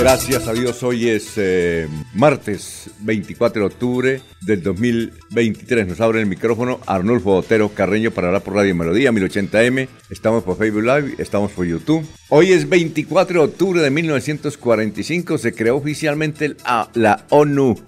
Gracias a Dios, hoy es eh, martes 24 de octubre del 2023. Nos abre el micrófono Arnulfo Otero Carreño para hablar por Radio Melodía 1080M. Estamos por Facebook Live, estamos por YouTube. Hoy es 24 de octubre de 1945. Se creó oficialmente la ONU,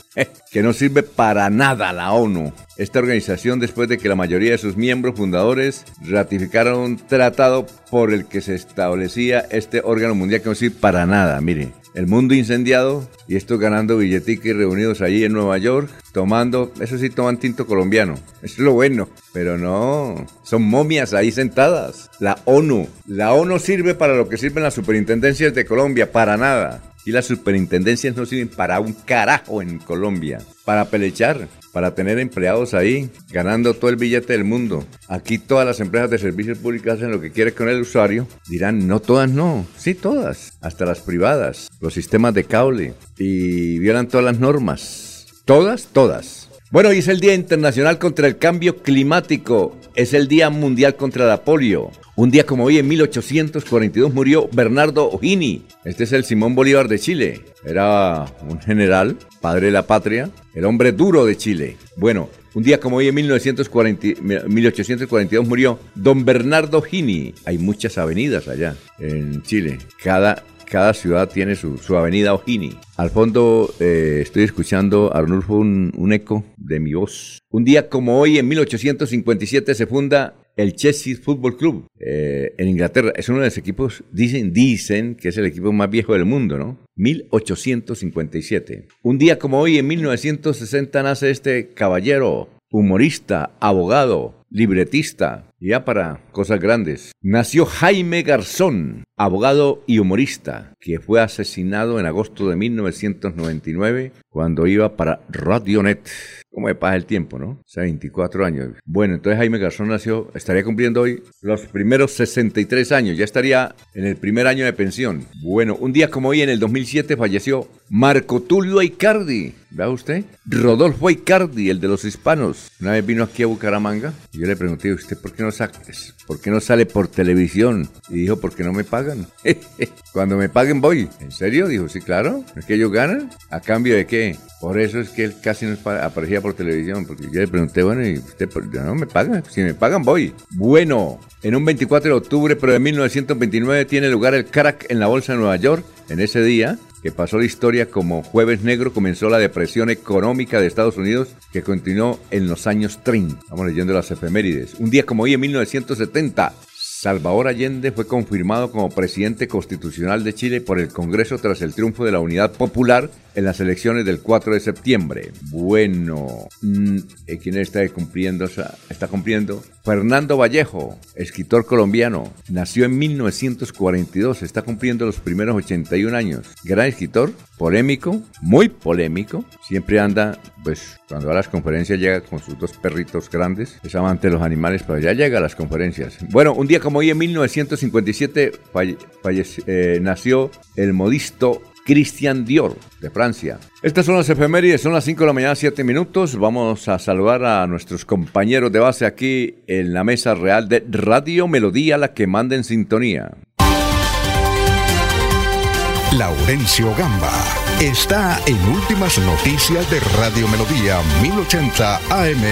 que no sirve para nada la ONU. Esta organización, después de que la mayoría de sus miembros fundadores ratificaron un tratado por el que se establecía este órgano mundial que no sirve para nada, mire el mundo incendiado y estos ganando billetica y reunidos allí en Nueva York, tomando, eso sí, toman tinto colombiano. Eso es lo bueno, pero no, son momias ahí sentadas. La ONU, la ONU sirve para lo que sirven las superintendencias de Colombia, para nada. Y las superintendencias no sirven para un carajo en Colombia, para pelechar para tener empleados ahí ganando todo el billete del mundo. Aquí todas las empresas de servicios públicos hacen lo que quieren con el usuario. Dirán, no todas, no. Sí, todas. Hasta las privadas, los sistemas de cable y violan todas las normas. Todas, todas. Bueno, hoy es el Día Internacional contra el Cambio Climático. Es el Día Mundial contra la Polio. Un día como hoy, en 1842, murió Bernardo O'Higgins. Este es el Simón Bolívar de Chile. Era un general, padre de la patria, el hombre duro de Chile. Bueno, un día como hoy, en 1842, murió don Bernardo O'Higgins. Hay muchas avenidas allá en Chile. Cada cada ciudad tiene su, avenida O'Higgins. Al fondo eh, estoy escuchando, Arnulfo, un, un, eco de mi voz. Un día como hoy, en 1857, se funda el Chelsea Football Club eh, en Inglaterra. Es uno de los equipos, dicen, dicen que es el equipo más viejo del mundo, ¿no? 1857. Un día como hoy, en 1960, nace este caballero, humorista, abogado, libretista, ya para cosas grandes. Nació Jaime Garzón, abogado y humorista, que fue asesinado en agosto de 1999 cuando iba para Radionet. ¿Cómo me pasa el tiempo, no? O sea, 24 años. Bueno, entonces Jaime Garzón nació, estaría cumpliendo hoy los primeros 63 años, ya estaría en el primer año de pensión. Bueno, un día como hoy, en el 2007, falleció Marco Tulio Icardi. ¿Vea usted? Rodolfo Icardi, el de los hispanos. Una vez vino aquí a Bucaramanga y yo le pregunté, ¿usted por qué no, por qué no sale por televisión? Y dijo, porque no me pagan. Cuando me paguen voy. ¿En serio? Dijo, sí, claro. ¿Es que ellos ganan? ¿A cambio de qué? Por eso es que él casi no aparecía por televisión, porque yo le pregunté, bueno, ¿y usted no me pagan? Si me pagan, voy. Bueno, en un 24 de octubre, pero de 1929, tiene lugar el crack en la Bolsa de Nueva York. En ese día, que pasó la historia como Jueves Negro, comenzó la depresión económica de Estados Unidos, que continuó en los años 30. Vamos leyendo las efemérides. Un día como hoy, en 1970, Salvador Allende fue confirmado como presidente constitucional de Chile por el Congreso tras el triunfo de la Unidad Popular en las elecciones del 4 de septiembre. Bueno, mm, ¿quién está cumpliendo? Está cumpliendo. Fernando Vallejo, escritor colombiano, nació en 1942, está cumpliendo los primeros 81 años. Gran escritor, polémico, muy polémico, siempre anda, pues cuando va a las conferencias llega con sus dos perritos grandes, es amante de los animales, pero ya llega a las conferencias. Bueno, un día como hoy en 1957 eh, nació el modisto Christian Dior, de Francia. Estas son las efemérides, son las 5 de la mañana, 7 minutos. Vamos a saludar a nuestros compañeros de base aquí en la mesa real de Radio Melodía, la que manda en sintonía. Laurencio Gamba está en Últimas Noticias de Radio Melodía 1080 AM.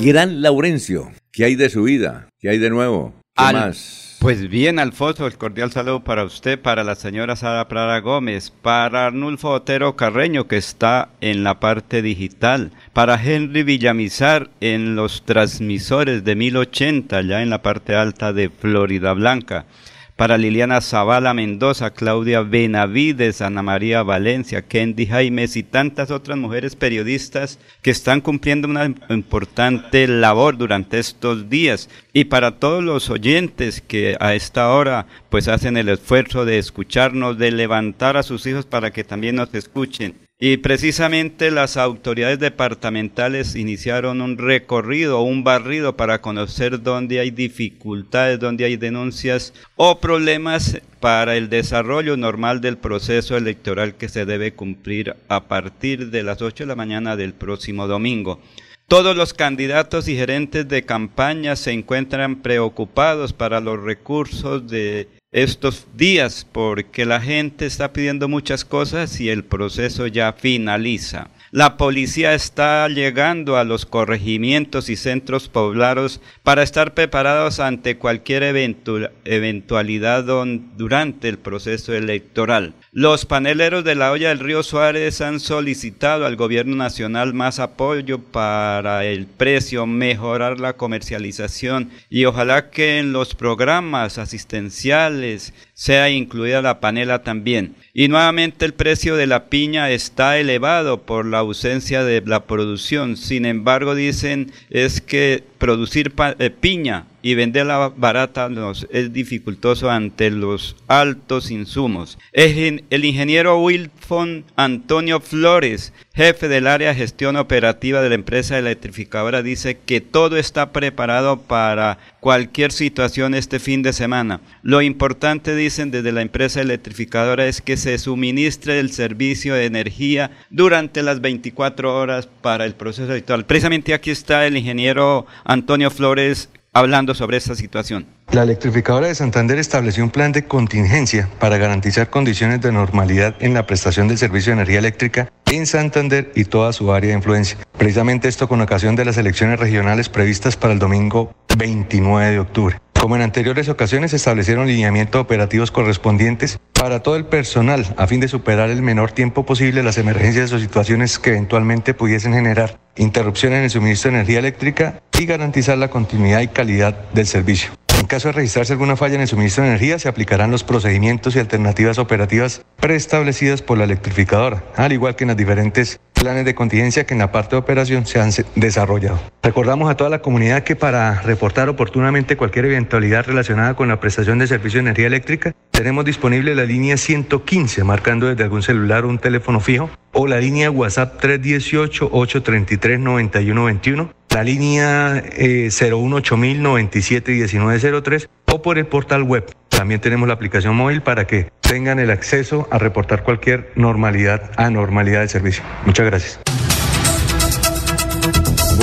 Gran Laurencio, ¿qué hay de su vida? ¿Qué hay de nuevo? ¿Qué más? Pues bien, Alfonso, el cordial saludo para usted, para la señora Sara Prada Gómez, para Arnulfo Otero Carreño, que está en la parte digital, para Henry Villamizar en los transmisores de 1080, ya en la parte alta de Florida Blanca, para Liliana Zavala Mendoza, Claudia Benavides, Ana María Valencia, Kendi Jaimes y tantas otras mujeres periodistas que están cumpliendo una importante labor durante estos días. Y para todos los oyentes que a esta hora pues hacen el esfuerzo de escucharnos, de levantar a sus hijos para que también nos escuchen. Y precisamente las autoridades departamentales iniciaron un recorrido, un barrido para conocer dónde hay dificultades, dónde hay denuncias o problemas para el desarrollo normal del proceso electoral que se debe cumplir a partir de las 8 de la mañana del próximo domingo. Todos los candidatos y gerentes de campaña se encuentran preocupados para los recursos de estos días porque la gente está pidiendo muchas cosas y el proceso ya finaliza. La policía está llegando a los corregimientos y centros poblados para estar preparados ante cualquier eventualidad durante el proceso electoral. Los paneleros de la olla del río Suárez han solicitado al gobierno nacional más apoyo para el precio, mejorar la comercialización y ojalá que en los programas asistenciales sea incluida la panela también. Y nuevamente el precio de la piña está elevado por la ausencia de la producción. Sin embargo, dicen es que producir eh, piña y venderla barata es dificultoso ante los altos insumos. El ingeniero Wilfon Antonio Flores, jefe del área de gestión operativa de la empresa electrificadora, dice que todo está preparado para cualquier situación este fin de semana. Lo importante, dicen desde la empresa electrificadora, es que se suministre el servicio de energía durante las 24 horas para el proceso electoral. Precisamente aquí está el ingeniero Antonio Flores hablando sobre esta situación. La electrificadora de Santander estableció un plan de contingencia para garantizar condiciones de normalidad en la prestación del servicio de energía eléctrica en Santander y toda su área de influencia. Precisamente esto con ocasión de las elecciones regionales previstas para el domingo 29 de octubre. Como en anteriores ocasiones, se establecieron lineamientos operativos correspondientes para todo el personal a fin de superar el menor tiempo posible las emergencias o situaciones que eventualmente pudiesen generar interrupciones en el suministro de energía eléctrica y garantizar la continuidad y calidad del servicio. En caso de registrarse alguna falla en el suministro de energía, se aplicarán los procedimientos y alternativas operativas preestablecidas por la electrificadora, al igual que en las diferentes planes de contingencia que en la parte de operación se han desarrollado. Recordamos a toda la comunidad que para reportar oportunamente cualquier eventualidad relacionada con la prestación de servicio de energía eléctrica, tenemos disponible la línea 115, marcando desde algún celular o un teléfono fijo, o la línea WhatsApp 318-833-9121 la línea eh, 018-1903 o por el portal web. También tenemos la aplicación móvil para que tengan el acceso a reportar cualquier normalidad, anormalidad del servicio. Muchas gracias.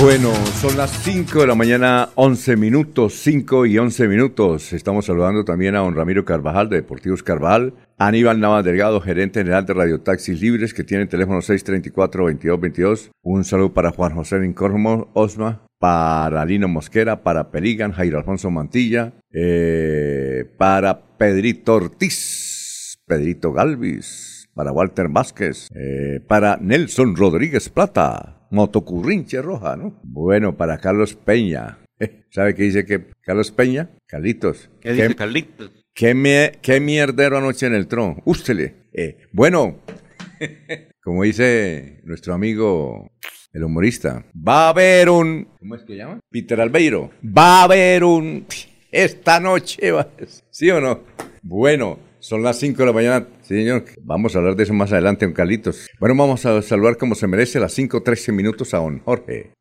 Bueno, son las 5 de la mañana, 11 minutos, 5 y 11 minutos. Estamos saludando también a don Ramiro Carvajal de Deportivos Carvajal, Aníbal Navas Delgado, gerente general de Radio Taxis Libres, que tiene el teléfono 634-2222. Un saludo para Juan José Lincormo Osma, para Lino Mosquera, para Perigan, Jairo Alfonso Mantilla, eh, para Pedrito Ortiz, Pedrito Galvis, para Walter Vázquez, eh, para Nelson Rodríguez Plata, Motocurrinche Roja, ¿no? Bueno, para Carlos Peña. ¿Sabe qué dice que Carlos Peña? Carlitos. ¿Qué, dice Carlitos? ¿Qué, qué mierdero anoche en el tron. Ústele. Eh, bueno, como dice nuestro amigo el humorista, va a haber un... ¿Cómo es que llama? Peter Albeiro. Va a haber un... Esta noche, ¿sí o no? Bueno, son las 5 de la mañana. Señor. Vamos a hablar de eso más adelante, don Carlitos. Bueno, vamos a saludar como se merece las 5.13 minutos a don Jorge.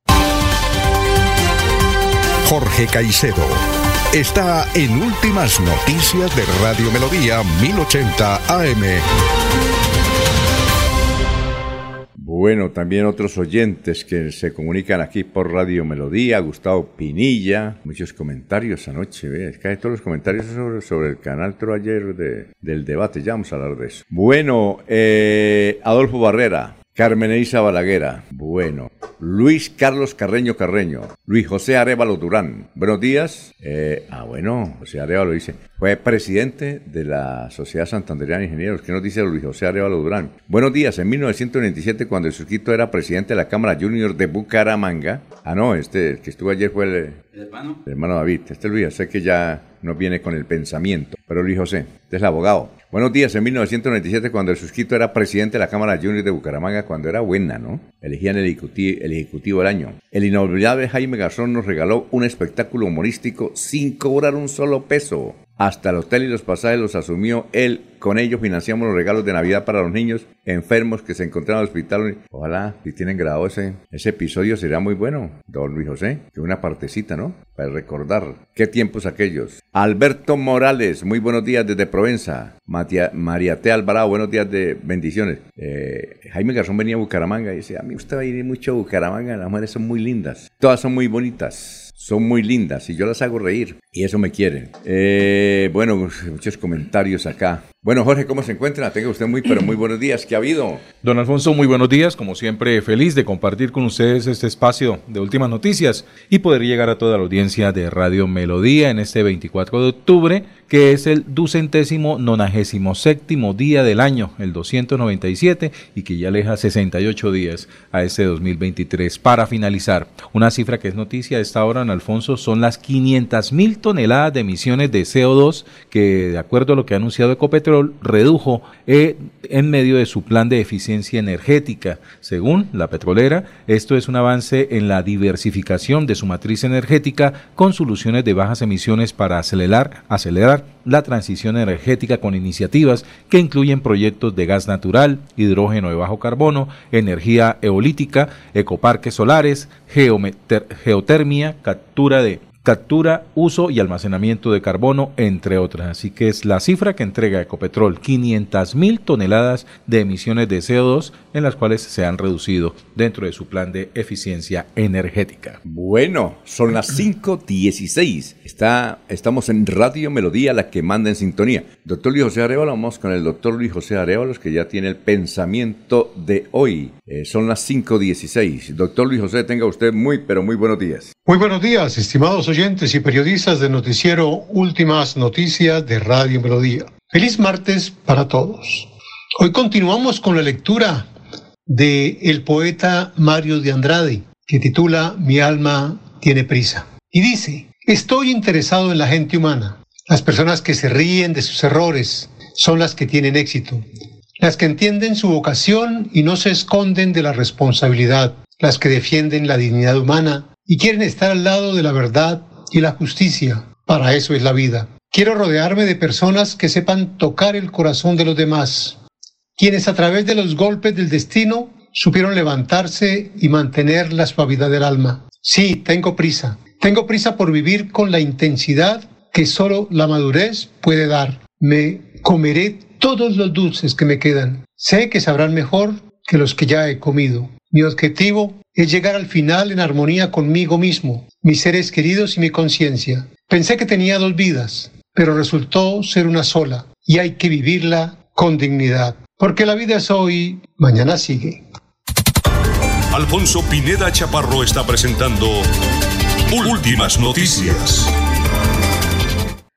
Jorge Caicedo está en Últimas Noticias de Radio Melodía 1080 AM. Bueno, también otros oyentes que se comunican aquí por Radio Melodía, Gustavo Pinilla, muchos comentarios anoche, ¿ves? Caen todos los comentarios sobre, sobre el canal ayer del debate, ya vamos a hablar de eso. Bueno, eh, Adolfo Barrera, Carmen Elisa Balaguera. Bueno. Luis Carlos Carreño Carreño. Luis José Arevalo Durán. Buenos días. Eh, ah, bueno, José Arevalo dice. Fue presidente de la Sociedad Santanderiana de Ingenieros. ¿Qué nos dice Luis José Arevalo Durán? Buenos días. En 1997, cuando el Surquito era presidente de la Cámara Junior de Bucaramanga. Ah, no, este que estuvo ayer fue el, hermano. El hermano David. Este Luis, sé que ya no viene con el pensamiento. Pero Luis José, este es el abogado. Buenos días, en 1997 cuando el suscrito era presidente de la Cámara Junior de Bucaramanga, cuando era buena, ¿no? Elegían el ejecutivo, el del año. El inolvidable Jaime Garzón nos regaló un espectáculo humorístico sin cobrar un solo peso. Hasta el hotel y los pasajes los asumió él. Con ellos financiamos los regalos de Navidad para los niños enfermos que se encontraban en el hospital. Ojalá, si tienen grabado ese, episodio, sería muy bueno, don Luis José. Que una partecita, ¿no? Para recordar qué tiempos aquellos. Alberto Morales, muy buenos días desde Provenza. María Mariate Alvarado, buenos días de bendiciones. Eh, Jaime Garzón venía a Bucaramanga y dice, a mí usted va a ir mucho a Bucaramanga, las mujeres son muy lindas. Todas son muy bonitas son muy lindas y yo las hago reír y eso me quieren. Eh, bueno, muchos comentarios acá. Bueno, Jorge, ¿cómo se encuentra? Tenga usted muy, pero muy buenos días. ¿Qué ha habido? Don Alfonso, muy buenos días. Como siempre, feliz de compartir con ustedes este espacio de últimas noticias y poder llegar a toda la audiencia de Radio Melodía en este 24 de octubre, que es el ducentésimo nonagésimo séptimo día del año, el 297, y que ya aleja 68 días a este 2023. Para finalizar, una cifra que es noticia a esta hora, don Alfonso, son las 500 mil toneladas de emisiones de CO2 que, de acuerdo a lo que ha anunciado Ecopetrol, redujo eh, en medio de su plan de eficiencia energética. Según la petrolera, esto es un avance en la diversificación de su matriz energética con soluciones de bajas emisiones para acelerar, acelerar la transición energética con iniciativas que incluyen proyectos de gas natural, hidrógeno de bajo carbono, energía eolítica, ecoparques solares, geotermia, captura de captura, uso y almacenamiento de carbono, entre otras. Así que es la cifra que entrega Ecopetrol, 500 mil toneladas de emisiones de CO2 en las cuales se han reducido dentro de su plan de eficiencia energética. Bueno, son las 5.16. Está, estamos en Radio Melodía, la que manda en sintonía. Doctor Luis José Arevalo, vamos con el doctor Luis José Arevalo, que ya tiene el pensamiento de hoy. Eh, son las 5.16. Doctor Luis José, tenga usted muy, pero muy buenos días. Muy buenos días, estimados oyentes y periodistas del noticiero Últimas Noticias de Radio Melodía. Feliz martes para todos. Hoy continuamos con la lectura de el poeta Mario de Andrade, que titula Mi alma tiene prisa. Y dice, estoy interesado en la gente humana. Las personas que se ríen de sus errores son las que tienen éxito. Las que entienden su vocación y no se esconden de la responsabilidad. Las que defienden la dignidad humana y quieren estar al lado de la verdad y la justicia. Para eso es la vida. Quiero rodearme de personas que sepan tocar el corazón de los demás, quienes a través de los golpes del destino supieron levantarse y mantener la suavidad del alma. Sí, tengo prisa. Tengo prisa por vivir con la intensidad que solo la madurez puede dar. Me comeré todos los dulces que me quedan. Sé que sabrán mejor que los que ya he comido. Mi objetivo es llegar al final en armonía conmigo mismo, mis seres queridos y mi conciencia. Pensé que tenía dos vidas, pero resultó ser una sola y hay que vivirla con dignidad. Porque la vida es hoy, mañana sigue. Alfonso Pineda Chaparro está presentando Últimas Noticias.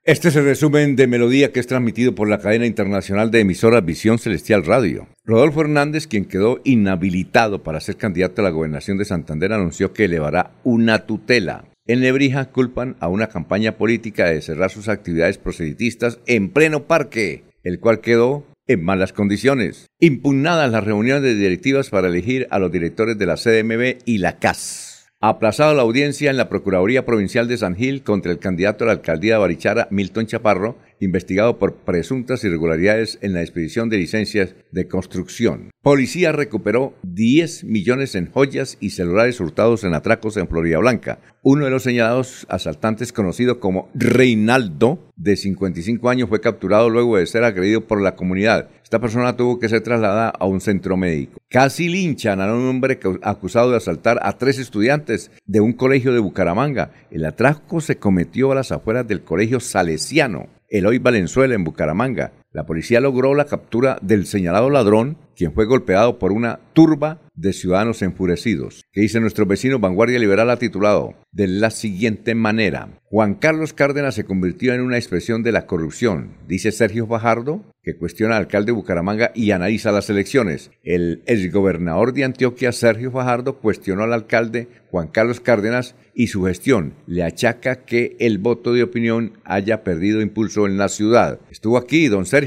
Este es el resumen de Melodía que es transmitido por la cadena internacional de emisoras Visión Celestial Radio. Rodolfo Hernández, quien quedó inhabilitado para ser candidato a la gobernación de Santander, anunció que elevará una tutela. En Lebrija culpan a una campaña política de cerrar sus actividades proselitistas en pleno parque, el cual quedó en malas condiciones. Impugnadas las reuniones de directivas para elegir a los directores de la CDMB y la CAS aplazado la audiencia en la Procuraduría Provincial de San Gil contra el candidato a la alcaldía de Barichara, Milton Chaparro, investigado por presuntas irregularidades en la expedición de licencias de construcción. Policía recuperó 10 millones en joyas y celulares hurtados en atracos en Florida Blanca. Uno de los señalados asaltantes, conocido como Reinaldo, de 55 años, fue capturado luego de ser agredido por la comunidad. Esta persona tuvo que ser trasladada a un centro médico. Casi linchan a un hombre acusado de asaltar a tres estudiantes de un colegio de Bucaramanga. El atraco se cometió a las afueras del colegio salesiano. Eloy Valenzuela en Bucaramanga. La policía logró la captura del señalado ladrón, quien fue golpeado por una turba de ciudadanos enfurecidos. Que dice nuestro vecino Vanguardia Liberal ha titulado de la siguiente manera. Juan Carlos Cárdenas se convirtió en una expresión de la corrupción, dice Sergio Fajardo, que cuestiona al alcalde de Bucaramanga y analiza las elecciones. El exgobernador de Antioquia, Sergio Fajardo, cuestionó al alcalde Juan Carlos Cárdenas y su gestión. Le achaca que el voto de opinión haya perdido impulso en la ciudad. Estuvo aquí don Sergio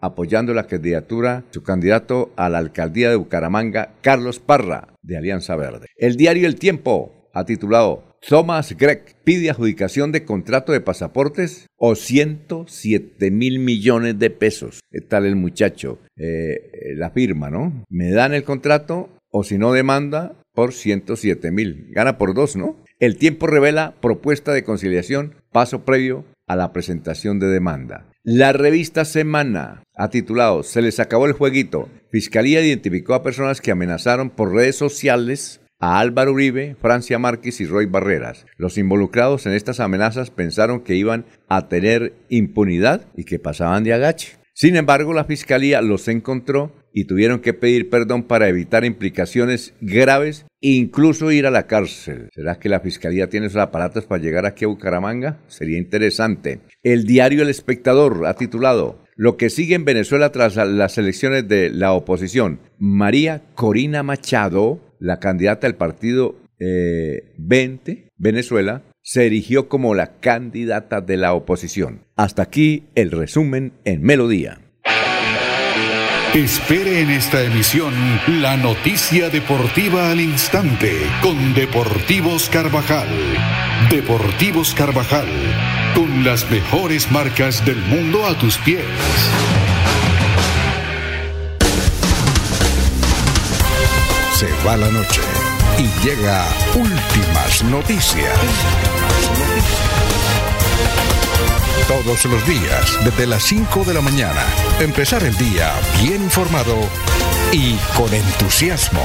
apoyando la candidatura, su candidato a la alcaldía de Bucaramanga, Carlos Parra, de Alianza Verde. El diario El Tiempo ha titulado Thomas Gregg pide adjudicación de contrato de pasaportes o 107 mil millones de pesos. ¿Qué tal el muchacho? Eh, la firma, ¿no? Me dan el contrato o si no demanda por 107 mil. Gana por dos, ¿no? El tiempo revela propuesta de conciliación, paso previo a la presentación de demanda. La revista Semana ha titulado Se les acabó el jueguito. Fiscalía identificó a personas que amenazaron por redes sociales a Álvaro Uribe, Francia Márquez y Roy Barreras. Los involucrados en estas amenazas pensaron que iban a tener impunidad y que pasaban de agache. Sin embargo, la fiscalía los encontró y tuvieron que pedir perdón para evitar implicaciones graves incluso ir a la cárcel. ¿Será que la fiscalía tiene sus aparatos para llegar aquí a Bucaramanga? Sería interesante. El diario El Espectador ha titulado Lo que sigue en Venezuela tras las elecciones de la oposición. María Corina Machado, la candidata del partido 20 eh, Venezuela, se erigió como la candidata de la oposición. Hasta aquí el resumen en Melodía. Espere en esta emisión la noticia deportiva al instante con Deportivos Carvajal. Deportivos Carvajal, con las mejores marcas del mundo a tus pies. Se va la noche y llega últimas noticias. Todos los días, desde las 5 de la mañana. Empezar el día bien informado y con entusiasmo.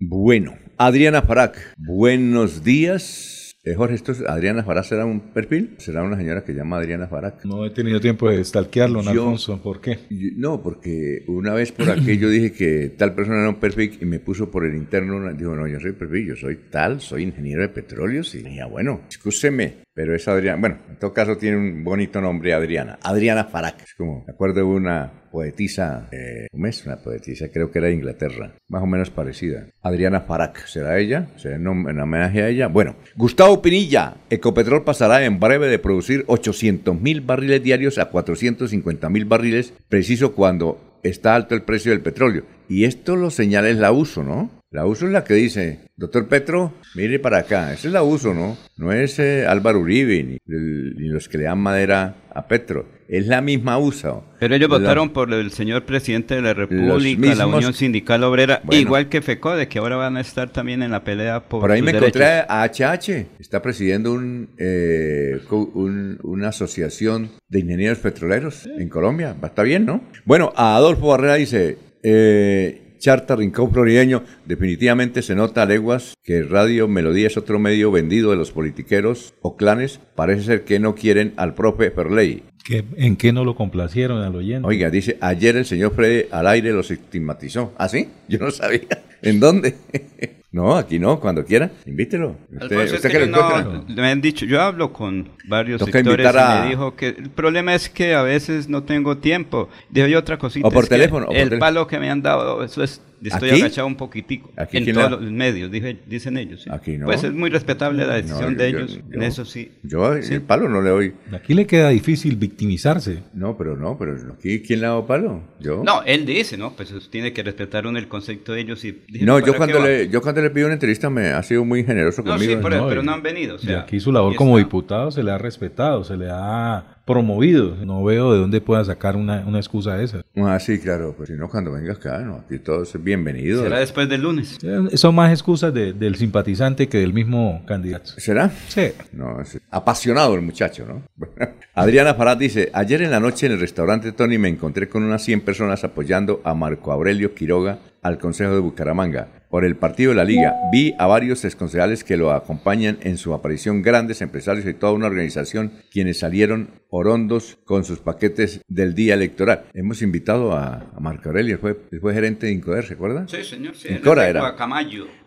Bueno, Adriana Farac, buenos días. Eh, Jorge, ¿esto es, ¿Adriana Fará será un perfil? ¿Será una señora que llama Adriana Farac? No he tenido tiempo de stalkearlo, Alfonso. ¿Por qué? no, porque una vez por aquí yo dije que tal persona era un perfil y me puso por el interno, dijo, no, yo soy perfil, yo soy tal, soy ingeniero de petróleos. Y dije, bueno, escúcheme, pero es Adriana. Bueno, en todo caso tiene un bonito nombre, Adriana. Adriana Farac. Es como, me acuerdo de una poetisa, eh, ¿cómo es? Una poetisa, creo que era de Inglaterra, más o menos parecida. Adriana Farac, ¿será ella? ¿Será en, homenaje a ella? Bueno, Gustavo Pinilla, Ecopetrol pasará en breve de producir 800 mil barriles diarios a 450 mil barriles, preciso cuando está alto el precio del petróleo. Y esto lo señala es la uso, ¿no? La uso es la que dice, doctor Petro, mire para acá. Ese es la uso, ¿no? No es eh, Álvaro Uribe ni, los que le dan madera a Petro. Es la misma uso. Pero ellos votaron por el señor presidente de la República, la Unión Sindical Obrera, igual que FECODE, que ahora van a estar también en la pelea por Por ahí me encontré a HH. Está presidiendo eh, un, una asociación de ingenieros petroleros en Colombia. Está bien, ¿no? Bueno, a Adolfo Barrera dice... Eh, Charta Rincón Florideño, definitivamente se nota a leguas que Radio Melodía es otro medio vendido de los politiqueros o clanes. Parece ser que no quieren al profe Ferley. ¿En qué no lo complacieron al oyente? Oiga, dice, ayer el señor Freddy al aire los estigmatizó. ¿Ah, sí? Yo no sabía. ¿En dónde? No, aquí no, cuando quiera, invítelo. Usted, no, me han dicho, yo hablo con varios sectores y me dijo que el problema es que a veces no tengo tiempo. Dijo otra cosita. O por teléfono. el palo que me han dado, eso es Estoy agachado un poquitico. en todos los medios, dicen ellos. Aquí no. Pues es muy respetable la decisión de ellos. en eso sí. Yo el palo no le doy. Aquí le queda difícil victimizarse. No, pero no, pero aquí ¿quién le ha dado palo? Yo. No, él dice, ¿no? Pues tiene que respetar uno el concepto de ellos y. No, yo cuando le, yo cuando le pido una entrevista me ha sido muy generoso conmigo. Sí, pero, no han venido. y aquí su labor como diputado se le ha respetado, se le ha promovido. No veo de dónde pueda sacar una, una excusa de esa. Ah, sí, claro. Pues si no, cuando venga acá, no, aquí todo es bienvenido. Será después del lunes. Son más excusas del simpatizante que del mismo candidato. ¿Será? Sí. No, es apasionado el muchacho, ¿no? Adriana Farad dice, ayer en la noche en el restaurante Tony me encontré con unas 100 personas apoyando a Marco Aurelio Quiroga al Consejo de Bucaramanga. Por el partido de la liga. Vi a varios exconcejales que lo acompañan en su aparición, grandes empresarios y toda una organización, quienes salieron orondos con sus paquetes del día electoral. Hemos invitado a, Marco Aurelio, fue, fue gerente de Incoder, ¿se acuerda? Sí, señor. Sí, Incora era.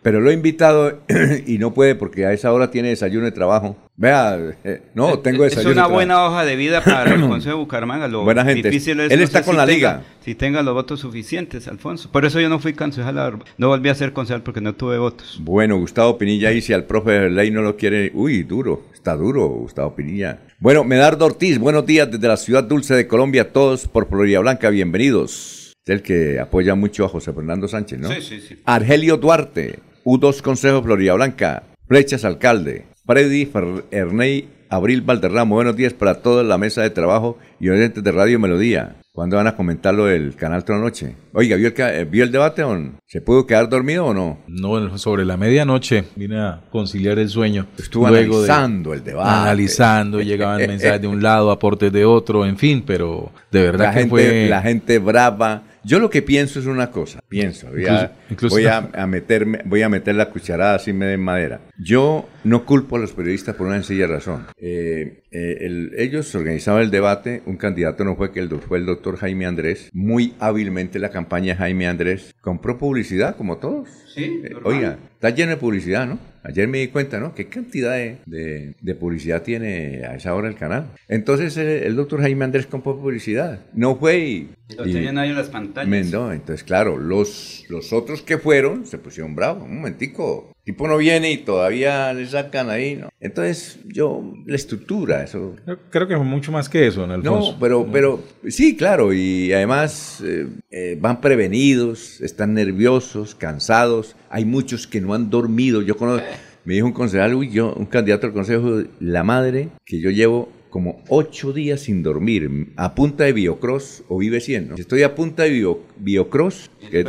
Pero lo he invitado y no puede porque a esa hora tiene desayuno de trabajo. Vea, eh, no, tengo desayuno. Es una buena hoja de vida para el Consejo de Bucaramanga. Lo Buena gente. Él está con la liga. si tenga los votos suficientes, Alfonso. Por eso yo no fui concejal, no volví a ser concejal porque no tuve votos. Bueno, Gustavo Pinilla y si al profe de ley no lo quiere, uy, duro, está duro, Gustavo Pinilla. Bueno, Medardo Ortiz, buenos días desde la ciudad dulce de Colombia, todos por Florida Blanca, bienvenidos. Es el que apoya mucho a José Fernando Sánchez, ¿no? Sí, sí, sí. Argelio Duarte, U2 Consejo Florida Blanca, Flechas Alcalde, Freddy Erney Abril Valderramo, buenos días para toda la mesa de trabajo y oyentes de Radio Melodía. ¿Cuándo van a comentar lo del canal Noche? Oiga, ¿vio el, eh, ¿vio el debate o no? ¿Se pudo quedar dormido o no? No, sobre la medianoche vine a conciliar el sueño. Estuvo analizando el debate. Analizando, llegaban mensajes de un lado, aportes de otro, en fin, pero de verdad que fue... La gente brava yo lo que pienso es una cosa, pienso, voy a, voy a, meterme, voy a meter la cucharada así me den madera. Yo no culpo a los periodistas por una sencilla razón. Eh, eh, ellos organizaban el debate, un candidato no fue que el, fue el doctor Jaime Andrés, muy hábilmente la campaña Jaime Andrés compró publicidad como todos. Sí, eh, oiga, está lleno de publicidad, ¿no? Ayer me di cuenta, ¿no? ¿Qué cantidad de, de, publicidad tiene a esa hora el canal? Entonces el doctor Jaime Andrés compró publicidad. No fue y... Lo tenían ahí en las pantallas. entonces, claro, los, los otros que fueron se pusieron bravos. Un momentico, tipo no viene y todavía le sacan ahí, ¿no? Entonces, yo, la estructura, eso... creo que fue mucho más que eso, en el No, pero, pero sí, claro, y además eh, eh, van prevenidos, están nerviosos, cansados, hay muchos que no han dormido, yo conozco... Me dijo un concejal, uy, yo, un candidato al consejo, la madre que yo llevo como ocho días sin dormir, a punta de biocross o vive 100. ¿no? Estoy a punta de bio, biocross, que es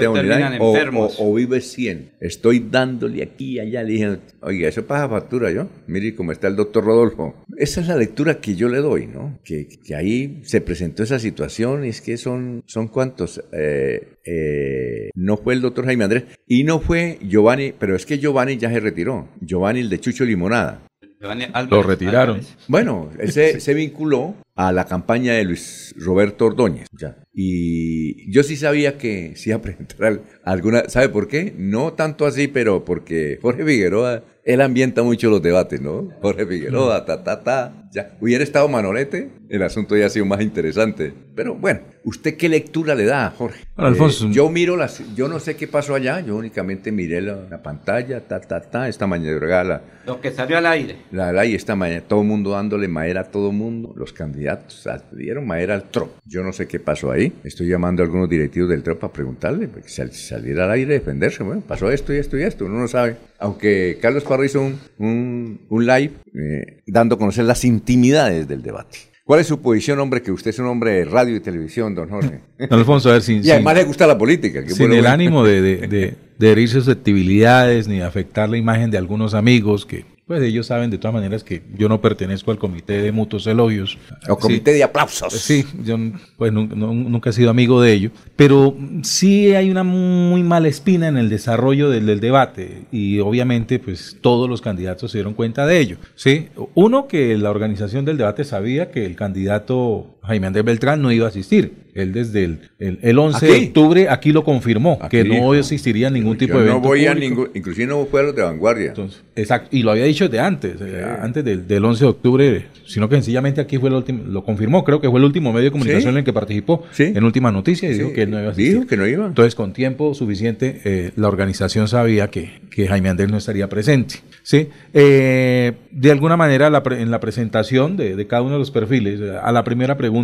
o, o, vive 100. Estoy dándole aquí y allá. Le dije, oiga, eso pasa factura yo. Mire cómo está el doctor Rodolfo. Esa es la lectura que yo le doy, ¿no? Que, que ahí se presentó esa situación y es que son, son cuantos. Eh, eh, no fue el doctor Jaime Andrés y no fue Giovanni, pero es que Giovanni ya se retiró. Giovanni, el de Chucho Limonada. Lo retiraron. Bueno, ese se vinculó a la campaña de Luis Roberto Ordóñez. Ya. Y yo sí sabía que sí iba a presentar alguna. ¿Sabe por qué? No tanto así, pero porque Jorge Figueroa, él ambienta mucho los debates, ¿no? Jorge Figueroa, ta, ta, ta. Ya. Hubiera estado Manolete, el asunto ya ha sido más interesante. Pero bueno, ¿usted qué lectura le da, Jorge? Alfonso. Eh, yo miro las. Yo no sé qué pasó allá, yo únicamente miré la, pantalla, ta, ta, ta. Esta mañana. Lo que salió al aire. La, al aire, esta mañana, todo el mundo dándole madera a todo el mundo, los candidatos dieron madera al TRO. Yo no sé qué pasó ahí. Estoy llamando a algunos directivos del TRO para preguntarle, porque si saliera al aire defenderse. Bueno, pasó esto y esto y esto, uno no sabe. Aunque Carlos Parro hizo un, un, live eh, dando a conocer las intimidades del debate. ¿Cuál es su posición, hombre? Que usted es un hombre de radio y televisión, don Jorge. Alfonso, a ver si. y además le gusta la política. sin el ánimo de, de, de herir susceptibilidades ni de afectar la imagen de algunos amigos que pues ellos saben de todas maneras que yo no pertenezco al comité de mutuos elogios. O comité de aplausos. Sí, yo pues nunca, he sido amigo de ello. Pero sí hay una muy mala espina en el desarrollo del, debate y obviamente pues todos los candidatos se dieron cuenta de ello. ¿sí? Uno, que la organización del debate sabía que el candidato Jaime Andrés Beltrán no iba a asistir. Él desde el, el, 11 de octubre aquí lo confirmó, que no existiría ningún tipo de evento no voy a ningún, inclusive no fue a los de vanguardia. exacto, y lo había dicho de antes, eh, antes del, del, 11 de octubre, sino que sencillamente aquí fue el último, lo confirmó, creo que fue el último medio de comunicación en el que participó en última noticia y dijo que no iba a asistir. Dijo que no iba. Entonces, con tiempo suficiente, eh, la organización sabía que, que, Jaime Andrés no estaría presente. ¿sí? Eh, de alguna manera, en la presentación de, de cada uno de los perfiles, a la primera pregunta,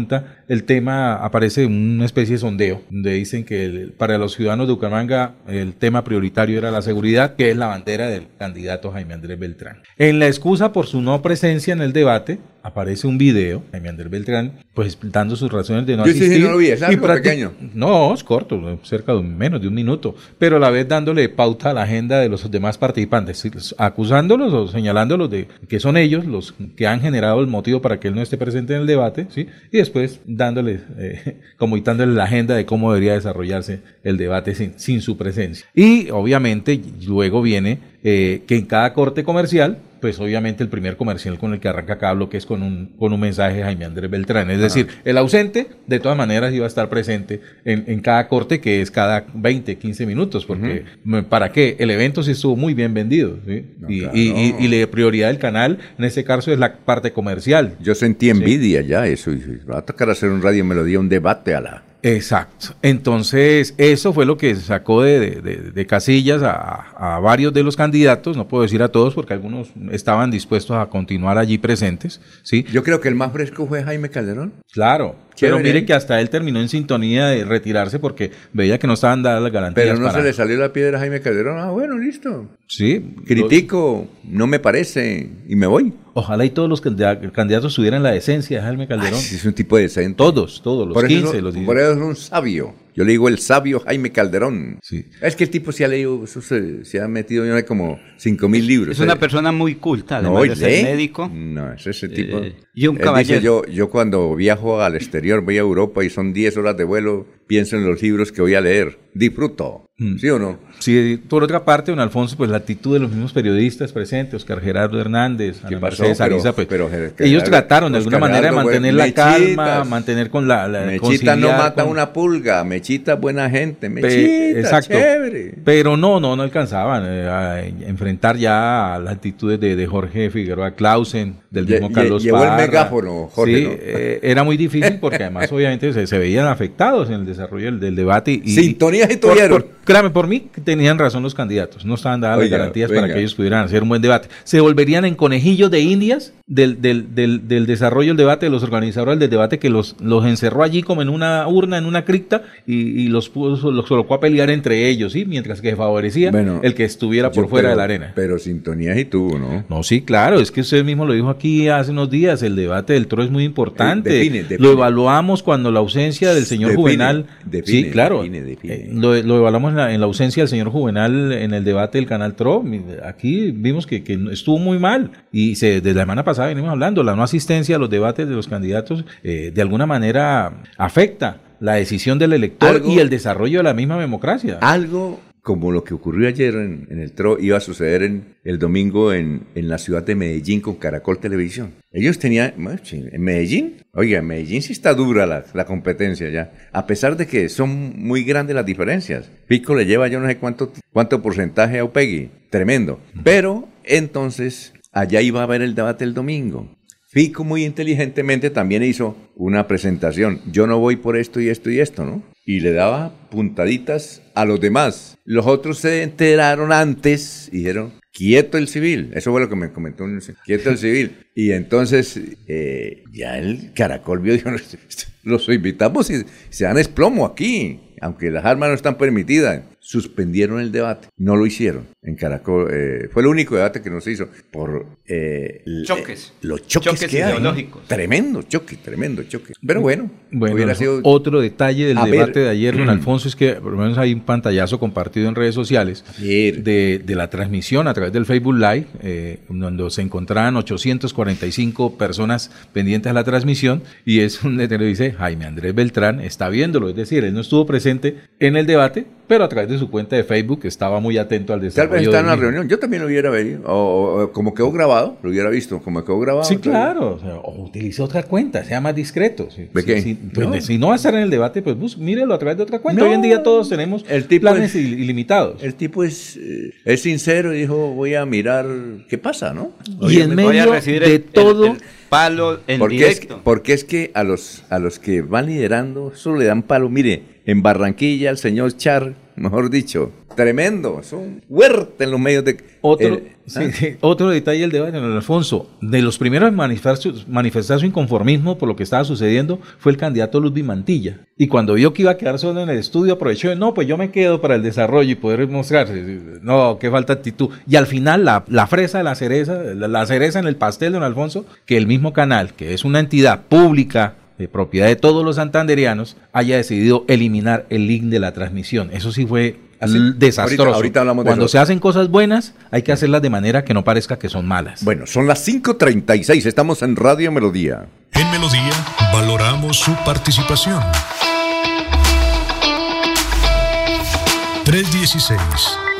el tema aparece una especie de sondeo, donde dicen que para los ciudadanos de Bucaramanga el tema prioritario era la seguridad, que es la bandera del candidato Jaime Andrés Beltrán. En la excusa por su no presencia en el debate, aparece un video, Jaime Andrés Beltrán, pues dando sus razones de no Yo sí, sí, asistir. no lo vi, ¿es largo pequeño? No, es corto, cerca de menos de un minuto, pero a la vez dándole pauta a la agenda de los demás participantes, acusándolos o señalándolos de que son ellos los que han generado el motivo para que él no esté presente en el debate, ¿sí? y después dándole, eh, comunicándole la agenda de cómo debería desarrollarse el debate sin, sin su presencia. Y obviamente luego viene eh, que en cada corte comercial pues obviamente el primer comercial con el que arranca cada bloque es con un, con un mensaje de Jaime Andrés Beltrán. Es decir, el ausente de todas maneras iba a estar presente en, en cada corte que es cada 20, 15 minutos, porque ¿para qué? El evento sí estuvo muy bien vendido. ¿sí? No, y, claro. y, y- y la prioridad del canal en este caso es la parte comercial. Yo sentí envidia ya, eso. y Va a tocar hacer un radio melodía, un debate a la. Exacto. Entonces, eso fue lo que sacó de, de- de- casillas a, a varios de los candidatos, no puedo decir a todos porque algunos estaban dispuestos a continuar allí presentes, ¿sí? Yo creo que el más fresco fue Jaime Calderón. Claro. Pero mire que hasta él terminó en sintonía de retirarse porque veía que no estaban dadas las garantías. Pero no para- se le salió la piedra a Jaime Calderón. Ah, bueno, listo. Sí, Critico, no me parece, y me voy. Ojalá y todos los candida- candidatos tuvieran la decencia de Jaime Calderón. Ay, es un tipo decente. Todos, todos, los por 15, eso, los 10. por eso es un sabio. Yo le digo el sabio Jaime Calderón. Sí. Es que el tipo se ha leído, se, se ha metido yo no sé, como cinco mil libros. Es una Eh, persona muy culta, no, además de lee. ser médico. No, es ese tipo. Eh, y un Él caballero. dice, yo, yo cuando viajo al exterior, voy a Europa y son 10 horas de vuelo, pienso en los libros que voy a leer. Disfruto. Mm. ¿Sí o no? Sí, por otra parte, don Alfonso, pues la actitud de los mismos periodistas presentes, Oscar Gerardo Hernández, ¿Qué Ana pasó? Mercedes Pero- Ariza, pues, pero Ger- ellos Gerardo- trataron de alguna manera de mantener bueno, la calma, mechitas. mantener con la... la Mechita no mata con- una pulga, Mechita buena gente, Mechita, exacto. chévere. Pero no, no, no alcanzaban eh, a enfrentar ya las actitudes de, de Jorge Figueroa Clausen, del mismo lle- Carlos llevó el Parra. megáfono, Jorge, Sí, ¿no? eh, era muy difícil porque además obviamente se, se veían afectados en el desarrollo del, del debate. Y, Sintonía sí por- tuvieron. por- créame, por mí tenían razón los candidatos, no estaban dadas Oiga, las garantías para que ellos pudieran hacer un buen debate. Se volverían en conejillos de indias del, del, del, del desarrollo del debate, de los organizadores del debate que los, los encerró allí como en una urna, en una cripta y, y los, puso, los colocó a pelear entre ellos, ¿sí? mientras que favorecía Bueno, el que estuviera por fuera pero- de la arena. Pero sintonía sí tuvo, ¿no? No, sí, claro, es que usted mismo lo dijo aquí hace unos días, el debate del TRO es muy importante. Eh, define, define. Lo evaluamos cuando la ausencia del señor Define, Juvenal... define, sí, claro. define, define. eh, lo, lo evaluamos en la, en la ausencia del señor Juvenal en el debate del canal TRO. Aquí vimos que, que estuvo muy mal y se, desde la semana pasada venimos hablando, la no asistencia a los debates de los candidatos eh, de alguna manera afecta la decisión del elector Algo- y el desarrollo de la misma democracia. Algo como lo que ocurrió ayer en, en el TRO iba a suceder en, el domingo en, en la ciudad de Medellín con Caracol Televisión. Ellos tenían, en Medellín, oiga, en Medellín sí está dura la, la competencia ya, a pesar de que son muy grandes las diferencias. Pico le lleva yo no sé cuánto, cuánto porcentaje a Upegui, tremendo. Pero entonces, allá iba a haber el debate el domingo. Fico muy inteligentemente también hizo una presentación. Yo no voy por esto y esto y esto, ¿no? Y le daba puntaditas a los demás. Los otros se enteraron antes y dijeron, quieto el civil. Eso fue lo que me comentó un quieto el civil. Y entonces eh, ya el caracol vio, dijo, los invitamos y se dan esplomo aquí. Aunque las armas no están permitidas. Suspendieron el debate. No lo hicieron en Caracol. eh, fue el único debate que no se hizo por eh, l- Choques. eh, los choques, Choques que hay, ¿no? ideológicos. Tremendo choque, tremendo choque. Pero bueno, Bueno, sido otro detalle del A debate ver. de ayer, don Alfonso, es que por lo menos hay un pantallazo compartido en redes sociales de, de la transmisión a través del Facebook Live, eh, donde se encontraban 845 personas pendientes a la transmisión, y es un letrero que dice Jaime Andrés Beltrán está viéndolo, es decir, él no estuvo presente en el debate, pero a través de su cuenta de Facebook estaba muy atento al Tal desarrollo. vez está en la reunión. Yo también lo hubiera visto. O, como quedó grabado, lo hubiera visto. Como quedó grabado. Sí, claro. O, sea, o utilice otra cuenta, sea más discreto. Si, ¿De si- qué? si- pues, No. si no va a estar en el debate, pues bus- mírelo a través de otra cuenta. No. Hoy en día todos tenemos El tipo planes es- il- ilimitados. El tipo es, eh, es sincero y dijo, voy a mirar qué pasa, ¿no? y en Voy a medio recibir de el- todo, el palo en Porque es, directo. porque es que a los, a los que van liderando solo le dan palo. Mire, en Barranquilla el señor Char mejor dicho, tremendo, son fuertes en los medios de... Otro, el- sí, ¿ah? sí, otro detalle del debate, don Alfonso, de los primeros en manifestar su, manifestar su inconformismo por lo que estaba sucediendo fue el candidato Ludwig Mantilla. Y cuando vio que iba a quedar solo en el estudio, aprovechó, de, no, pues yo me quedo para el desarrollo y poder mostrarse. No, qué falta actitud. Y al final, la, la fresa de la cereza, la, la cereza en el pastel, don Alfonso, que el mismo canal, que es una entidad pública, de propiedad de todos los santanderianos, haya decidido eliminar el link de la transmisión. Eso sí fue Así, l- desastroso. ahorita- ahorita hablamos de Cuando eso. se hacen cosas buenas, hay que hacerlas de manera que no parezca que son malas. Bueno, son las 5.36, estamos en Radio Melodía. En Melodía valoramos su participación.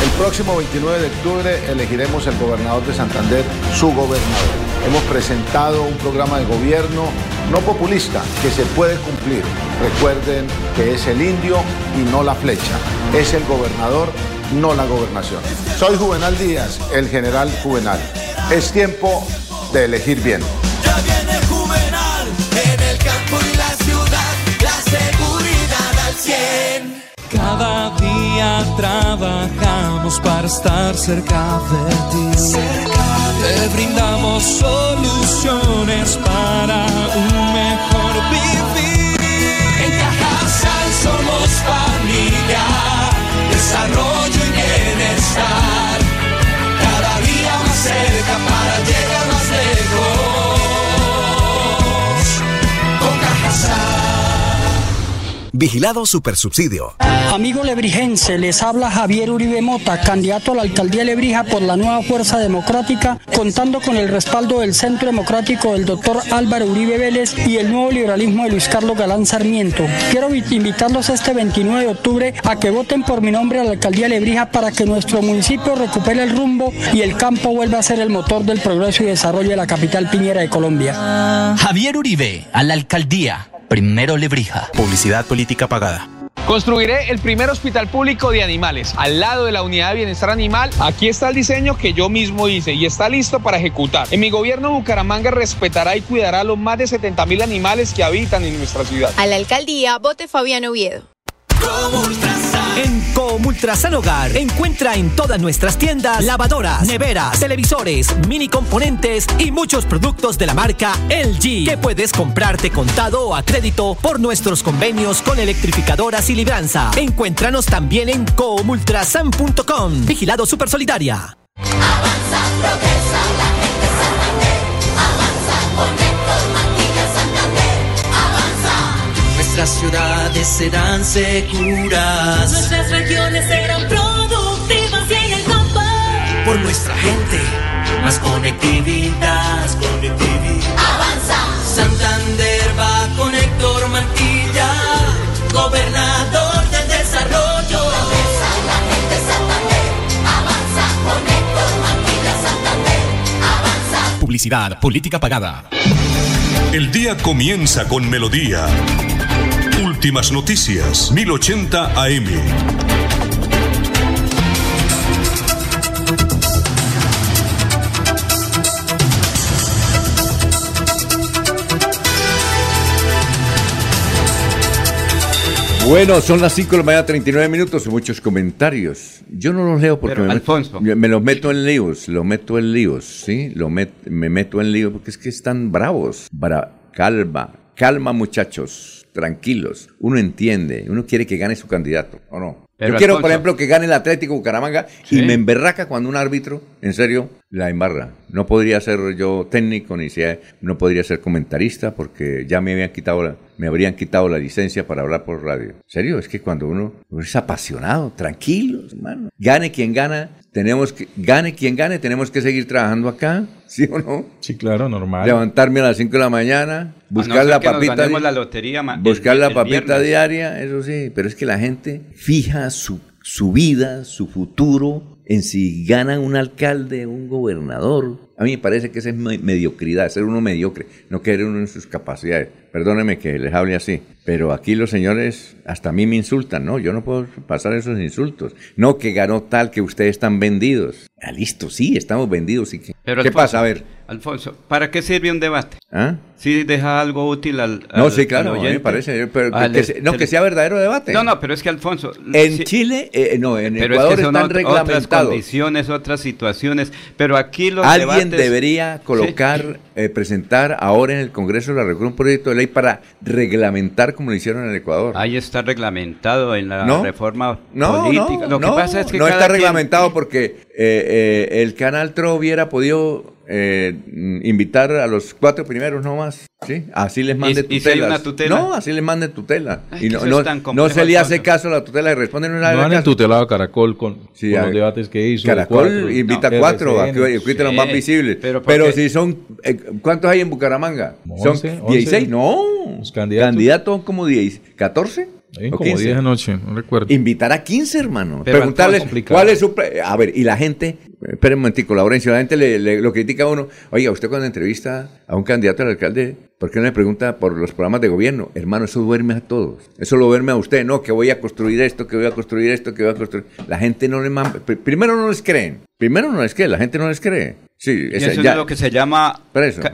El próximo 29 de octubre elegiremos el gobernador de Santander, su gobernador. Hemos presentado un programa de gobierno no populista que se puede cumplir. Recuerden que es el indio y no la flecha. Es el gobernador, no la gobernación. Soy Juvenal Díaz, el general Juvenal. Es tiempo de elegir bien. Ya viene Juvenal en el campo y la ciudad, la seguridad al 100. Cada día trabajamos para estar cerca de ti. Te brindamos soluciones Vigilado Supersubsidio. Amigo lebrijense, les habla Javier Uribe Mota, candidato a la alcaldía de Lebrija por la nueva Fuerza Democrática, contando con el respaldo del Centro Democrático del doctor Álvaro Uribe Vélez y el nuevo liberalismo de Luis Carlos Galán Sarmiento. Quiero vi- invitarlos este 29 de octubre a que voten por mi nombre a la alcaldía de Lebrija para que nuestro municipio recupere el rumbo y el campo vuelva a ser el motor del progreso y desarrollo de la capital piñera de Colombia. Javier Uribe, a la alcaldía. Primero Lebrija. Publicidad política pagada. Construiré el primer hospital público de animales al lado de la unidad de bienestar animal. Aquí está el diseño que yo mismo hice y está listo para ejecutar. En mi gobierno Bucaramanga respetará y cuidará a los más de 70 mil animales que habitan en nuestra ciudad. A la alcaldía, vote Fabián Oviedo. En Comultrasan Hogar encuentra en todas nuestras tiendas lavadoras, neveras, televisores, mini componentes y muchos productos de la marca LG que puedes comprarte contado o a crédito por nuestros convenios con electrificadoras y libranza. Encuéntranos también en comultrasan.com. Vigilado Super Solidaria. Nuestras ciudades serán seguras. Nuestras regiones serán productivas y en el campo. Por nuestra gente, más conectividad. conectividad. Avanza. Santander va con Héctor Mantilla, gobernador del desarrollo. Avanza la gente Santander. Avanza con Héctor Mantilla, Santander. Avanza. Publicidad política pagada. El día comienza con melodía. Últimas noticias, 1080 AM. Bueno, son las 5 de la mañana, 39 minutos, muchos comentarios. Yo no los leo porque Pero, me, Alfonso. Meto, me los meto en líos, los meto en líos, ¿sí? Lo met- me meto en líos porque es que están bravos. Bra- calma, calma muchachos, tranquilos. Uno entiende, uno quiere que gane su candidato, ¿o no? Pero, Yo quiero, Alfonso. por ejemplo, que gane el Atlético Bucaramanga Sí. y me emberraca cuando un árbitro, en serio, la embarra. No podría ser yo técnico ni sea, no podría ser comentarista porque ya me habían quitado la, me habrían quitado la licencia para hablar por radio. En serio, es que cuando uno es apasionado, tranquilo, hermano. Gane quien gana, tenemos que gane quien gane, tenemos que seguir trabajando acá, ¿sí o no? Sí, claro, normal. Levantarme a las 5 de la mañana, buscar ser la que nos papita di- la lotería ma- el- buscar la el papita viernes. diaria, eso sí, pero es que la gente fija su, su vida, su futuro en si ganan un alcalde, un gobernador, A mí me parece que esa es me- mediocridad, ser uno mediocre, no querer uno en sus capacidades. Perdóneme que les hable así, pero aquí los señores hasta a mí me insultan, ¿no? Yo no puedo pasar esos insultos. No, que ganó tal, que ustedes están vendidos. Ah, listo, sí, estamos vendidos. ¿y qué Pero ¿Qué Alfonso, pasa? A ver. Alfonso, ¿para qué sirve un debate? ¿Ah? Si deja algo útil al, No, al- sí, al claro, a mí me oyente. parece, pero que- Al- que se- no, que sea verdadero debate. No, no, pero es que Alfonso... En sí- Chile, eh, no, en pero Ecuador es que son están ot- otras reglamentados. condiciones, otras situaciones, pero aquí los Alguien debates- debería colocar, eh, presentar ahora en el Congreso de la República un proyecto de ley para reglamentar como lo hicieron en el Ecuador. Ahí está reglamentado en la No, reforma No, política. no, Lo que no, pasa es que no está quien- reglamentado porque eh, eh, el canal TRO hubiera podido eh, invitar a los cuatro primeros nomás, ¿sí? Así les mande ¿Y- y si hay tutelas. una tutela? No, así les mande tutela. Ay, y no, no, no se le hace caso a la tutela y responde no le No han caso. entutelado a Caracol con, Sí, con a- los debates que hizo. de Caracol cuatro. invita No, cuatro, a RCN. que quiten los más Sí, visibles. pero Pero, si son, eh, ¿cuántos hay en Bucaramanga? Once, son once. 16, no. Los candidatos. Candidatos como 10, 14. Hay o como 15. 10 anoche, no recuerdo. Invitar a 15, hermano. Pero Preguntarles cuál es su... A ver, y la gente... Esperen un momentico, Laurencio. La gente le, le- lo critica a uno. Oiga, usted cuando entrevista a un candidato al alcalde, ¿por qué no le pregunta por los programas de gobierno? Hermano, eso duerme a todos. Eso lo duerme a usted. No, que voy a construir esto, que voy a construir esto, que voy a construir... La gente no le... pr- Primero no les creen. Primero no les cree. La gente no les cree. Sí, Y esa- eso ya- es lo que se llama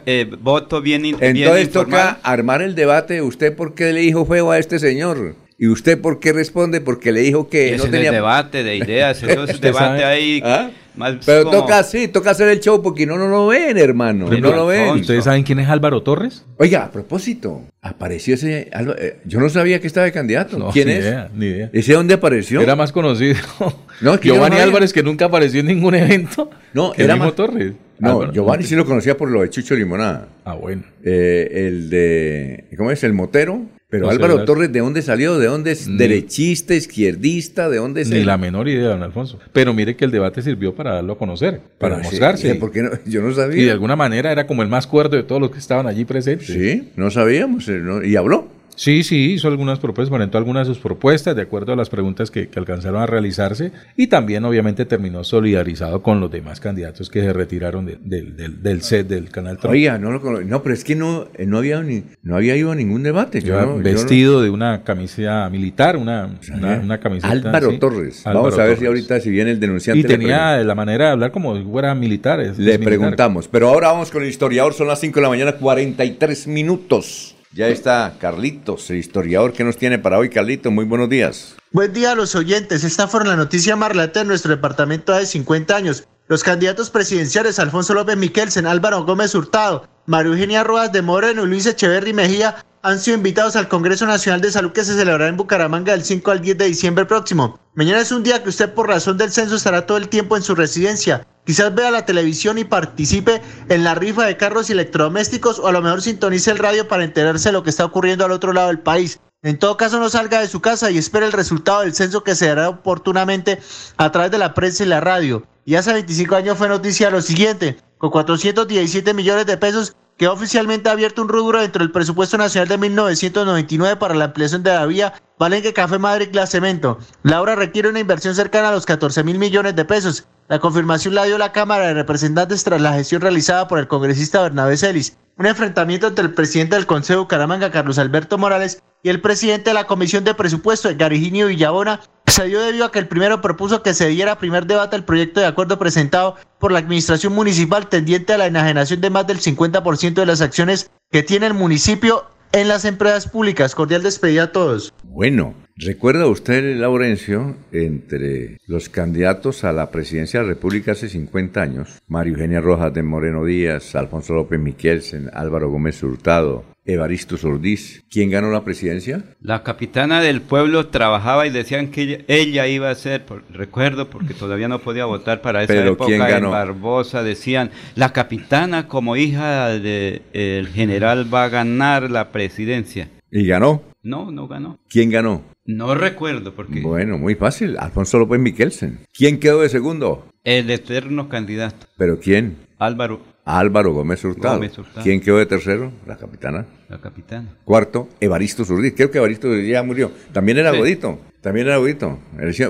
eh, voto bien, in- bien entonces toca armar el debate. ¿Usted por qué le dijo feo a este señor? ¿Y usted por qué responde? Porque le dijo que no tenía... es debate de ideas, eso es debate ahí. ¿Ah? Más Pero como- toca así, toca hacer el show porque no, no lo ven, hermano. Por No lo ven. ¿Ustedes saben quién es Álvaro Torres? Oiga, a propósito, apareció ese... Eh, yo no sabía que estaba de candidato. No, ¿Quién ni es? idea, ni idea. ¿Ese dónde apareció? Era más conocido. No, es que yo no Giovanni. Álvarez, que nunca apareció en ningún evento. No, que era el mismo más- Torres. No, Álvaro, Giovanni sí lo conocía por lo de Chucho Limonada. Ah, bueno. Eh, el de... ¿Cómo es? El motero. Pero No Álvaro. Torres, ¿de dónde salió? ¿De dónde es? ¿Derechista, izquierdista? ¿De dónde es Ni él? la menor idea, don Alfonso. Pero mire que el debate sirvió para darlo a conocer, para Pero mostrarse. ¿por qué no? Yo no sabía. Y de alguna manera era como el más cuerdo de todos los que estaban allí presentes. Sí, no sabíamos. eh, no- y habló. Sí, sí, hizo algunas propuestas, presentó algunas de sus propuestas de acuerdo a las preguntas que, que alcanzaron a realizarse y también obviamente terminó solidarizado con los demás candidatos que se retiraron de- del- del, del set del canal Trump. Oiga, no No, pero es que no, eh, no, había, ni, no había ido a ningún debate. Yo yo vestido de una camisa militar, una, una, una camiseta. Álvaro sí. Torres. Álvaro Vamos a ver si ahorita, si viene el denunciante. Y tenía la manera de hablar como si fuera militar. es- Le es militar. preguntamos, pero ahora vamos con el historiador, son las 5 de la mañana, 43 minutos. Ya está Carlitos, el historiador que nos tiene para hoy. Carlitos, muy buenos días. Buen día a los oyentes. Esta fue la noticia más relata de nuestro departamento hace 50 años. Los candidatos presidenciales Alfonso López Miquelsen, Álvaro Gómez Hurtado, María Eugenia Rojas de Moreno y Luis Echeverry Mejía han sido invitados al Congreso Nacional de Salud que se celebrará en Bucaramanga del 5 al 10 de diciembre próximo. Mañana es un día que usted por razón del censo estará todo el tiempo en su residencia. Quizás vea la televisión y participe en la rifa de carros electrodomésticos o a lo mejor sintonice el radio para enterarse de lo que está ocurriendo al otro lado del país. En todo caso, no salga de su casa y espere el resultado del censo que se dará oportunamente a través de la prensa y la radio. Y hace 25 años fue noticia lo siguiente, con 417 millones de pesos quedó oficialmente abierto un rubro dentro del presupuesto nacional de 1999 para la ampliación de la vía Valenque Café Madrid La Cemento. La obra requiere una inversión cercana a los 14 mil millones de pesos. La confirmación la dio la Cámara de Representantes tras la gestión realizada por el congresista Bernabé Celis. Un enfrentamiento entre el presidente del Consejo Bucaramanga, Carlos Alberto Morales, y el presidente de la Comisión de Presupuesto, Gariginio Villabona, se dio debido a que el primero propuso que se diera primer debate al proyecto de acuerdo presentado por la administración municipal tendiente a la enajenación de más del 50% de las acciones que tiene el municipio en las empresas públicas. Cordial despedida a todos. Bueno, ¿recuerda usted, Laurencio, entre los candidatos a la presidencia de la República hace 50 años, María Eugenia Rojas de Moreno Díaz, Alfonso López Miquelsen, Álvaro Gómez Hurtado, Evaristo Sordiz, ¿quién ganó la presidencia? La capitana del pueblo trabajaba y decían que ella, ella iba a ser, por- recuerdo porque todavía no podía votar para esa Pero época ¿quién en ganó? Barbosa, decían, la capitana como hija del general va a ganar la presidencia. ¿Y ganó? No, no ganó. ¿Quién ganó? No recuerdo porque Bueno, muy fácil, Alfonso López Miquelsen. ¿Quién quedó de segundo? el eterno candidato, ¿Pero quién? Álvaro, Álvaro Gómez Hurtado. Gómez Hurtado. ¿Quién quedó de tercero? La capitana. la capitana. Cuarto, Evaristo Zurdiz. Creo que Evaristo ya murió. También era Sí. godito. También era godito.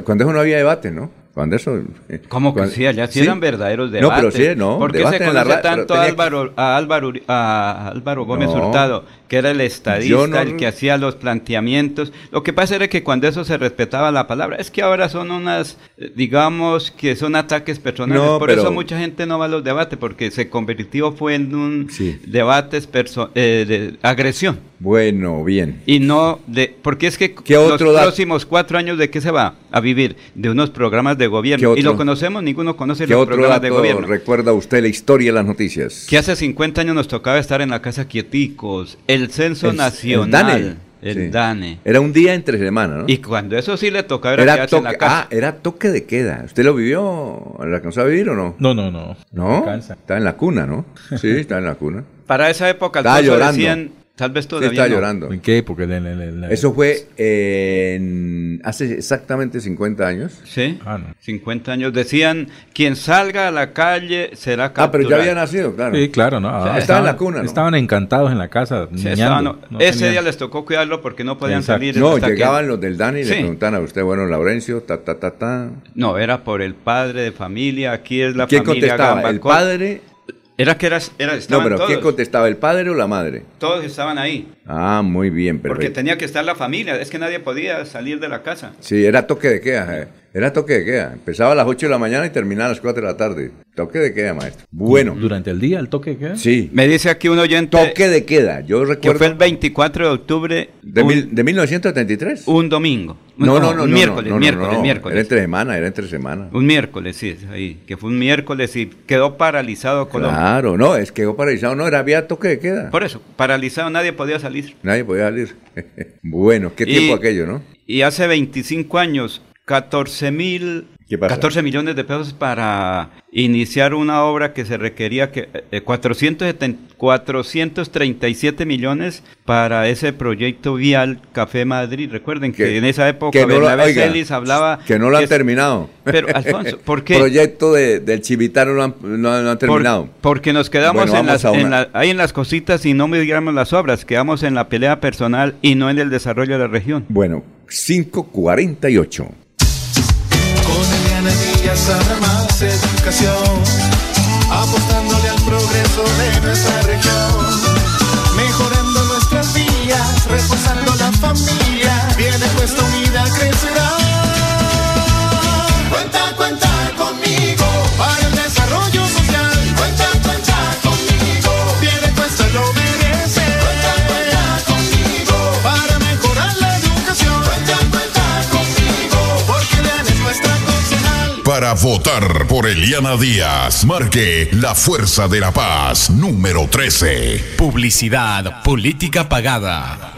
Cuando eso no había debate, ¿no? Cuando eso... ¿Cómo que cuando- sí? Allá sí, ¿Sí? eran verdaderos No, debates. pero sí, no, ¿Por qué debate se la conoce tanto a Álvaro, a, Álvaro, a Álvaro Gómez No. Hurtado, que era el estadista, no- el que hacía los planteamientos? Lo que pasa era que cuando eso se respetaba la palabra, es que ahora son unas, digamos, que son ataques personales. No, Por pero- eso mucha gente no va a los debates, porque se convirtió fue en un debates perso- eh, de agresión. Bueno, bien. Y no de, porque es que ¿Qué otro los próximos cuatro años de qué se va a vivir de unos programas de ¿Qué gobierno y lo conocemos, ninguno conoce ¿Qué los otro programas de gobierno. recuerda usted la historia de las noticias? Que hace 50 años nos tocaba estar en la casa quieticos, el censo El- nacional, el DANE. el Sí. DANE. Era un día entre semana, ¿no? Y cuando eso sí le tocaba era, Era quedarse en toque, la casa. ah, era toque de queda. ¿Usted lo vivió? ¿Lo alcanzó a vivir o no? No, no, no. ¿No? Está en la cuna, ¿no? Sí, está en la cuna. Para esa época llorando. decían, tal vez Sí, todavía estaba no. llorando. ¿En qué época? Eso fue en- hace exactamente 50 años. Sí, Ah, no. 50 años. Decían, quien salga a la calle será capturado. Ah, pero ya había nacido, claro. Sí, claro, ¿no? Ah, estaba en la cuna, ¿no? Estaban encantados en la casa. Sí, estaban- No ese tenían- día les tocó cuidarlo porque no podían Exacto. salir. No, hasta que- llegaban los del DANI y le Sí. preguntaban a usted, bueno, Laurencio, ta, ta, ta, ta. No, era por el padre de familia, aquí es la ¿Quién familia contestaba? ¿El padre? Era que era, era- No, pero todos, ¿quién contestaba? ¿El padre o la madre? todos estaban ahí, Ah, muy bien, porque perfecto. tenía que estar la familia, es que nadie podía salir de la casa. Sí, era toque de queda. Era toque de queda. Empezaba a las 8 de la mañana y terminaba a las 4 de la tarde. Toque de queda, maestro. Bueno. Durante el día, el toque de queda. Sí. Me dice aquí un oyente Toque de queda. Yo que recuerdo. fue el 24 de octubre, de, un, mil- de 1973. un domingo. no, no, no. un no, miércoles, no, no, miércoles, no. miércoles. Era entre semana, era entre semana. Un miércoles, sí, es ahí, que fue un miércoles y quedó paralizado Colombia. Claro, no, es que quedó paralizado. No, era había toque de queda. Por eso, paralizado, nadie podía salir. Nadie podía salir. bueno, qué Y- tiempo aquello, ¿no? Y hace 25 años, 14 mil... ¿Qué pasa? 14 millones de pesos para iniciar una obra que se requería que eh, 470 437 millones para ese proyecto vial Café Madrid. Recuerden que, Que- en esa época no Bernabé Celis hablaba Que no lo han es- terminado. Pero Alfonso, ¿por qué? proyecto de, del Chivitano no no lo han Por- terminado. porque nos quedamos Bueno, en las, una- en la- ahí en las cositas y no miramos las obras, quedamos en la pelea personal y no en el desarrollo de la región. Bueno, 548. Sabe más educación, apostándole al progreso de nuestra región, mejorando nuestras vías, reforzando la familia, viene puesta unida crecerá. Para votar por Eliana Díaz, marque la Fuerza de la Paz, número 13. Publicidad, política pagada.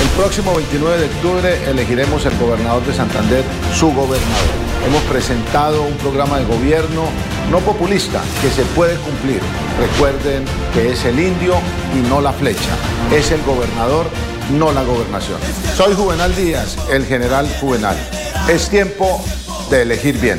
El próximo 29 de octubre elegiremos el gobernador de Santander, su gobernador. Hemos presentado un programa de gobierno no populista que se puede cumplir. Recuerden que es el indio y no la flecha. Es el gobernador, no la gobernación. Soy Juvenal Díaz, el general Juvenal. Es tiempo de elegir bien.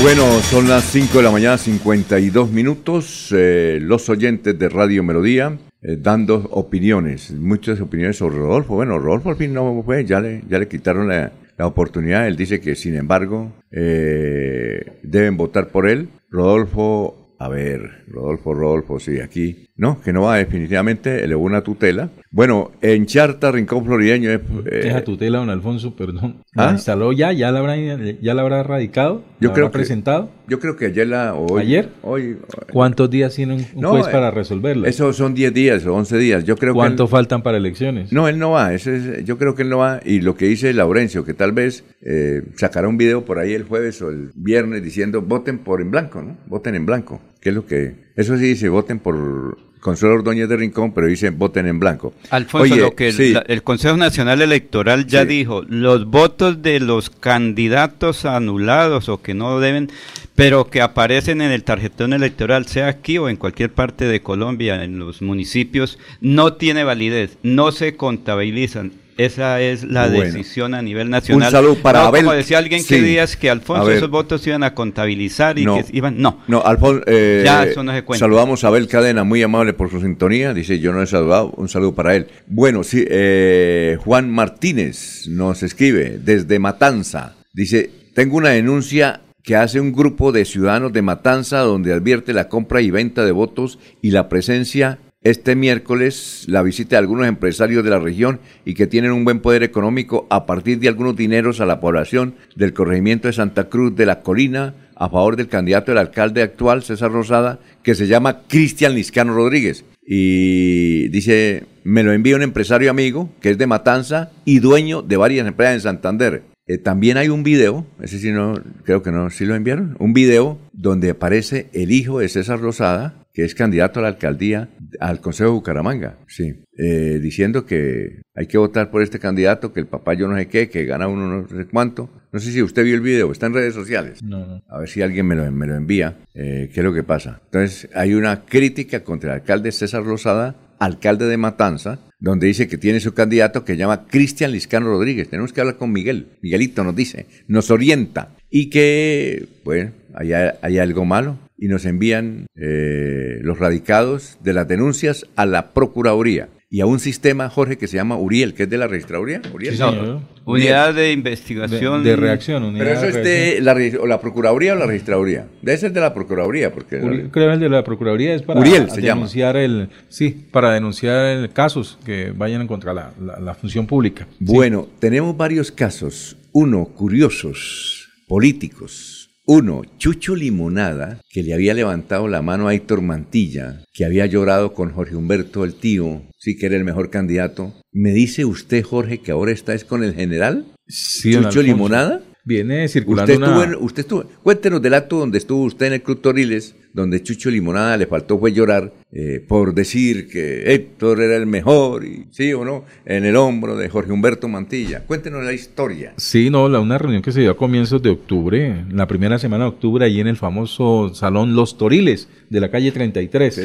Bueno, son las 5 de la mañana, 52 minutos. eh, los oyentes de Radio Melodía eh, dando opiniones, muchas opiniones sobre Rodolfo. Bueno, Rodolfo al fin no fue, ya le, ya le quitaron la, oportunidad. Él dice que, sin embargo, eh, deben votar por él. Rodolfo, a ver, Rodolfo, Rodolfo, sí, aquí. No, que no va definitivamente, elevó una tutela. Bueno, en Charta, Rincón Florideño. eh, Esa tutela, don Alfonso, perdón. ¿Ah? ¿La instaló ya? ¿Ya la habrá, ya la habrá radicado? Yo ¿La creo habrá que- presentado? Yo creo que ayer la. Hoy, ¿Ayer? Hoy. ¿Cuántos días tiene un un No, juez eh, para resolverlo? Eso son 10 días o 11 días. Yo creo ¿Cuánto que. él- faltan para elecciones? No, él no va. ese es- yo creo que él no va. Y lo que dice Laurencio, que tal vez eh, sacará un video por ahí el jueves o el viernes diciendo voten por en blanco, ¿no? Voten en blanco. Que es lo que. Eso sí dice voten por Consuelo Ordóñez de Rincón, pero dice voten en blanco. Alfonso, Oye, lo que sí. el Consejo Nacional Electoral ya dijo, los votos de los candidatos anulados o que no deben, pero que aparecen en el tarjetón electoral, sea aquí o en cualquier parte de Colombia, en los municipios, no tiene validez, no se contabilizan. Esa es la Bueno. decisión a nivel nacional. Un saludo para No, Abel. Como decía alguien que días que Alfonso, esos votos iban a contabilizar y No. que iban. No. No, Alfonso, eh, Ya, eso no se cuenta. saludamos a Abel Cadena, muy amable por su sintonía. Dice, yo no he saludado, un saludo para él. Bueno, sí, eh, Juan Martínez nos escribe desde Matanza. Dice, tengo una denuncia que hace un grupo de ciudadanos de Matanza donde advierte la compra y venta de votos y la presencia este miércoles la visita de algunos empresarios de la región y que tienen un buen poder económico a partir de algunos dineros a la población del corregimiento de Santa Cruz de la Colina a favor del candidato del alcalde actual, César Rosada, que se llama Cristian Liscano Rodríguez. Y dice, me lo envía un empresario amigo que es de Matanza y dueño de varias empresas en Santander. Eh, también hay un video, ese sí no, creo que no, sí lo enviaron, un video donde aparece el hijo de César Rosada, que es candidato a la alcaldía, al Consejo de Bucaramanga, sí, eh, diciendo que hay que votar por este candidato, que el papá yo no sé qué, que gana uno no sé cuánto. No sé si usted vio el video, está en redes sociales. No, no. A ver si alguien me lo, me lo envía, eh, qué es lo que pasa. Entonces, hay una crítica contra el alcalde César Rosada, alcalde de Matanza, donde dice que tiene su candidato que se llama Cristian Liscano Rodríguez. Tenemos que hablar con Miguel. Miguelito nos dice, nos orienta. Y que, bueno, hay, hay algo malo. Y nos envían eh, los radicados de las denuncias a la Procuraduría. Y a un sistema, Jorge, que se llama Uriel, que es de la registraduría. Uriel. Sí, señor. Unidad de investigación. De- de reacción, unidad Pero eso de es de la, o la Procuraduría o la Registraduría. Debe ser de la Procuraduría, porque... Uri- Creo que el de la Procuraduría es para Uriel se llama. denunciar el sí, para denunciar el- casos que vayan contra la, la- la función pública. Bueno, tenemos varios casos. Uno, curiosos, políticos. Uno, Chucho Limonada, que le había levantado la mano a Héctor Mantilla, que había llorado con Jorge Humberto, el tío, sí que era el mejor candidato. ¿Me dice usted, Jorge, que ahora está es con el general? Sí, ¿Chucho. Limonada? Viene circulando Usted estuvo, una- en- usted estuvo, cuéntenos del acto donde estuvo usted en el Club Toriles, donde Chucho Limonada le faltó fue llorar eh, por decir que Héctor era el mejor, y sí o no, en el hombro de Jorge Humberto Mantilla. Cuéntenos la historia. Sí, no, la, una reunión que se dio a comienzos de octubre, la primera semana de octubre, ahí en el famoso Salón Los Toriles de la calle 33. Sí,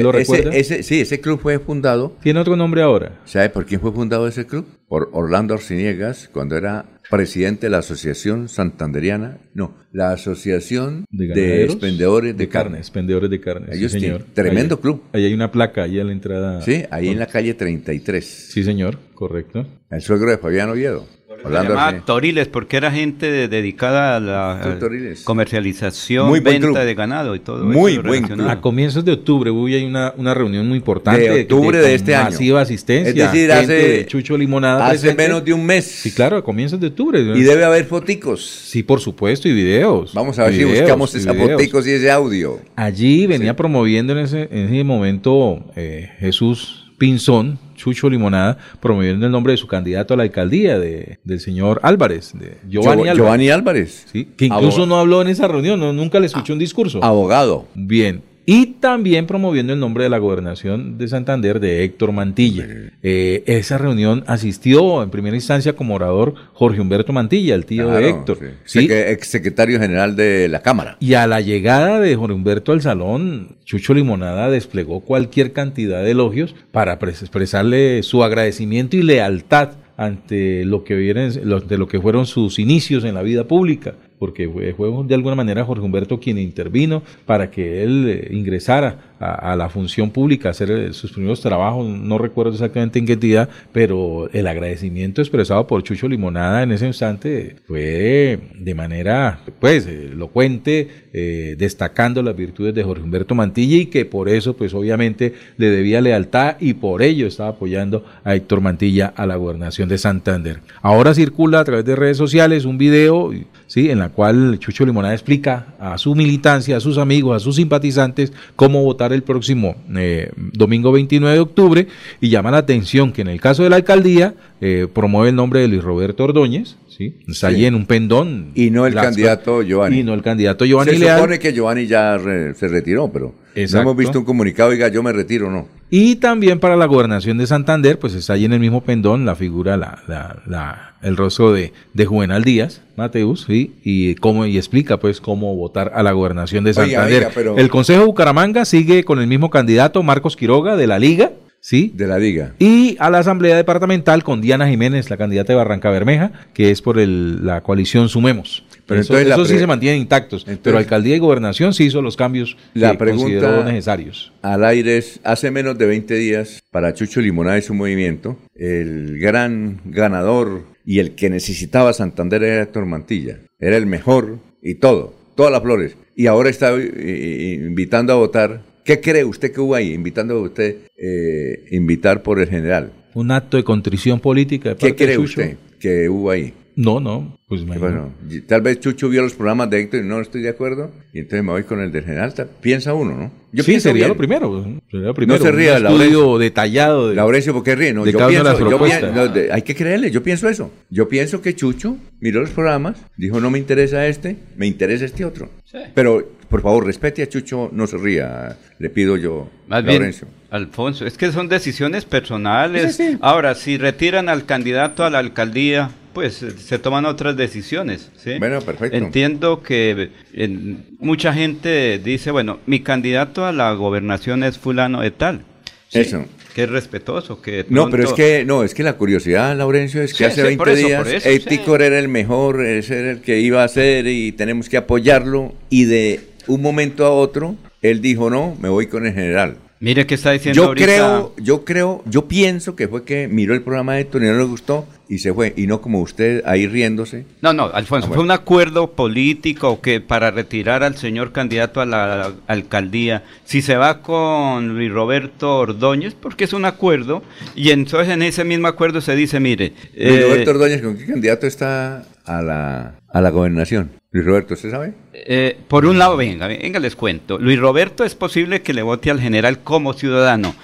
lo ese, recuerda? ese- sí, ese club fue fundado. ¿Tiene otro nombre ahora? ¿Sabe por quién fue fundado ese club? Por Orlando Arciniegas, cuando era presidente de la Asociación Santanderiana, no, la Asociación ¿De? Expendedores de, ¿De carnes, vendedores de carnes. Ellos sí, tienen señor. tremendo Ahí- club. Ahí hay una placa, ahí a la entrada. Sí, ahí en la calle 33. Sí, señor, correcto. El suegro de Fabián Oviedo. Se Hablando llamaba. Toriles porque era gente de- dedicada a la Club comercialización, Muy venta club. de ganado y todo Muy eso buen relacionado. A comienzos de octubre hubo una, una reunión muy importante. De octubre de este año. Masiva asistencia. Es decir, hace- de Chucho Limonada. hace presente. menos de un mes. Sí, claro, a comienzos de octubre. Y debe haber foticos. Sí, por supuesto, y videos. Vamos a ver si buscamos videos. foticos y ese audio. Allí venía promoviendo en ese, en ese momento eh, Jesús Pinzón, Chucho Limonada, promoviendo el nombre de su candidato a la alcaldía, de, del señor Álvarez, de Giovanni Gio- Álvarez. Giovanni Álvarez. Sí, que incluso Abogado. no habló en esa reunión, no- nunca le escuchó un discurso. Abogado. Bien. Y también promoviendo el nombre de la gobernación de Santander de Héctor Mantilla. Eh, esa reunión asistió en primera instancia como orador Jorge Humberto Mantilla, el tío de Héctor. sí. ¿sí? Ex secretario general de la Cámara. Y a la llegada de Jorge Humberto al salón, Chucho Limonada desplegó cualquier cantidad de elogios para pres- expresarle su agradecimiento y lealtad ante lo que vienen, lo- de lo que fueron sus inicios en la vida pública, porque fue, de alguna manera Jorge Humberto quien intervino para que él eh, ingresara a, la función pública, hacer eh, sus primeros trabajos, no recuerdo exactamente en qué entidad, pero el agradecimiento expresado por Chucho Limonada en ese instante fue de manera, pues, elocuente, eh, destacando las virtudes de Jorge Humberto Mantilla y que por eso, pues, obviamente le debía lealtad y por ello estaba apoyando a Héctor Mantilla a la gobernación de Santander. Ahora circula a través de redes sociales un video, sí, en la cual Chucho Limonada explica a su militancia, a sus amigos, a sus simpatizantes cómo votar el próximo eh, domingo 29 de octubre y llama la atención que en el caso de la alcaldía eh, promueve el nombre de Luis Roberto Ordóñez, sí, está Sí. allí en un pendón. Y no el candidato Giovanni. Y no el candidato Giovanni Se Leal. supone que Giovanni ya re- se retiró, pero no hemos visto un comunicado, diga yo me retiro, no. Y también para la gobernación de Santander, pues está allí en el mismo pendón la figura, la, la, la- el rostro de, de Juvenal Díaz, Mateus, ¿sí? y cómo, y explica pues cómo votar a la gobernación de Oiga, Santander. oiga, pero- El Consejo de Bucaramanga sigue con el mismo candidato, Marcos Quiroga, de la Liga, ¿sí? De la Liga. Y a la Asamblea Departamental con Diana Jiménez, la candidata de Barranca Bermeja, que es por el- la coalición Sumemos. Pero eso entonces la eso sí se mantienen intactos, pero alcaldía y gobernación sí hizo los cambios La que consideró pregunta necesarios. al aire es, hace menos de 20 días, para Chucho Limonada y su movimiento, el gran ganador y el que necesitaba Santander era Héctor Mantilla. Era el mejor y todo, todas las flores. Y ahora está eh, eh, invitando a votar. ¿Qué cree usted que hubo ahí? Invitando a usted, eh, invitar por el general. Un acto de contrición política. de ¿Qué parte de cree usted que hubo ahí? No, no, pues me Bueno, tal vez Chucho vio los programas de Héctor y no estoy de acuerdo, y entonces me voy con el del general. Piensa uno, ¿no? sí, pienso sería lo primero. Sería lo primero. No se ría, Laurencio. detallado. De, Laurencio, ¿por qué ríe? No, de yo cada una de pienso, las yo propuestas. pien- no, de- hay que creerle, yo pienso eso. Yo pienso que Chucho miró los programas, dijo no me interesa este, me interesa este otro. Pero, por favor, respete a Chucho, no se ría, le pido yo, Más bien, Laurencio. Alfonso, es que son decisiones personales. Sí, sí. Ahora, si retiran al candidato a la alcaldía, pues eh, se toman otras decisiones. ¿sí? Bueno, perfecto. Entiendo que en- mucha gente dice, bueno, mi candidato a la gobernación es fulano de tal. Sí, Eso. Que es respetuoso, que No, pero es que, no, es que la curiosidad, Laurencio, es que Sí, hace sí, 20 por eso, días eso, el sí. Era el mejor, ese era el que iba a ser y tenemos que apoyarlo, y de un momento a otro, él dijo no, me voy con el general. Mire que está diciendo Yo ahorita- creo, yo creo, yo pienso que fue que miró el programa de Héctor y no le gustó y se fue. Y no como usted ahí riéndose. No, no, Alfonso, Ah, bueno. fue un acuerdo político que para retirar al señor candidato a la alcaldía, si se va con Luis Roberto Ordóñez, porque es un acuerdo, y entonces en ese mismo acuerdo se dice, mire, Luis eh, Roberto Ordóñez, ¿con qué candidato está a la, a la gobernación? Luis Roberto, ¿usted sabe? eh, por un lado, venga, venga, les cuento, Luis Roberto es posible que le vote al general como ciudadano.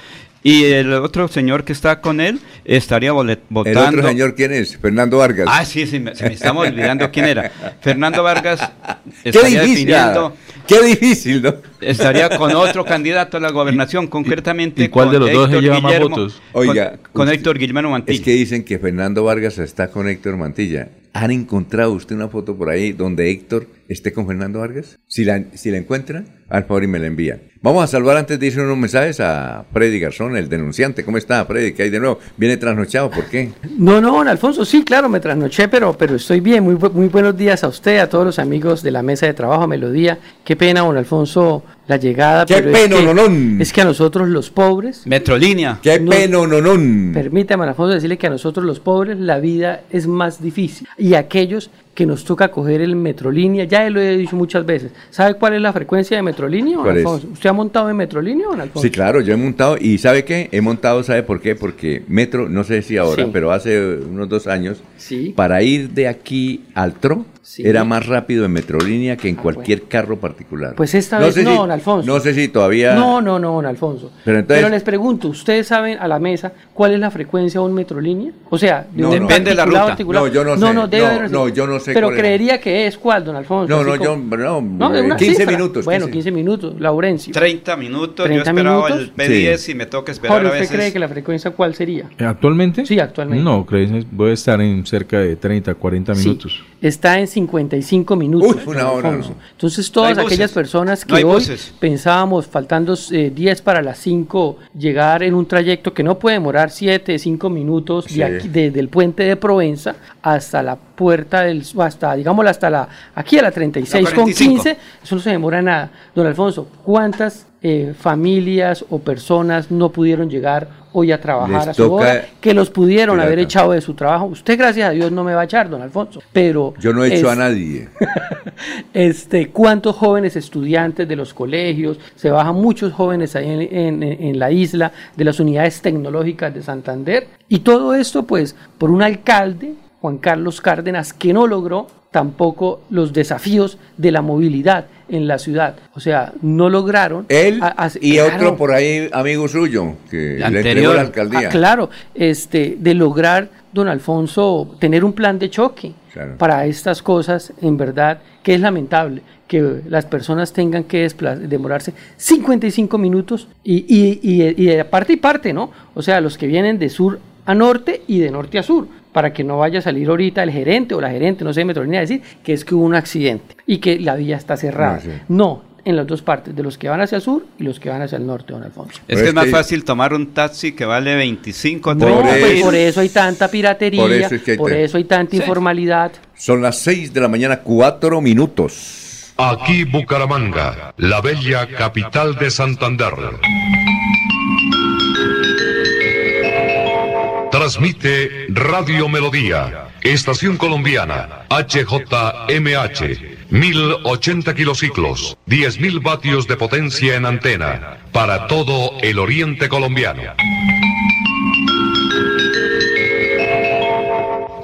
Y el otro señor que está con él estaría vole- El votando. otro señor, ¿quién es? Fernando Vargas. Ah, sí, sí, me- se me estamos olvidando quién era. Fernando Vargas Qué estaría difícil, definiendo, qué difícil, ¿no? estaría con otro candidato a la gobernación, concretamente y cuál con de los dos se Héctor lleva más Guillermo- votos? con- Oiga, con, usted- Héctor Guillermo Mantilla. Es que dicen que Fernando Vargas está con Héctor Mantilla. ¿Han encontrado usted una foto por ahí donde Héctor esté con Fernando Vargas? Si la, si la encuentran, al favor y me la envían. Vamos a salvar antes de irse unos mensajes a Freddy Garzón, el denunciante. ¿Cómo está, Freddy? ¿Qué hay de nuevo? ¿Viene trasnochado? ¿Por qué? No, no, don Alfonso, sí, claro, me trasnoché, pero, pero estoy bien. Muy, muy buenos días a usted, a todos los amigos de la mesa de trabajo, Melodía. Qué pena, don Alfonso, la llegada. ¡Qué pero es que- penononón! Es que a nosotros los pobres. Metrolínea. ¡Qué No. penononón! Permítame, Alfonso, decirle que a nosotros los pobres la vida es más difícil. Y aquellos que nos toca coger el Metrolínea, ya lo he dicho muchas veces. ¿Sabe cuál es la frecuencia de Metrolínea, don. Alfonso? ¿Usted ha montado en Metrolínea, don Alfonso? Sí, claro, yo he montado, y ¿sabe qué? He montado, ¿sabe por qué? Porque Metro, no sé si ahora, Sí. pero hace unos dos años, Sí. para ir de aquí al TRO, Sí. Ah, era más rápido en Metrolínea que en cualquier carro particular. Pues esta vez no, si- don Alfonso. No sé si todavía... No, no, no, don Alfonso. Pero entonces- les pregunto, ¿ustedes saben a la mesa cuál es la frecuencia de un Metrolínea? O sea, de No, un no. Depende de la ruta. No, yo no No, sé. no, No, no, yo no sé Pero cuál es. creería que es cuál, don Alfonso. No, no, yo, no, No, de una 15 cifra. minutos. Bueno, 15. 15 minutos, Laurencio. 30 minutos. 30 yo esperaba minutos. el P10 y me toca esperar Jorge, a ¿usted veces. cree que la frecuencia cuál sería? ¿Actualmente? Sí, actualmente. No, creo que voy a estar en cerca de 30, 40 Sí, minutos. está en 55 minutos. Uy, una hora, no. Entonces, todas aquellas personas que hoy buses. pensábamos, faltando eh, 10 para las 5, llegar en un trayecto que no puede demorar 7, 5 minutos Sí. de aquí, desde el puente de Provenza hasta la puerta del, hasta, digámoslo, hasta la, aquí a la 36 La con 45. 15, eso no se demora nada. Don Alfonso, ¿cuántas eh, familias o personas no pudieron llegar hoy a trabajar Les a su hora, que los pudieron haber echado de su trabajo? Usted, gracias a Dios, no me va a echar, don Alfonso, pero... Yo no he hecho es- a nadie. este, cuántos jóvenes estudiantes de los colegios, se bajan muchos jóvenes ahí en, en- en la isla de las unidades tecnológicas de Santander y todo esto pues por un alcalde, Juan Carlos Cárdenas, que no logró tampoco los desafíos de la movilidad en la ciudad, o sea, no lograron Él a- a- y claro. otro por ahí, amigo suyo, que le entregó la alcaldía. Ah, claro, este, de lograr, don Alfonso, tener un plan de choque Claro. para estas cosas, en verdad, que es lamentable que las personas tengan que demorarse 55 minutos y, y, y- y de parte y parte, ¿no? O sea, los que vienen de sur a norte y de norte a sur, para que no vaya a salir ahorita el gerente o la gerente, no sé, Metrolínea, a decir que es que hubo un accidente y que la vía está cerrada. No, sí. No, en las dos partes, de los que van hacia el sur y los que van hacia el norte, don Alfonso. Es que es es más que- fácil tomar un taxi que vale 25, No, 30 pues mil. por eso hay tanta piratería, Por eso eso, es que hay tanta Sí. informalidad. Son las 6 de la mañana, 4 minutos. Aquí Bucaramanga, la bella capital de Santander. Transmite Radio Melodía, Estación Colombiana, HJMH, 1080 kilociclos, 10.000 vatios de potencia en antena, para todo el oriente colombiano.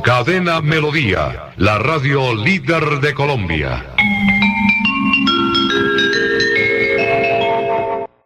Cadena Melodía, la radio líder de Colombia.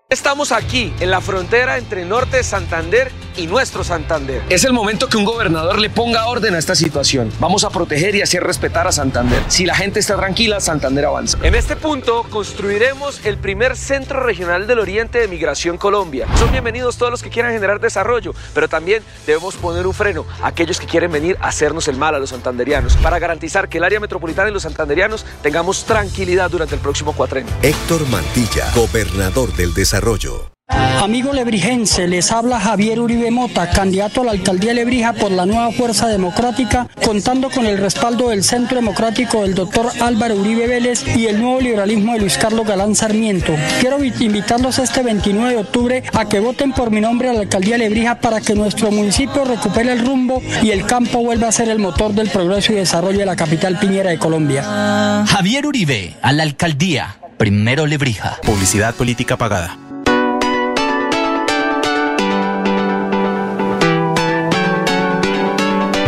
Estamos aquí, en la frontera entre Norte de Santander y nuestro Santander. Es el momento que un gobernador le ponga orden a esta situación. Vamos a proteger y hacer respetar a Santander. Si la gente está tranquila, Santander avanza. En este punto construiremos el primer centro regional del Oriente de Migración Colombia. Son bienvenidos todos los que quieran generar desarrollo, pero también debemos poner un freno a aquellos que quieren venir a hacernos el mal a los santanderianos para garantizar que el área metropolitana y los santanderianos tengamos tranquilidad durante el próximo cuatrenio. Héctor Mantilla, gobernador del desarrollo. Amigo lebrijense, les habla Javier Uribe Mota, candidato a la alcaldía de Lebrija por la nueva Fuerza Democrática, contando con el respaldo del Centro Democrático del doctor Álvaro Uribe Vélez y el nuevo liberalismo de Luis Carlos Galán Sarmiento. Quiero vi- invitarlos este 29 de octubre a que voten por mi nombre a la alcaldía de Lebrija para que nuestro municipio recupere el rumbo y el campo vuelva a ser el motor del progreso y desarrollo de la capital piñera de Colombia. Javier Uribe, a la alcaldía. Primero Lebrija. Publicidad política pagada.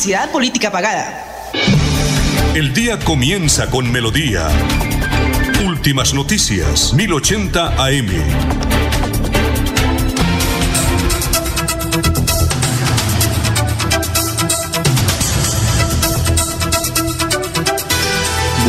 Publicidad política pagada. El día comienza con melodía. Últimas noticias, 1080 AM.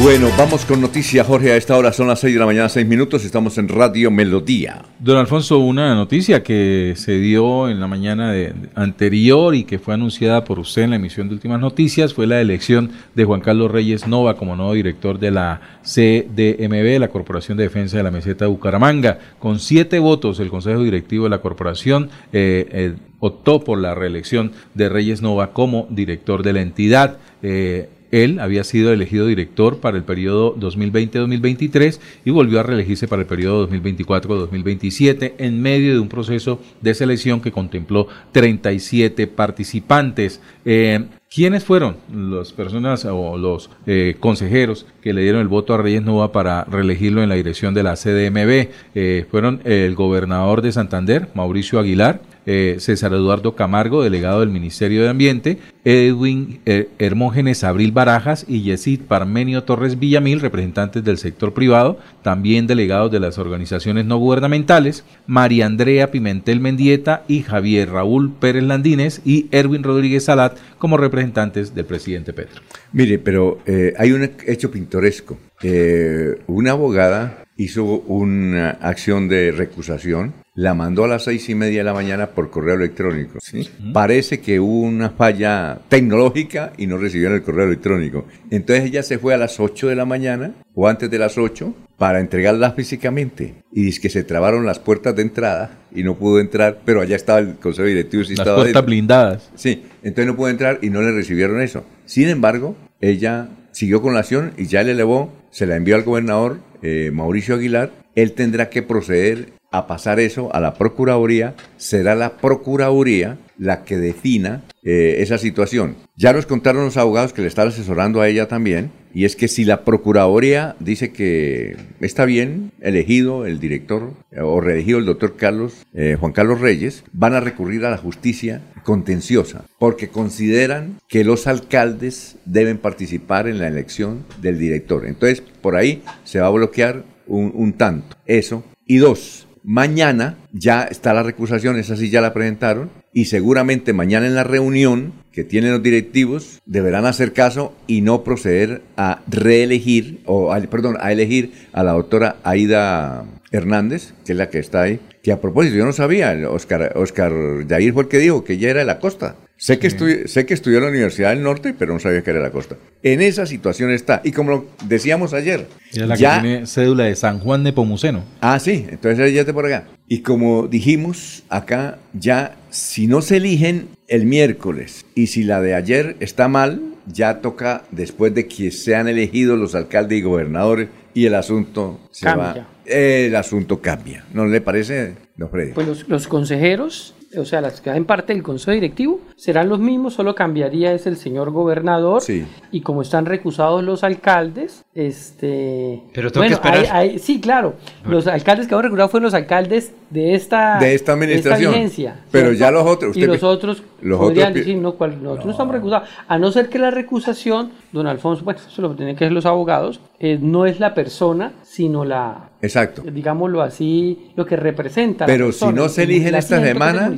Bueno, vamos con noticias, Jorge. A esta hora son las 6 de la mañana, 6 minutos. Estamos en Radio Melodía. Don Alfonso, una noticia que se dio en la mañana de, anterior y que fue anunciada por usted en la emisión de Últimas Noticias fue la elección de Juan Carlos Reyes Nova como nuevo director de la CDMB, la Corporación de Defensa de la Meseta de Bucaramanga. Con siete votos, el Consejo Directivo de la Corporación eh, eh, optó por la reelección de Reyes Nova como director de la entidad. Eh, él había sido elegido director para el periodo 2020-2023 y volvió a reelegirse para el periodo 2024-2027 en medio de un proceso de selección que contempló 37 participantes. Eh, ¿Quiénes fueron las personas o los eh, consejeros que le dieron el voto a Reyes Nova para reelegirlo en la dirección de la CDMB? Eh, fueron el gobernador de Santander, Mauricio Aguilar, eh, César Eduardo Camargo, delegado del Ministerio de Ambiente, Edwin Hermógenes Abril Barajas y Yesid Parmenio Torres Villamil, representantes del sector privado, también delegados de las organizaciones no gubernamentales, María Andrea Pimentel Mendieta y Javier Raúl Pérez Landines y Erwin Rodríguez Salat como representantes del presidente Petro. Mire, pero eh, hay un hecho pintoresco. Eh, una abogada hizo una acción de recusación, la mandó a las seis y media de la mañana por correo electrónico. ¿sí? Parece que hubo una falla tecnológica y no recibieron el correo electrónico. Entonces ella se fue a las 8 de la mañana o antes de las 8 para entregarla físicamente. Y dice que se trabaron las puertas de entrada y no pudo entrar, pero allá estaba el consejo directivo. Sí Las estaba puertas dentro. blindadas. Sí, entonces no pudo entrar y no le recibieron eso. Sin embargo, ella siguió con la acción y ya le elevó, se la envió al gobernador eh, Mauricio Aguilar. Él tendrá que proceder a pasar eso a la Procuraduría. Será la Procuraduría la que defina eh, esa situación. Ya nos contaron los abogados que le están asesorando a ella también, y es que si la Procuraduría dice que está bien elegido el director eh, o reelegido el doctor Carlos, eh, Juan Carlos Reyes, van a recurrir a la justicia contenciosa, porque consideran que los alcaldes deben participar en la elección del director. Entonces, por ahí se va a bloquear un, un tanto. Eso. Y dos, mañana ya está la recusación, esa sí ya la presentaron, y seguramente mañana en la reunión que tienen los directivos deberán hacer caso y no proceder a reelegir, o a- perdón, a elegir a la doctora Aida Hernández, que es la que está ahí, que a propósito yo no sabía, el Oscar, Oscar Yair fue el que dijo que ella era de la costa. Sé que, sé que estudió en la Universidad del Norte, pero no sabía que era de la costa. En esa situación está. Y como lo decíamos ayer, Ella es la ya que tiene cédula de San Juan de Pomuceno. Ah, sí, entonces ella está por acá. Y como dijimos acá, ya si no se eligen el miércoles y si la de ayer está mal, ya toca después de que sean elegidos los alcaldes y gobernadores y el asunto se Cambia. va. El asunto cambia. ¿No le parece, don Freddy? Pues los, los consejeros, o sea, las que hacen parte del consejo directivo, serán los mismos, solo cambiaría es el señor gobernador. Sí. Y como están recusados los alcaldes, este... Pero tengo que esperar. hay- hay- sí, claro. Los alcaldes que han recusado fueron los alcaldes de esta... De esta administración. vigencia, Pero ¿cierto? ya los otros, Y usted- los otros los podrían otros decir, no, cual- nosotros no estamos recusados. A no ser que la recusación, don Alfonso, bueno, eso lo tienen que hacer los abogados, eh, no es la persona, sino la... Exacto. Digámoslo así, lo que representa. Pero si no se el eligen esta el semana,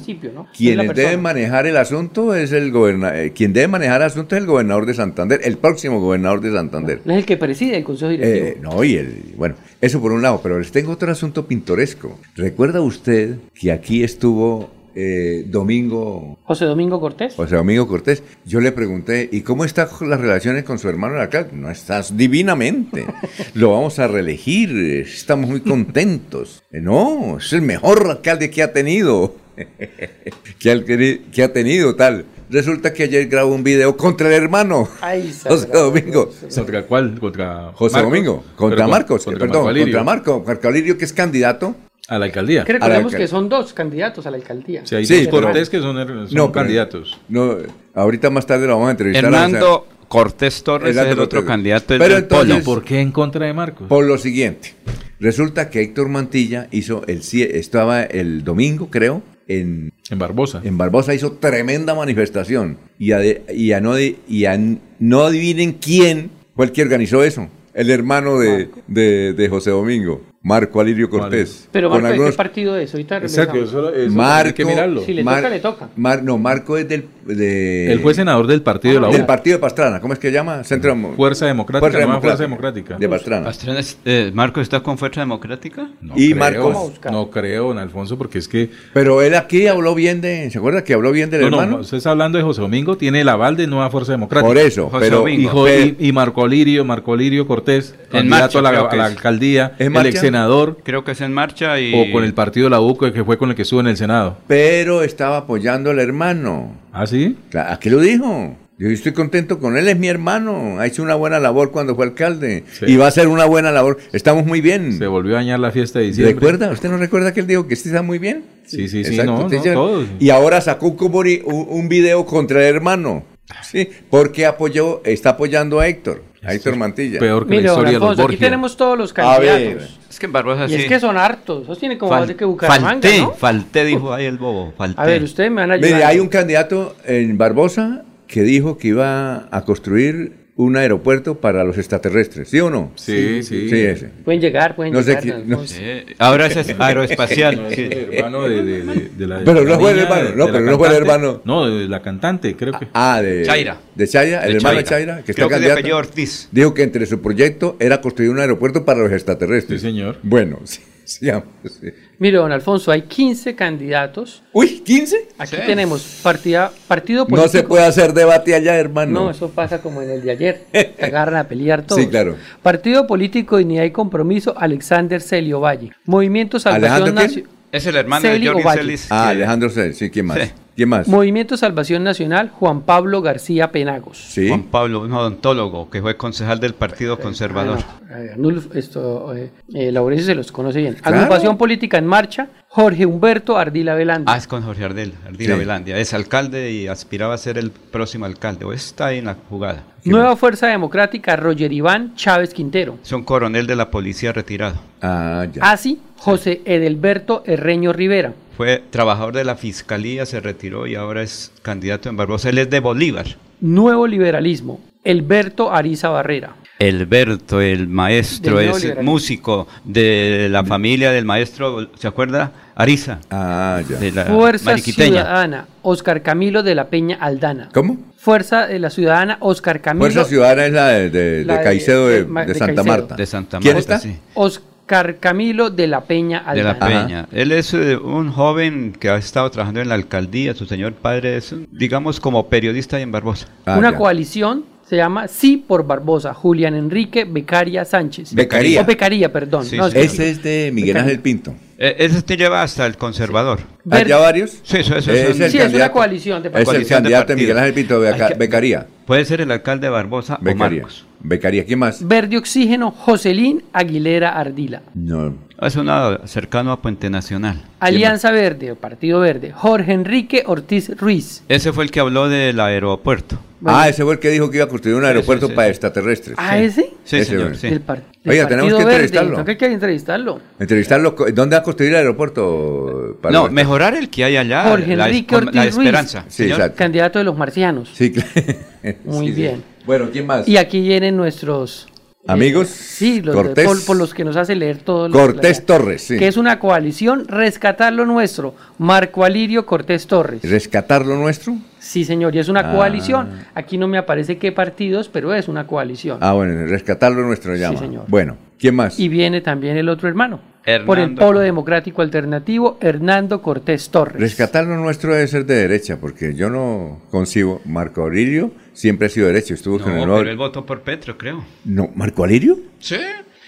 quienes deben manejar el asunto es el gobernador. quien debe manejar el asunto es el gobernador de Santander, el próximo gobernador de Santander. No es el que preside el consejo directivo. Eh, no, y el, bueno, eso por un lado, pero les tengo otro asunto pintoresco. ¿Recuerda usted que aquí estuvo eh, Domingo, José Domingo Cortés. José Domingo Cortés? Yo le pregunté, ¿y cómo están las relaciones con su hermano alcalde? No estás divinamente. Lo vamos a reelegir, estamos muy contentos. Eh, No, es el mejor alcalde que ha tenido. que, ha, que ha tenido tal. Resulta que ayer grabó un video contra el hermano. Ay, José Domingo. ¿Contra cuál? Contra José Marcos? Domingo, contra Marcos, contra perdón, Marco Alirio. contra Marco, Marco Alirio, que es candidato A la alcaldía. Que recordemos que son dos candidatos a la alcaldía. Sí, hay Sí, dos Cortés que son, son No, candidatos. No, ahorita más tarde lo vamos a entrevistar. Hernando Cortés Torres es el otro Cortés. candidato. Pero del entonces- Polo. ¿Por qué en contra de Marcos? Por lo siguiente, resulta que Héctor Mantilla hizo el cie- estaba el domingo, creo, en, En Barbosa. en Barbosa hizo tremenda manifestación y a, de- y a no de- y a no adivinen quién fue el que organizó eso. El hermano de, de- de José Domingo. Marco Alirio Cortés. Pero Con Marco, ¿de algunos- qué partido es? Ahorita Exacto, eso, eso Marco, hay que mirarlo. Si le Mar- toca, le toca. Mar- no, Marco es del... De, Él fue senador del partido de la U. Del partido de Pastrana, ¿cómo es que llama? Centro Fuerza Democrática, nueva Fuerza Democrática. De Pastrana. Pastrana es- eh, ¿Marco está con Fuerza Democrática? No Y creo, Marcos. No creo, don Alfonso, porque es que. Pero él aquí habló bien de... ¿Se acuerda que habló bien del No, no, hermano? usted está hablando de José Domingo, tiene el aval de Nueva Fuerza Democrática. Por eso, José pero- Y, Jo- y- y Marco Lirio, Marco Lirio Cortés, candidato marcha, a la, creo a la es. alcaldía, ¿En el ex senador, Creo que es en marcha y... o con el partido de la U, que fue con el que estuvo en el Senado. Pero estaba apoyando al hermano. ¿Ah, sí? ¿A qué lo dijo? Yo estoy contento con él, es mi hermano. Ha hecho una buena labor cuando fue alcalde. Sí. Y va a hacer una buena labor. Estamos muy bien. Se volvió a dañar la fiesta de diciembre. ¿Recuerda? ¿Usted no recuerda que él dijo que este está muy bien? Sí, sí, sí, Exacto, no, usted no, ya- todos. Y ahora sacó un, un, video contra el hermano. Sí, porque apoyó, está apoyando a Héctor, a Héctor Mantilla. Peor que Mire, la historia de los Alfonso, aquí Borgia. tenemos todos los A ver. Es que en Barbosa Y sí. es que son hartos. Esos tienen como Fal- más de que Bucaramanga, falté, ¿no? falté, dijo ahí el bobo. Falté. A ver, ustedes me van a ayudar. Mire, hay un candidato en Barbosa que dijo que iba a construir un aeropuerto para los extraterrestres, ¿sí o no? Sí, sí. Sí, ese. Pueden llegar, pueden No sé llegar. qué- don no Alfonso. Sí, Ahora ese es aeroespacial. No, es sí. el hermano de, de- de- de la. Pero la no fue el hermano, de- no, de la pero no fue el hermano. No, de la cantante, creo que. Ah, de Chaira. De Chaira, el De hermano de Chaira. Que está Creo que de candidato. Ortiz. Dijo que entre su proyecto era construir un aeropuerto para los extraterrestres. Sí, señor. Bueno, sí, sigamos, sí. Mire, don Alfonso, hay 15 candidatos. Uy, ¿15? Aquí Sí. tenemos partida, partido No político. se puede hacer debate allá, hermano. No, eso pasa como en el de ayer. Se agarran a pelear todos. Sí, claro. Partido Político y Compromiso, Alexander Celio Valle. Movimiento Salvación. Nacional. Es el hermano Celi de Jordi. Celis. Ah, Alejandro Cel, sí, ¿quién más? Sí. ¿Quién más? Movimiento Salvación Nacional, Juan Pablo García Penagos. Sí. Juan Pablo, un odontólogo que fue concejal del Partido Conservador. Ah, no. Eh, esto, eh, eh, Laurencio se los conoce bien. Claro. Agrupación Política en Marcha, Jorge Humberto Ardila Velanda. Ah, es con Jorge Ardel, Ardila Sí. Velandia. Es alcalde y aspiraba a ser el próximo alcalde. O está ahí en la jugada. Nueva Fuerza Democrática, Roger Iván Chávez Quintero. Es un coronel de la policía retirado. Ah, ya. Así, José Edelberto Herreño Rivera. Fue trabajador de la fiscalía, se retiró y ahora es candidato en Barbosa. Él es de Bolívar. Nuevo Liberalismo, Elberto Ariza Barrera. Elberto, el maestro, es músico de la familia del maestro, ¿se acuerda? Ariza. Ah, ya. De la Fuerza. Ciudadana, Oscar Camilo de la Peña Aldana. ¿Cómo? Fuerza de la Ciudadana, Oscar Camilo. Fuerza Ciudadana es la de, de- La de de- Caicedo de, de Ma- de de Santa Caicedo. Marta. De Santa ¿Quién está? sí. Oscar Camilo de la Peña De Aldana. la Peña. Él es eh, un joven que ha estado trabajando en la alcaldía. Su señor padre es, un- digamos, como periodista ahí en Barbosa. Ah, Una ya. coalición se llama Sí por Barbosa, Julián Enrique Becaria Sánchez. Becaría. O Becaría, perdón. Sí, No, sí. Ese es de Miguel. Ángel Pinto. Eh, ese te lleva hasta el conservador. Ver- ¿Hay ya varios? Sí, eso, eso Es es, el Sí, es una coalición de Es el Coalición de candidato de. Miguel Ángel Pinto Beca- Becaría. Puede ser el alcalde de Barbosa o. Marcos. Becaría. ¿Quién más? Verde Oxígeno, Jocelín Aguilera Ardila. No. Es una cercano a Puente Nacional. Alianza Verde, Partido Verde, Jorge Enrique Ortiz Ruiz. Ese fue el que habló del aeropuerto. Bueno. Ah, ese fue el que dijo que iba a construir un aeropuerto sí. para extraterrestres. ¿Ah, ese? Sí, Ese señor. sí. Del, par- del Oiga, tenemos que Verde. entrevistarlo. ¿No que hay que entrevistarlo? Entrevistarlo. ¿Dónde va a construir el aeropuerto? para No, mejorar el que hay allá. Jorge la, Enrique la Ortiz Ruiz. esperanza. Sí, señor. Candidato de los marcianos. Sí, claro. Muy Sí, sí. bien. Bueno, ¿quién más? Y aquí vienen nuestros... eh, Amigos, sí, los de- Cortés. por, por los que nos hace leer todos los... Cortés Torres, sí. Que es una coalición, rescatar lo nuestro. Marco Alirio Cortés Torres. ¿Rescatar lo nuestro? Sí, señor, y es una Ah. coalición. Aquí no me aparece qué partidos, pero es una coalición. Ah, bueno, rescatar lo nuestro llama. señor. Bueno, ¿quién más? Y viene también el otro hermano. Hernando por el Polo. Democrático Alternativo, Hernando Cortés Torres. Rescatar lo nuestro debe ser de derecha, porque yo no concibo. Marco Aurelio siempre ha sido derecho, estuvo con el pero él votó por Petro, creo. No, ¿Marco Alirio? Sí.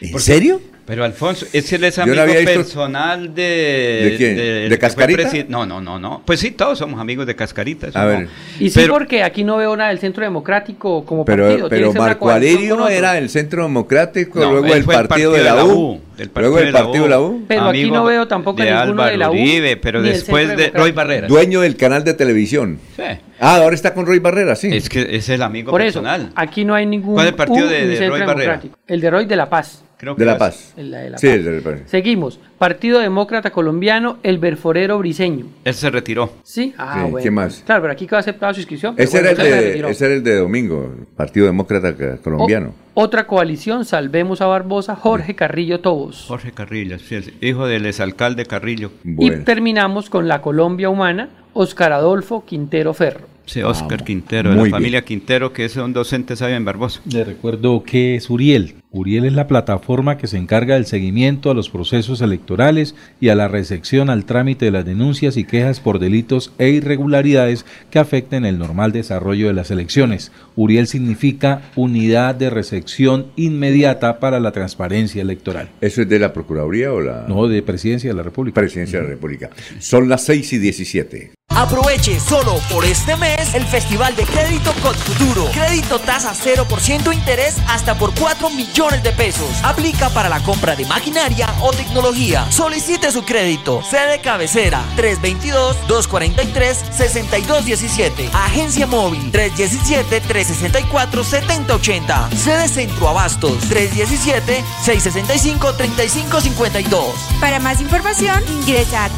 ¿En serio? Pero Alfonso, es que él es no amigo visto- personal de... ¿De quién? ¿De Cascarita? presi- No, no, no, no. Pues sí, todos somos amigos de Cascarita. A no. ver. Y sí, Pero- porque aquí no veo nada del Centro Democrático como Pero, partido. pero Marco era el Centro Democrático, No, luego el partido, de la U, del luego el partido de la U, Pero aquí no veo tampoco de ninguno Álvaro de la U. Uribe, pero ni el después de. Roy Barreras. dueño del canal de televisión. Sí. Ah, ahora está con Roy Barrera, sí. Es que es el amigo Por eso, personal. aquí no hay ningún ¿Cuál es el partido de- Roy Barrera? Democrático. El de Roy de la Paz. Creo De La Paz. El de La Sí, Paz. el de La Paz. Seguimos. Partido Demócrata Colombiano, el Berforero Briseño. Él se retiró. Sí, ah, Sí, bueno. ¿quién más? Claro, pero aquí quedó aceptada su inscripción. Ese, bueno, era el de, retiró. ese era el de domingo, Partido Demócrata Colombiano. Otra coalición, Salvemos a Barbosa, Jorge Carrillo Tobos. Jorge Carrillo, hijo del exalcalde Carrillo. Y terminamos con la Colombia Humana, Oscar Adolfo Quintero Ferro. Sí, Oscar Quintero, de la bien. familia Quintero, que es un docente sabio en Barbosa. Le recuerdo que es Uriel. Uriel es la plataforma que se encarga del seguimiento a los procesos electorales y a la recepción al trámite de las denuncias y quejas por delitos e irregularidades que afecten el normal desarrollo de las elecciones. Uriel significa unidad de recepción inmediata para la transparencia electoral. ¿Eso es de la Procuraduría o la...? No, de Presidencia de la República. Presidencia de la República. Son las 6 y 17. Aproveche solo por este mes el Festival de Crédito con Futuro. Crédito tasa 0% interés hasta por 4 millones de pesos. Aplica para la compra de maquinaria o tecnología. Solicite su crédito. Sede cabecera 322-243-6217. Agencia móvil 317-364-7080. Sede Centro Abastos 317-665-3552. Para más información, ingresa a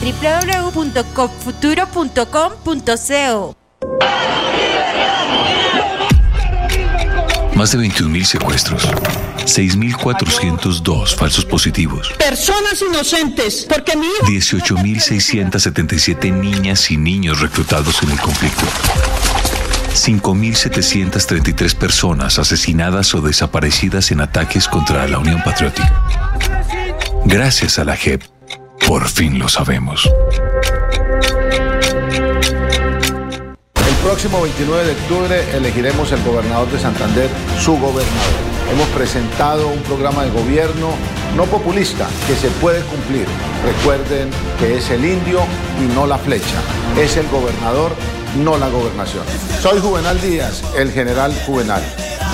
www.copfuturo.com.co. Más de 21.000 secuestros. 6.402 falsos positivos. Personas inocentes, porque mi hijo... 18.677 niñas y niños reclutados en el conflicto. 5.733 personas asesinadas o desaparecidas en ataques contra la Unión Patriótica. Gracias a la JEP, por fin lo sabemos. El próximo 29 de octubre elegiremos el gobernador de Santander, su gobernador. Hemos presentado un programa de gobierno no populista que se puede cumplir. Recuerden que es el indio y no la flecha. Es el gobernador, no la gobernación. Soy Juvenal Díaz, el general Juvenal.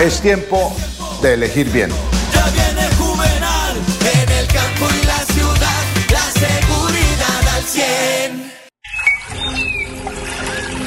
Es tiempo de elegir bien. Ya viene Juvenal, en el campo y la ciudad, la seguridad al 100.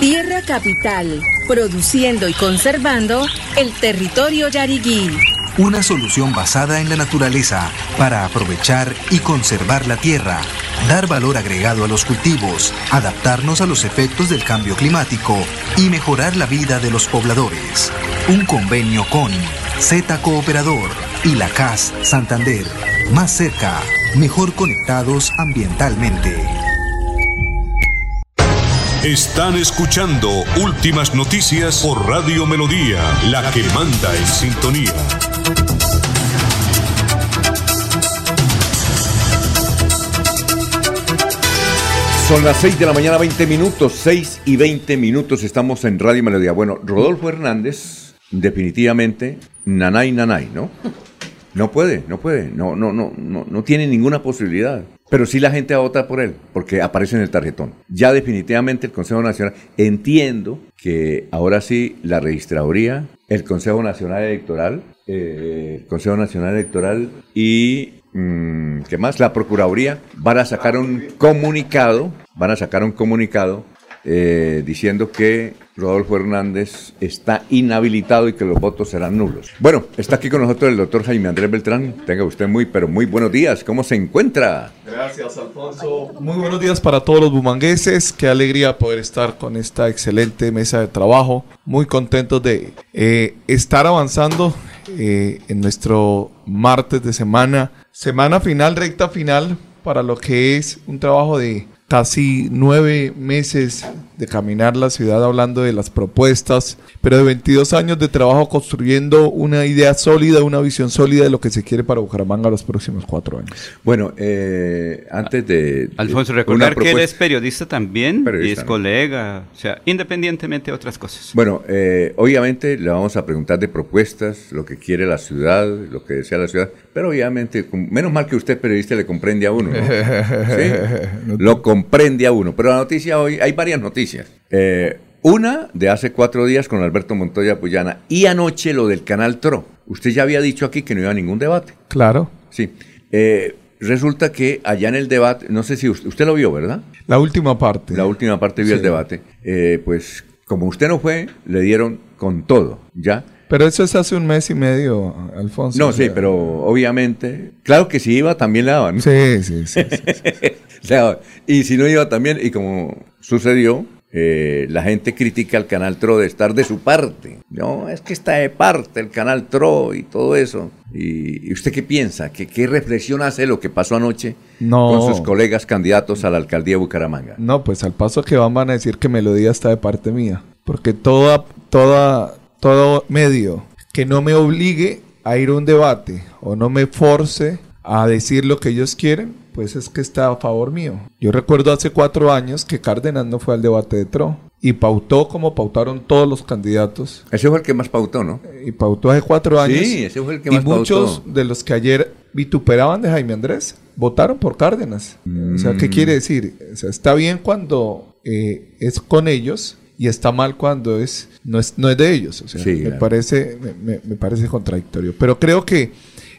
Tierra Capital, produciendo y conservando el territorio yariguí. Una solución basada en la naturaleza para aprovechar y conservar la tierra, dar valor agregado a los cultivos, adaptarnos a los efectos del cambio climático y mejorar la vida de los pobladores. Un convenio con Z Cooperador y la CAS Santander. Más cerca, mejor conectados ambientalmente. Están escuchando Últimas Noticias por Radio Melodía, la que manda en sintonía. Son las 6 de la mañana, 20 minutos, 6 y 20 minutos, estamos en Radio Melodía. Bueno, Rodolfo Hernández, definitivamente, nanay, nanay, ¿no? No puede, no puede, no, no, no, no, no tiene ninguna posibilidad. Pero sí la gente va a votar por él, porque aparece en el tarjetón. Ya definitivamente el Consejo Nacional, entiendo que ahora sí la registraduría, el Consejo Nacional Electoral, eh, el Consejo Nacional Electoral y, mm, ¿qué más? La Procuraduría van a sacar un comunicado, van a sacar un comunicado eh, diciendo que Rodolfo Hernández está inhabilitado y que los votos serán nulos. Bueno, está aquí con nosotros el doctor Jaime Andrés Beltrán. Tenga usted muy, pero muy buenos días. ¿Cómo se encuentra? Gracias, Alfonso. Muy buenos días para todos los bumangueses. Qué alegría poder estar con esta excelente mesa de trabajo. Muy contentos de eh, estar avanzando eh, en nuestro martes de semana. Semana final, recta final, para lo que es un trabajo de casi nueve meses de caminar la ciudad hablando de las propuestas, pero de 22 años de trabajo construyendo una idea sólida, una visión sólida de lo que se quiere para Bucaramanga los próximos cuatro años. Bueno, eh, antes de... Alfonso, recordar que él es periodista también y es ¿no? colega, o sea, independientemente de otras cosas. Bueno, eh, obviamente le vamos a preguntar de propuestas, lo que quiere la ciudad, lo que desea la ciudad, pero obviamente, menos mal que usted periodista le comprende a uno, ¿no? ¿Sí? Lo comprende a uno. Pero la noticia hoy, hay varias noticias. Eh, una de hace cuatro días con Alberto Montoya Puyana y anoche lo del canal TRO. Usted ya había dicho aquí que no iba a ningún debate. Claro. Sí. Eh, resulta que allá en el debate, no sé si usted, usted lo vio, ¿verdad? La última parte. La última parte vio el debate. Eh, pues como usted no fue, le dieron con todo, ¿ya? Pero eso es hace un mes y medio, Alfonso. No, sí, pero obviamente, claro que si iba también le daban. Sí, sí, sí. sí, sí. O sea, y si no iba también, y como sucedió, eh, la gente critica al canal TRO de estar de su parte. No, es que está de parte el canal TRO y todo eso. ¿Y, y usted qué piensa? ¿Qué, ¿Qué reflexión hace lo que pasó anoche No. con sus colegas candidatos a la alcaldía de Bucaramanga? No, pues al paso que van van a decir que Melodía está de parte mía. Porque toda, toda, todo medio que no me obligue a ir a un debate o no me force a decir lo que ellos quieren, pues es que está a favor mío. Yo recuerdo hace cuatro años que Cárdenas no fue al debate de TRO y pautó como pautaron todos los candidatos. Ese fue el que más pautó, ¿no? Y pautó hace cuatro años. Sí, ese fue el que y más muchos pautó. de los que ayer vituperaban de Jaime Andrés votaron por Cárdenas. O sea, ¿qué Mm. quiere decir? O sea, está bien cuando eh, es con ellos y está mal cuando es no es, no es de ellos. O sea, Sí, me, claro. parece, me, me- me parece contradictorio. Pero creo que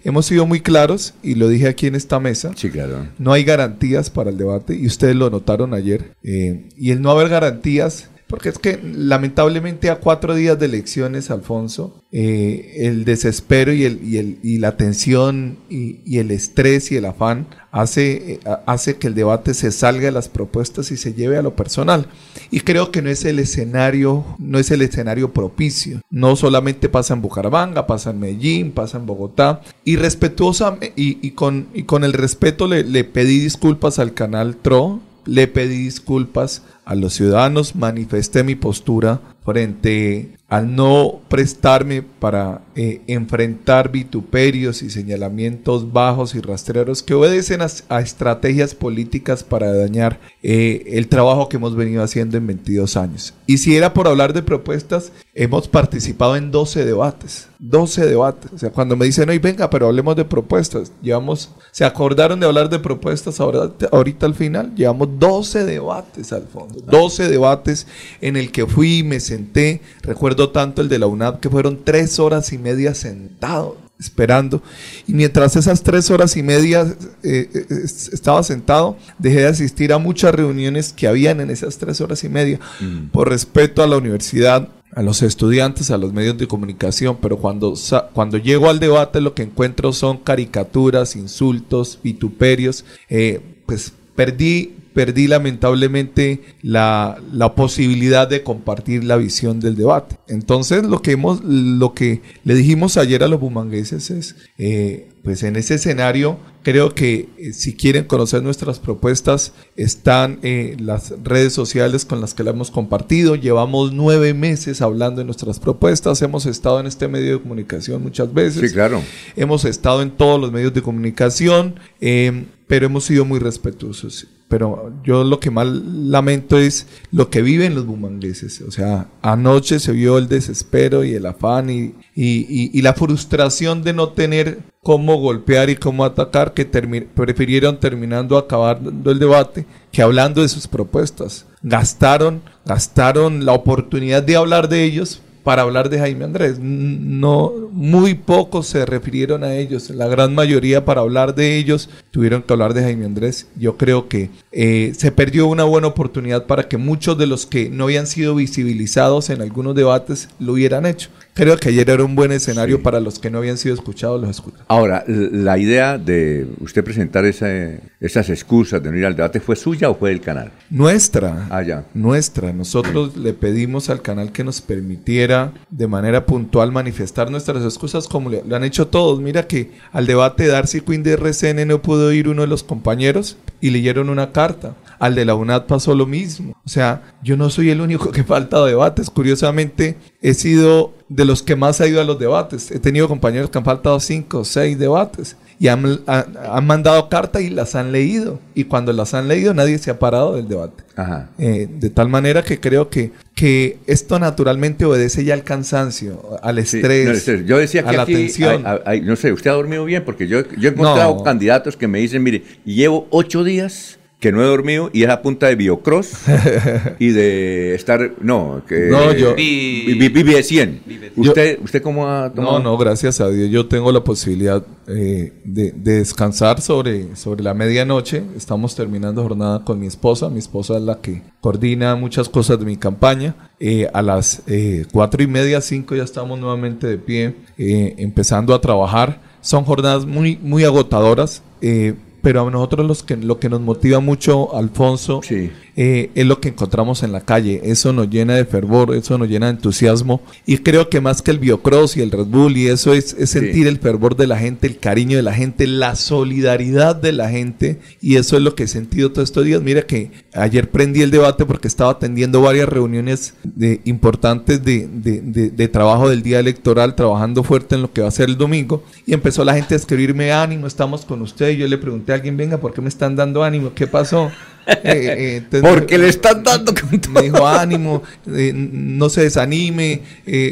hemos sido muy claros y lo dije aquí en esta mesa. Sí, claro. No hay garantías para el debate y ustedes lo notaron ayer. eh, y el no haber garantías, porque es que lamentablemente a cuatro días de elecciones, Alfonso, eh, el desespero y, el, y, el, y la tensión y, y el estrés y el afán hace, eh, hace que el debate se salga de las propuestas y se lleve a lo personal. Y creo que no es el escenario, no es el escenario propicio. No solamente pasa en Bucaramanga, pasa en Medellín, pasa en Bogotá. Y respetuosa y, y con, y con el respeto le, le pedí disculpas al canal TRO, le pedí disculpas a los ciudadanos, manifesté mi postura frente al no prestarme para eh, enfrentar vituperios y señalamientos bajos y rastreros que obedecen a, estrategias políticas para dañar eh, el trabajo que hemos venido haciendo en 22 años. Y si era por hablar de propuestas, hemos participado en 12 debates. 12 debates. O sea, cuando me dicen, hoy venga, pero hablemos de propuestas, llevamos, se acordaron de hablar de propuestas ahora, ahorita al final, llevamos 12 debates al fondo. 12 debates en el que fui y me senté. Recuerdo tanto el de la UNAD que fueron tres horas y media sentado esperando y mientras esas tres horas y media eh, eh, es- estaba sentado dejé de asistir a muchas reuniones que habían en esas tres horas y media por respeto a la universidad a los estudiantes, a los medios de comunicación, pero cuando, cuando llego al debate lo que encuentro son caricaturas, insultos, vituperios, eh, pues perdí, perdí lamentablemente la, la posibilidad de compartir la visión del debate. Entonces lo que, hemos, lo que le dijimos ayer a los bumangueses es, eh, pues en ese escenario creo que eh, si quieren conocer nuestras propuestas están eh, las redes sociales con las que la hemos compartido. Llevamos nueve meses hablando de nuestras propuestas. Hemos estado en este medio de comunicación muchas veces. Sí, claro. Hemos estado en todos los medios de comunicación, eh, pero hemos sido muy respetuosos. Pero yo lo que más lamento es lo que viven los bumangueses. O sea, anoche se vio el desespero y el afán y, y- la frustración de no tener cómo golpear y cómo atacar, que prefirieron terminando acabando el debate que hablando de sus propuestas. Gastaron, gastaron la oportunidad de hablar de ellos para hablar de Jaime Andrés. No, muy pocos se refirieron a ellos. La gran mayoría para hablar de ellos tuvieron que hablar de Jaime Andrés. Yo creo que eh, se perdió una buena oportunidad para que muchos de los que no habían sido visibilizados en algunos debates lo hubieran hecho. Creo que ayer era un buen escenario para los que no habían sido escuchados, los escucharon. Ahora, la idea de usted presentar esa- esas excusas de no ir al debate, ¿fue suya o fue del canal? Nuestra. Ah, ya. Nuestra. Nosotros le pedimos al canal que nos permitiera de manera puntual manifestar nuestras excusas como le- lo han hecho todos. Mira que al debate de Darcy Quinn de RCN no pudo ir uno de los compañeros y leyeron una carta. Al de la UNAD pasó lo mismo. O sea, yo no soy el único que falta a debates. Curiosamente, he sido de los que más ha ido a los debates. He tenido compañeros que han faltado cinco o seis debates y han, han- han mandado cartas y las han leído. Y cuando las han leído, nadie se ha parado del debate. Ajá. Eh, de tal manera que creo que, que esto naturalmente obedece ya al cansancio, al Sí, estrés, no, yo decía que a la aquí, tensión. hay- hay- no sé, usted ha dormido bien porque yo, yo he encontrado No. candidatos que me dicen, mire, llevo ocho días que no he dormido y es a punta de biocross y de estar, no, que No, yo- vi- vi- vive 100. ¿Usted, ¿Usted cómo ha tomado? No, no, gracias a Dios. Yo tengo la posibilidad eh, de, de descansar sobre, sobre la medianoche. Estamos terminando jornada con mi esposa. Mi esposa es la que coordina muchas cosas de mi campaña. Eh, a las eh, cuatro y media, cinco ya estamos nuevamente de pie, eh, empezando a trabajar. Son jornadas muy, muy agotadoras. eh, pero a nosotros los que, lo que nos motiva mucho, Alfonso, eh, es lo que encontramos en la calle. Eso nos llena de fervor, eso nos llena de entusiasmo. Y creo que más que el biocross y el Red Bull, y eso es, es sentir el fervor de la gente, el cariño de la gente, la solidaridad de la gente. Y eso es lo que he sentido todos estos días. Mira que ayer prendí el debate porque estaba atendiendo varias reuniones de, importantes de, de- de- de trabajo del día electoral, trabajando fuerte en lo que va a ser el domingo. Y empezó la gente a escribirme ánimo, estamos con usted. Y yo le pregunté a alguien, venga, ¿por qué me están dando ánimo? ¿Qué pasó? Eh, eh, Porque le están dando me dijo ánimo, eh, no se desanime,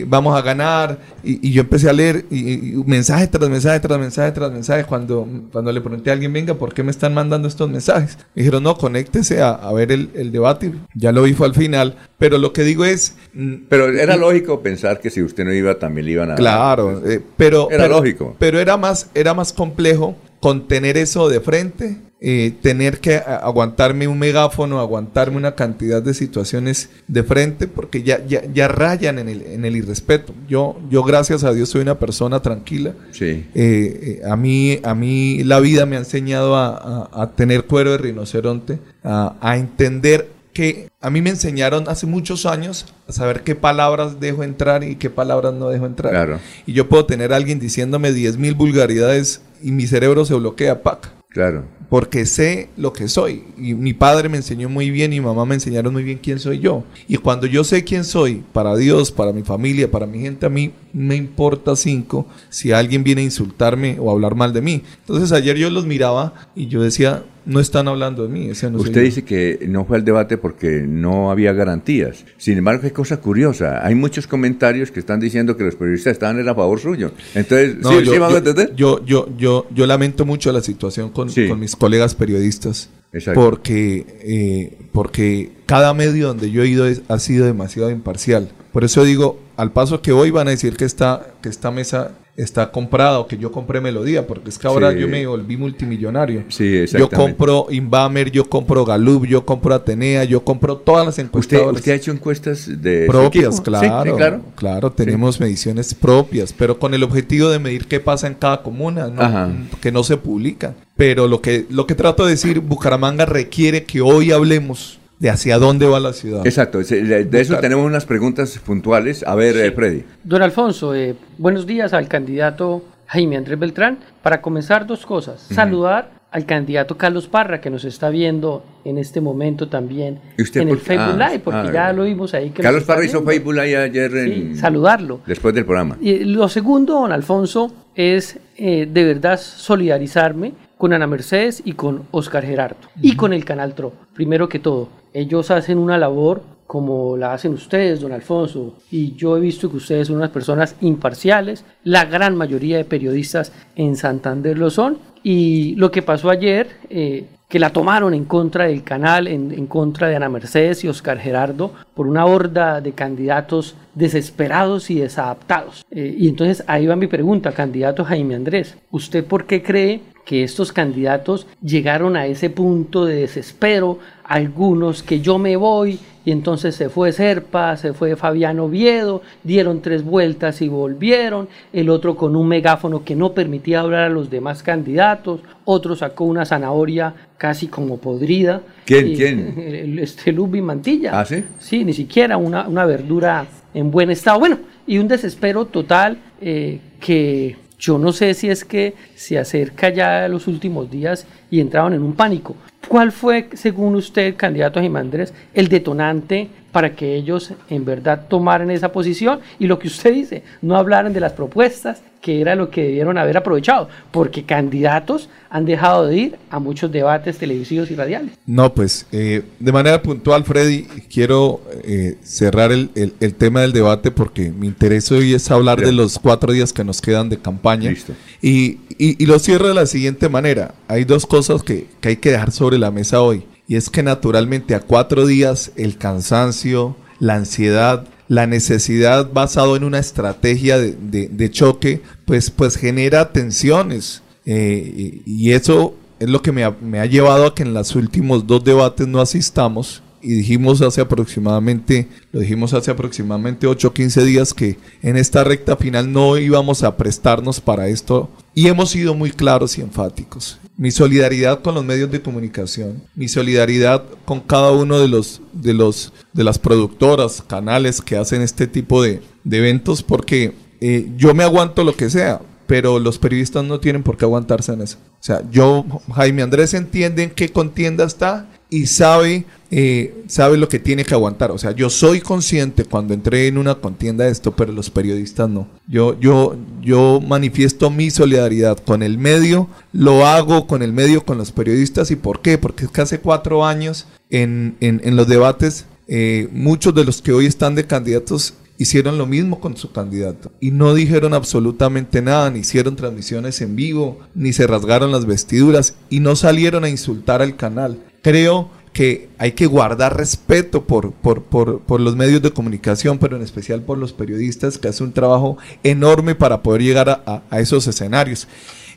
vamos a ganar. Y, y yo empecé a leer y, y mensaje tras mensaje tras mensaje tras mensaje. Cuando, cuando le pregunté a alguien, venga, ¿por qué me están mandando estos mensajes? Me dijeron, no, conéctese a, a ver el, el debate. Ya lo vi fue al final. Pero lo que digo es... mm, Pero era lógico pensar que si usted no iba, también le iban a Claro, pero, Era pero- lógico. Pero era más, era más complejo contener eso de frente, eh, tener que aguantarme un megáfono, aguantarme una cantidad de situaciones de frente, porque ya, ya, ya rayan en el, en el irrespeto. Yo, yo, gracias a Dios, soy una persona tranquila. Sí. Eh, eh, a, mí, a mí la vida me ha enseñado a, a- a tener cuero de rinoceronte, a, a entender que a mí me enseñaron hace muchos años a saber qué palabras dejo entrar y qué palabras no dejo entrar. Claro. Y yo puedo tener a alguien diciéndome 10 mil vulgaridades y mi cerebro se bloquea, pac. Claro. Porque sé lo que soy. Y mi padre me enseñó muy bien y mi mamá me enseñaron muy bien quién soy yo. Y cuando yo sé quién soy, para Dios, para mi familia, para mi gente, a mí me importa cinco si alguien viene a insultarme o a hablar mal de mí. Entonces ayer yo los miraba y yo decía, no están hablando de mí. no Usted yo". dice que no fue al debate porque no había garantías. Sin embargo, qué cosa curiosa. Hay muchos comentarios que están diciendo que los periodistas estaban en a favor suyo. Entonces, No, ¿sí, yo, sí hago yo- entender? yo, yo, yo, yo lamento mucho la situación con, con mis colegas periodistas. Exacto. Porque, eh, porque cada medio donde yo he ido es- ha sido demasiado imparcial. Por eso digo, al paso que voy van a decir que esta, que esta mesa está comprada o que yo compré Melodía, porque es que ahora Sí. yo me volví multimillonario. Sí, yo exactamente. compro Inbamer, yo compro Galup, yo compro Atenea, yo compro todas las ¿Usted, encuestadoras usted ha hecho encuestas de propias, claro, Sí, sí, claro. claro, tenemos mediciones propias, pero con el objetivo de medir qué pasa en cada comuna, ¿no? Que no se publican. Pero lo que lo que trato de decir, Bucaramanga requiere que hoy hablemos de hacia dónde va la ciudad. Exacto. De eso tenemos unas preguntas puntuales. A ver, eh, Freddy. Don Alfonso, eh, buenos días al candidato Jaime Andrés Beltrán. Para comenzar, dos cosas. Ujú. Saludar al candidato Carlos Parra, que nos está viendo en este momento también ¿Y usted en por el? Facebook Ah, Live, porque ah, ya lo vimos ahí. Que Carlos Parra hizo. Facebook Live ayer Sí, en- saludarlo. después del programa. Y lo segundo, don Alfonso, es eh, de verdad solidarizarme con Ana Mercedes y con Oscar Gerardo y con el Canal TRO. Primero que todo, ellos hacen una labor como la hacen ustedes, don Alfonso, y yo he visto que ustedes son unas personas imparciales, la gran mayoría de periodistas en Santander lo son, y lo que pasó ayer, eh, que la tomaron en contra del canal, en, en contra de Ana Mercedes y Oscar Gerardo, por una horda de candidatos desesperados y desadaptados. Eh, y entonces ahí va mi pregunta, candidato Jaime Andrés, ¿usted por qué cree que estos candidatos llegaron a ese punto de desespero? Algunos que yo me voy y entonces se fue Serpa, se fue Fabián Oviedo, dieron tres vueltas y volvieron, el otro con un megáfono que no permitía hablar a los demás candidatos, otro sacó una zanahoria casi como podrida. ¿Quién, Y- quién? Este Lubi Mantilla. ¿Ah, sí? Sí, ni siquiera una, una verdura en buen estado. Bueno, y un desespero total eh, que yo no sé si es que se acerca ya a los últimos días y entraron en un pánico. ¿Cuál fue, según usted, candidato Jaime Andrés, el detonante para que ellos en verdad tomaran esa posición? Y lo que usted dice, no hablaran de las propuestas, que era lo que debieron haber aprovechado, porque candidatos han dejado de ir a muchos debates televisivos y radiales. No, pues eh, de manera puntual, Freddy, quiero eh, cerrar el, el- el tema del debate porque mi interés hoy es hablar de los cuatro días que nos quedan de campaña. Listo. Y, y- y lo cierro de la siguiente manera. Hay dos cosas que, que hay que dejar sobre la mesa hoy. y es que naturalmente a cuatro días el cansancio, la ansiedad, la necesidad basado en una estrategia de, de- choque, pues, pues genera tensiones. Eh, y, y eso es lo que me ha, me ha llevado a que en los últimos dos debates no asistamos. Y dijimos hace aproximadamente, lo dijimos hace aproximadamente 8 o 15 días que en esta recta final no íbamos a prestarnos para esto. Y hemos sido muy claros y enfáticos. Mi solidaridad con los medios de comunicación, mi solidaridad con cada uno de los de los de las productoras, canales que hacen este tipo de, de eventos, porque eh, yo me aguanto lo que sea, pero los periodistas no tienen por qué aguantarse en eso. O sea, yo, Jaime Andrés entiende en qué contienda está y sabe, eh, sabe lo que tiene que aguantar. O sea, yo soy consciente cuando entré en una contienda de esto, pero los periodistas no. Yo, yo, yo manifiesto mi solidaridad con el medio, lo hago con el medio, con los periodistas. ¿Y por qué? Porque es que hace cuatro años en, en, los debates, eh, muchos de los que hoy están de candidatos hicieron lo mismo con su candidato y no dijeron absolutamente nada, ni hicieron transmisiones en vivo, ni se rasgaron las vestiduras y no salieron a insultar al canal. Creo que hay que guardar respeto por, por, por, por los medios de comunicación, pero en especial por los periodistas que hacen un trabajo enorme para poder llegar a, a- esos escenarios.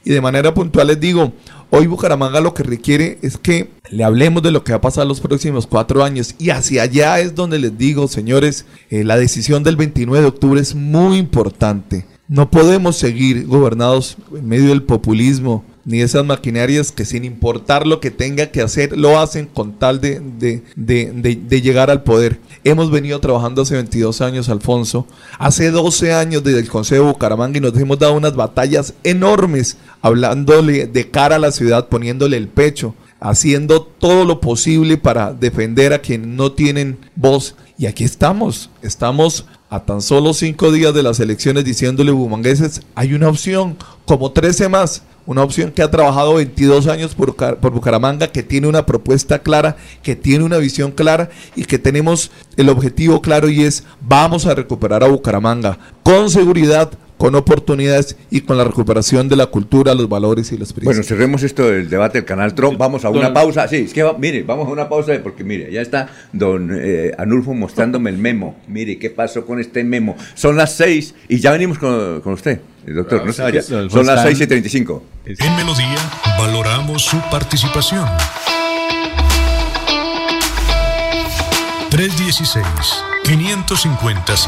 Y de manera puntual les digo, hoy Bucaramanga lo que requiere es que le hablemos de lo que va a pasar los próximos cuatro años. Y hacia allá es donde les digo, señores, eh, la decisión del 29 de octubre es muy importante. No podemos seguir gobernados en medio del populismo, ni esas maquinarias que sin importar lo que tenga que hacer, lo hacen con tal de, de- de- de- llegar al poder. Hemos venido trabajando hace 22 años, Alfonso, hace 12 años desde el Consejo de Bucaramanga y nos hemos dado unas batallas enormes, hablándole de cara a la ciudad, poniéndole el pecho, haciendo todo lo posible para defender a quienes no tienen voz. Y aquí estamos, estamos a tan solo cinco días de las elecciones diciéndole bumangueses, hay una opción, como 13 más, una opción que ha trabajado 22 años por, por Bucaramanga, que tiene una propuesta clara, que tiene una visión clara y que tenemos el objetivo claro y es vamos a recuperar a Bucaramanga. Con seguridad, con oportunidades y con la recuperación de la cultura, los valores y los principios. Bueno, cerremos esto del debate del canal Trump. Vamos a una pausa. Sí, es que va- mire, vamos a una pausa porque mire, ya está don eh, Anulfo mostrándome el memo. Mire, ¿qué pasó con este memo? Son las seis y ya venimos con, con usted, el doctor. No se vaya. Son las seis y treinta y cinco. En Melodía valoramos su participación.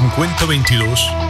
316-550-5022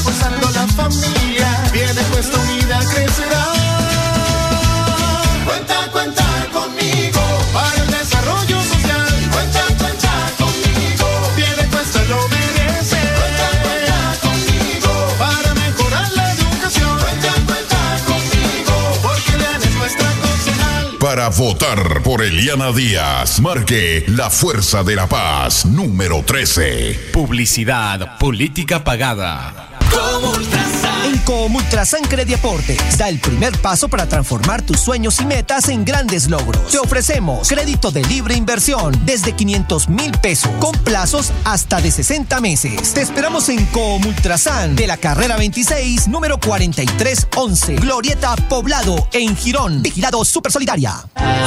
reforzando la familia, viene puesta unida crecerá. Cuenta, cuenta conmigo para el desarrollo social. Cuenta, cuenta conmigo, viene puesta lo merece. Cuenta, cuenta conmigo para mejorar la educación. Cuenta, cuenta conmigo porque Eliana es nuestra concejal. Para votar por Eliana Díaz, marque la Fuerza de la Paz número 13. Publicidad, política pagada. Como ultras en Comultrasan Crediaportes da el primer paso para transformar tus sueños y metas en grandes logros. Te ofrecemos crédito de libre inversión desde 500 mil pesos con plazos hasta de 60 meses. Te esperamos en Comultrasan de la carrera 26, número 4311, Glorieta Poblado en Girón. Vigilado Super Solidaria.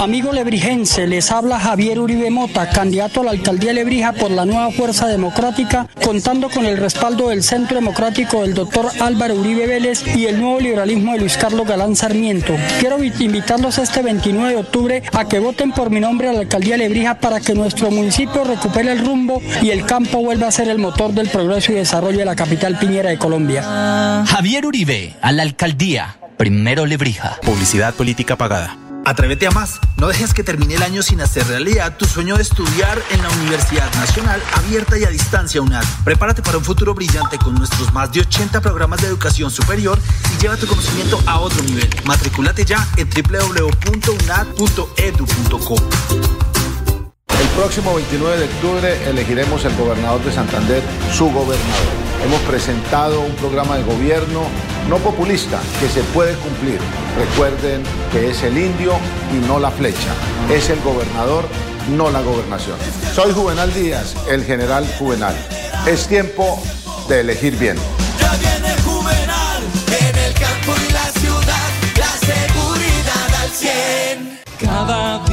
Amigo lebrijense, les habla Javier Uribe Mota, candidato a la alcaldía de Lebrija por la nueva Fuerza Democrática, contando con el respaldo del Centro Democrático del doctor Álvaro Uribe Vélez y el nuevo liberalismo de Luis Carlos Galán Sarmiento. Quiero vi- invitarlos este 29 de octubre a que voten por mi nombre a la alcaldía de Lebrija para que nuestro municipio recupere el rumbo y el campo vuelva a ser el motor del progreso y desarrollo de la capital piñera de Colombia. Javier Uribe, a la alcaldía. Primero Lebrija. Publicidad política pagada. Atrévete a más. No dejes que termine el año sin hacer realidad tu sueño de estudiar en la Universidad Nacional Abierta y a Distancia UNAD. Prepárate para un futuro brillante con nuestros más de 80 programas de educación superior y lleva tu conocimiento a otro nivel. Matricúlate ya en www.unad.edu.co. El próximo 29 de octubre elegiremos el gobernador de Santander, su gobernador. Hemos presentado un programa de gobierno no populista que se puede cumplir. Recuerden que es el indio y no la flecha. Es el gobernador, no la gobernación. Soy Juvenal Díaz, el general Juvenal. Es tiempo de elegir bien. Ya viene Juvenal en el campo y la ciudad, la seguridad al 100. Cada día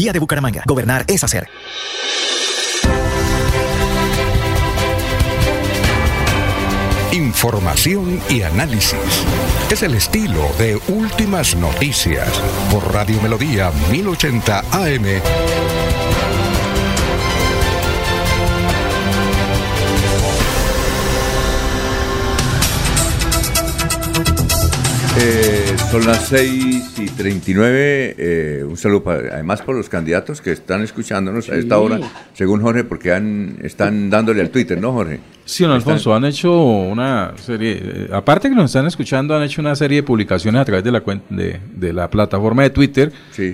de Bucaramanga. Gobernar es hacer. Información y análisis. Es el estilo de Últimas Noticias por Radio Melodía 1080 AM. Eh, son las 6 y 39. eh, un saludo para- además por los candidatos que están escuchándonos a esta hora, según Jorge, porque han, están dándole al Twitter, ¿no, Jorge? Sí, don Alfonso, han hecho una serie, eh, aparte que nos están escuchando, han hecho una serie de publicaciones a través de la cuen- de, de la plataforma de Twitter.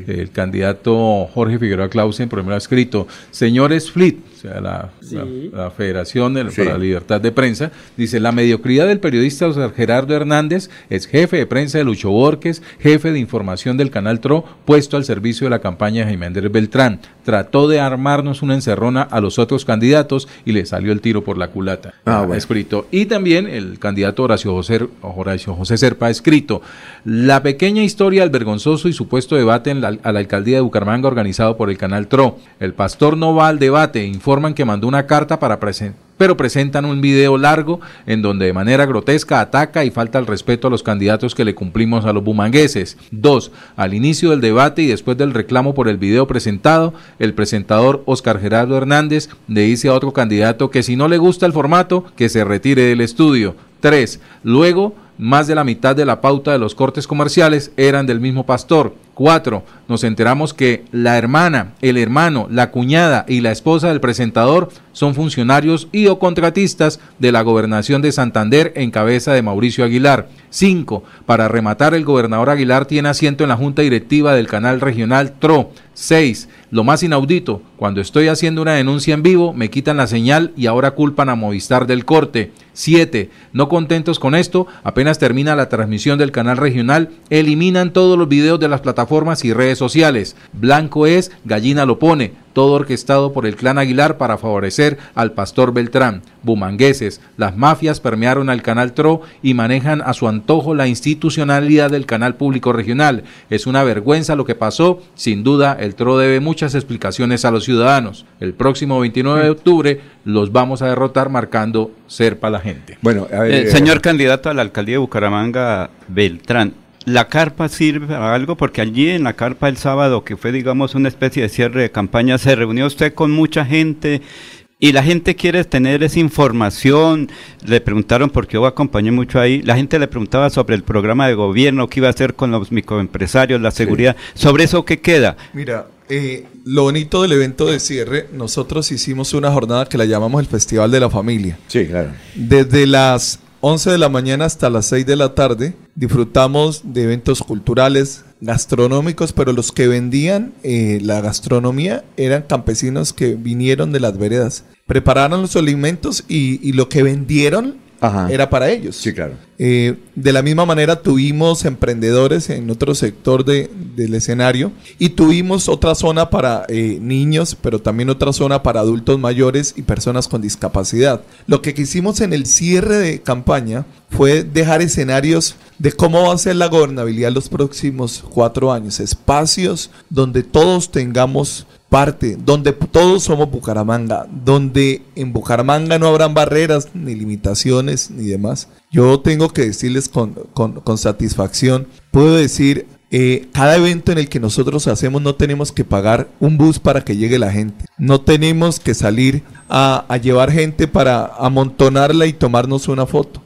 El candidato Jorge Figueroa Clausen, por ejemplo, ha escrito, señores Fleet, o sea, la, Sí. la- la Federación de- Sí. para la Libertad de Prensa, dice, la mediocridad del periodista Gerardo Hernández es jefe de prensa de Lucho Borges, jefe de información del canal TRO, puesto al servicio de la campaña de Jaime Andrés Beltrán. Trató de armarnos una encerrona a los otros candidatos y le salió el tiro por la culata. Ah, bueno. escrito. Y también el candidato Horacio José, Horacio José Serpa ha escrito la pequeña historia del vergonzoso y supuesto debate en la, a la alcaldía de Bucaramanga organizado por el canal TRO. El pastor no va al debate, informan que mandó una carta para presentar pero presentan un video largo en donde de manera grotesca ataca y falta el respeto a los candidatos que le cumplimos a los bumangueses. Dos, al inicio del debate y después del reclamo por el video presentado, el presentador Oscar Gerardo Hernández le dice a otro candidato que si no le gusta el formato, que se retire del estudio. Tres, luego más de la mitad de la pauta de los cortes comerciales eran del mismo pastor. Cuatro, nos enteramos que la hermana, el hermano, la cuñada y la esposa del presentador son funcionarios y o contratistas de la gobernación de Santander en cabeza de Mauricio Aguilar. Cinco, para rematar, el gobernador Aguilar tiene asiento en la junta directiva del canal regional TRO. Seis, lo más inaudito, cuando estoy haciendo una denuncia en vivo, me quitan la señal y ahora culpan a Movistar del corte. 7. No contentos con esto, apenas termina la transmisión del canal regional, eliminan todos los videos de las plataformas y redes sociales. Blanco es, gallina lo pone, todo orquestado por el clan Aguilar para favorecer al pastor Beltrán. Bumangueses, las mafias permearon al canal TRO y manejan a su antojo la institucionalidad del canal público regional. Es una vergüenza lo que pasó, sin duda el TRO debe muchas explicaciones a los ciudadanos. El próximo 29 de octubre los vamos a derrotar marcando ser para la gente. Bueno, a Eh, señor candidato a la alcaldía de Bucaramanga, Beltrán, ¿la carpa sirve para algo? Porque allí en la carpa el sábado, que fue, digamos, una especie de cierre de campaña, se reunió usted con mucha gente y la gente quiere tener esa información. Le preguntaron, porque yo acompañé mucho ahí, la gente le preguntaba sobre el programa de gobierno, qué iba a hacer con los microempresarios, la seguridad. ¿Sobre eso qué queda? Mira, eh, lo bonito del evento de cierre, nosotros hicimos una jornada que la llamamos el Festival de la Familia. Sí, claro. Desde las 11 de la mañana hasta las 6 de la tarde disfrutamos de eventos culturales, gastronómicos, pero los que vendían eh, la gastronomía eran campesinos que vinieron de las veredas. Prepararon los alimentos y, y lo que vendieron Ajá. era para ellos. Sí, claro. Eh, de la misma manera tuvimos emprendedores en otro sector de- del escenario y tuvimos otra zona para eh, niños, pero también otra zona para adultos mayores y personas con discapacidad. Lo que quisimos en el cierre de campaña fue dejar escenarios de cómo va a ser la gobernabilidad los próximos cuatro años, espacios donde todos tengamos parte, donde todos somos Bucaramanga, donde en Bucaramanga no habrán barreras, ni limitaciones, ni demás. Yo tengo que decirles con, con- con satisfacción, puedo decir, eh, cada evento en el que nosotros hacemos no tenemos que pagar un bus para que llegue la gente, no tenemos que salir a, a llevar gente para amontonarla y tomarnos una foto.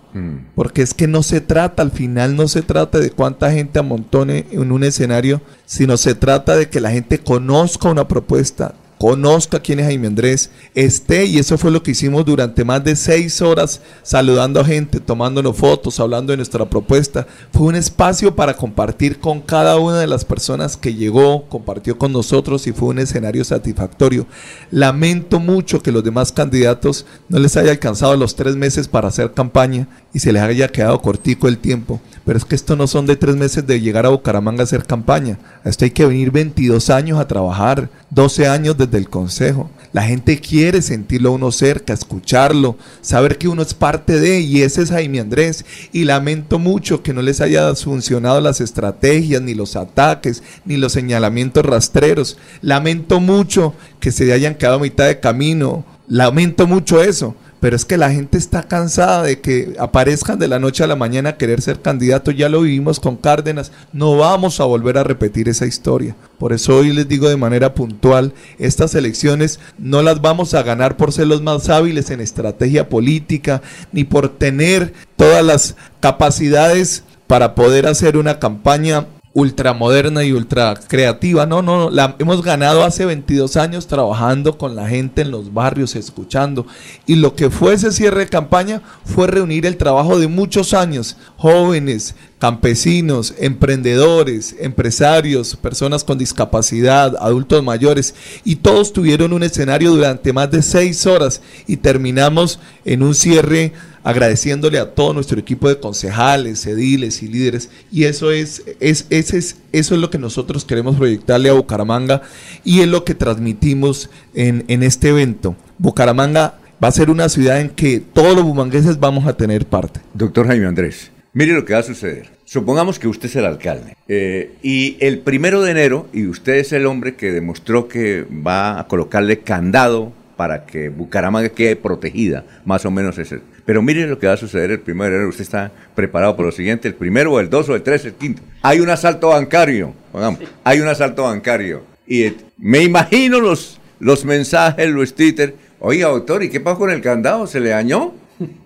Porque es que no se trata, al final no se trata de cuánta gente amontone en un escenario, sino se trata de que la gente conozca una propuesta, conozca quién es Jaime Andrés, esté, y eso fue lo que hicimos durante más de seis horas, saludando a gente, tomándonos fotos, hablando de nuestra propuesta. Fue un espacio para compartir con cada una de las personas que llegó, compartió con nosotros y fue un escenario satisfactorio. Lamento mucho que los demás candidatos no les haya alcanzado los tres meses para hacer campaña y se les haya quedado cortico el tiempo. Pero es que esto no son de tres meses de llegar a Bucaramanga a hacer campaña. Esto hay que venir 22 años a trabajar, 12 años desde el consejo. La gente quiere sentirlo uno cerca, escucharlo, saber que uno es parte de, y ese es Jaime Andrés. Y lamento mucho que no les haya funcionado las estrategias, ni los ataques, ni los señalamientos rastreros. Lamento mucho que se hayan quedado a mitad de camino. Lamento mucho eso. Pero es que la gente está cansada de que aparezcan de la noche a la mañana a querer ser candidatos. Ya lo vivimos con Cárdenas. No vamos a volver a repetir esa historia. Por eso hoy les digo de manera puntual, estas elecciones no las vamos a ganar por ser los más hábiles en estrategia política, ni por tener todas las capacidades para poder hacer una campaña ultramoderna y ultra creativa. No, no, no, la hemos ganado hace 22 años trabajando con la gente en los barrios, escuchando. Y lo que fue ese cierre de campaña fue reunir el trabajo de muchos años, jóvenes, campesinos, emprendedores, empresarios, personas con discapacidad, adultos mayores, y todos tuvieron un escenario durante más de seis horas y terminamos en un cierre agradeciéndole a todo nuestro equipo de concejales, ediles y líderes. Y eso es, es, ese es, eso es lo que nosotros queremos proyectarle a Bucaramanga y es lo que transmitimos en, en este evento. Bucaramanga va a ser una ciudad en que todos los bumangueses vamos a tener parte. Doctor Jaime Andrés, mire lo que va a suceder. Supongamos que usted es el alcalde eh, y el primero de enero, y usted es el hombre que demostró que va a colocarle candado para que Bucaramanga quede protegida, más o menos ese. Pero mire lo que va a suceder el primero de enero. Usted está preparado por lo siguiente: el primero, el dos, o el tres, el quinto. Hay un asalto bancario. Pongamos, hay un asalto bancario. Y eh, me imagino los, los mensajes, los Twitter. Oiga, doctor, ¿y qué pasó con el candado? ¿Se le dañó?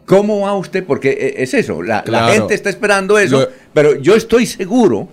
¿Cómo va usted? Porque eh, es eso, la, gente está esperando eso, Lo- pero yo estoy seguro,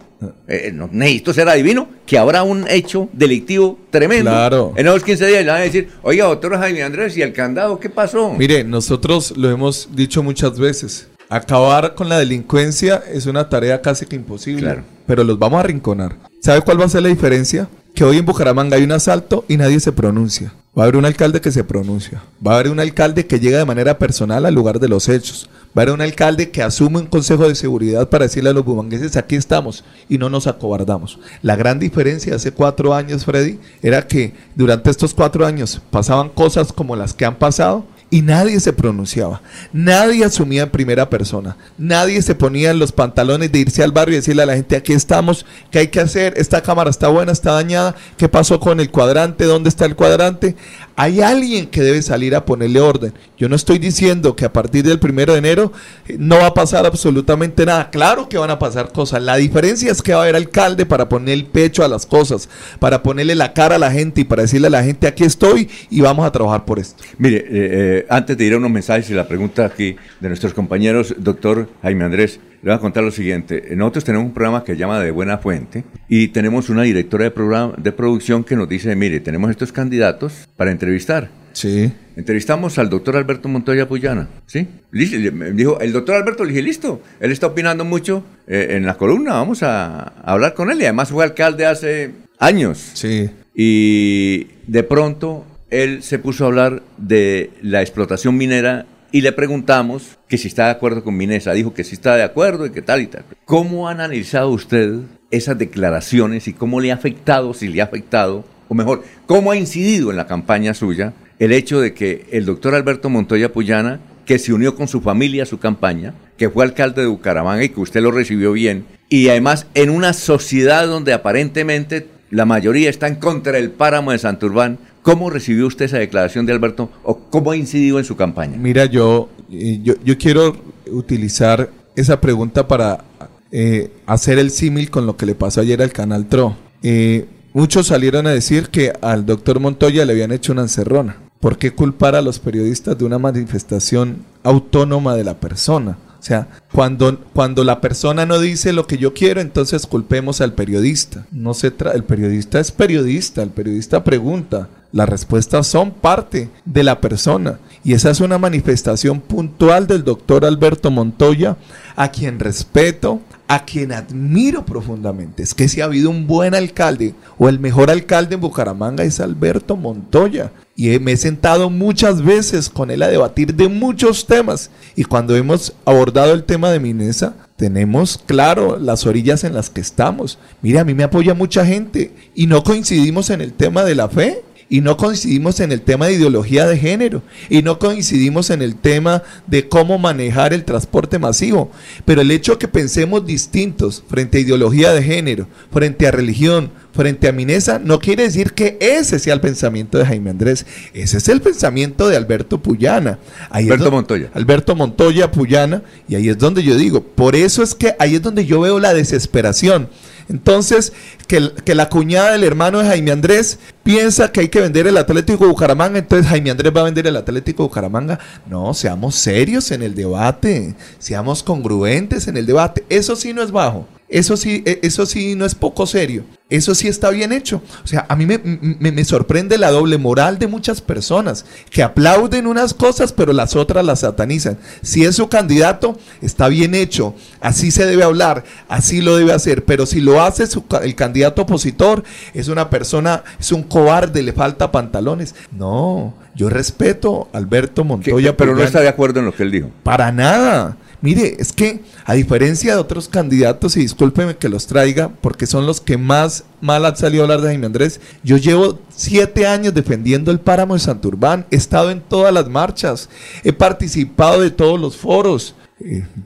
eh, no necesito ser adivino, que habrá un hecho delictivo tremendo. Claro. En esos 15 días le van a decir, oiga, doctor Jaime Andrés, ¿y el candado qué pasó? Mire, nosotros lo hemos dicho muchas veces. Acabar con la delincuencia es una tarea casi que imposible. Claro. Pero los vamos a arrinconar. ¿Sabe cuál va a ser la diferencia? Que hoy en Bucaramanga hay un asalto y nadie se pronuncia. Va a haber un alcalde que se pronuncia. Va a haber un alcalde que llega de manera personal al lugar de los hechos. Va a haber un alcalde que asume un consejo de seguridad para decirle a los bumangueses aquí estamos y no nos acobardamos. La gran diferencia hace cuatro años, Freddy, era que durante estos cuatro años pasaban cosas como las que han pasado y nadie se pronunciaba, nadie asumía en primera persona, nadie se ponía en los pantalones de irse al barrio y decirle a la gente, aquí estamos, ¿qué hay que hacer? Esta cámara está buena, está dañada, ¿qué pasó con el cuadrante? ¿Dónde está el cuadrante? Hay alguien que debe salir a ponerle orden. Yo no estoy diciendo que a partir del primero de enero eh, no va a pasar absolutamente nada. Claro que van a pasar cosas. La diferencia es que va a haber alcalde para poner el pecho a las cosas, para ponerle la cara a la gente y para decirle a la gente, aquí estoy y vamos a trabajar por esto. Mire, eh, eh, antes de ir a unos mensajes y la pregunta aquí de nuestros compañeros, doctor Jaime Andrés, le voy a contar lo siguiente. Nosotros tenemos un programa que se llama De Buena Fuente y tenemos una directora de, programa, de producción que nos dice, mire, tenemos estos candidatos para entrevistar. Sí. Entrevistamos al doctor Alberto Montoya Puyana, ¿sí? Me Dijo, el doctor Alberto, le dije, listo, él está opinando mucho eh, en la columna, vamos a, a hablar con él. Y además fue alcalde hace años. Sí. Y de pronto él se puso a hablar de la explotación minera y le preguntamos que si está de acuerdo con Minesa. Dijo que sí está de acuerdo y que tal y tal. ¿Cómo ha analizado usted esas declaraciones y cómo le ha afectado, si le ha afectado, o mejor, cómo ha incidido en la campaña suya el hecho de que el doctor Alberto Montoya Puyana, que se unió con su familia a su campaña, que fue alcalde de Bucaramanga y que usted lo recibió bien, y además en una sociedad donde aparentemente la mayoría está en contra del páramo de Santurbán, ¿cómo recibió usted esa declaración de Alberto o cómo ha incidido en su campaña? Mira, yo, eh, yo, yo quiero utilizar esa pregunta para eh, hacer el símil con lo que le pasó ayer al Canal TRO. Eh, muchos salieron a decir que al doctor Montoya le habían hecho una encerrona. ¿Por qué culpar a los periodistas de una manifestación autónoma de la persona? O sea, cuando, cuando la persona no dice lo que yo quiero, entonces culpemos al periodista. No se el periodista es periodista, el periodista pregunta. Las respuestas son parte de la persona. Y esa es una manifestación puntual del doctor Alberto Montoya, a quien respeto, a quien admiro profundamente. Es que si ha habido un buen alcalde o el mejor alcalde en Bucaramanga es Alberto Montoya. Y me he sentado muchas veces con él a debatir de muchos temas. Y cuando hemos abordado el tema de Minesa, tenemos claro las orillas en las que estamos. Mire, a mí me apoya mucha gente y no coincidimos en el tema de la fe. Y no coincidimos en el tema de ideología de género. Y no coincidimos en el tema de cómo manejar el transporte masivo. Pero el hecho que pensemos distintos frente a ideología de género, frente a religión, frente a Minesa, no quiere decir que ese sea el pensamiento de Jaime Andrés. Ese es el pensamiento de Alberto Puyana. Ahí Alberto Montoya. Alberto Montoya Puyana. Y ahí es donde yo digo, por eso es que ahí es donde yo veo la desesperación. Entonces, que, que la cuñada del hermano de Jaime Andrés piensa que hay que vender el Atlético de Bucaramanga, entonces Jaime Andrés va a vender el Atlético de Bucaramanga. No, seamos serios en el debate, seamos congruentes en el debate. Eso sí no es bajo. Eso sí, e- eso sí no es poco serio. Eso sí está bien hecho. O sea, a mí me, me- me sorprende la doble moral de muchas personas que aplauden unas cosas pero las otras las satanizan. Si es su candidato, está bien hecho. Así se debe hablar, así lo debe hacer. Pero si lo hace su el candidato opositor, es una persona, es un cobarde, le falta pantalones. No, yo respeto a Alberto Montoya. Pero no está de acuerdo en lo que él dijo. Para nada. Mire, es que a diferencia de otros candidatos, y discúlpeme que los traiga, porque son los que más mal han salido a hablar de Jaime Andrés, yo llevo siete años defendiendo el páramo de Santurbán, he estado en todas las marchas, he participado de todos los foros.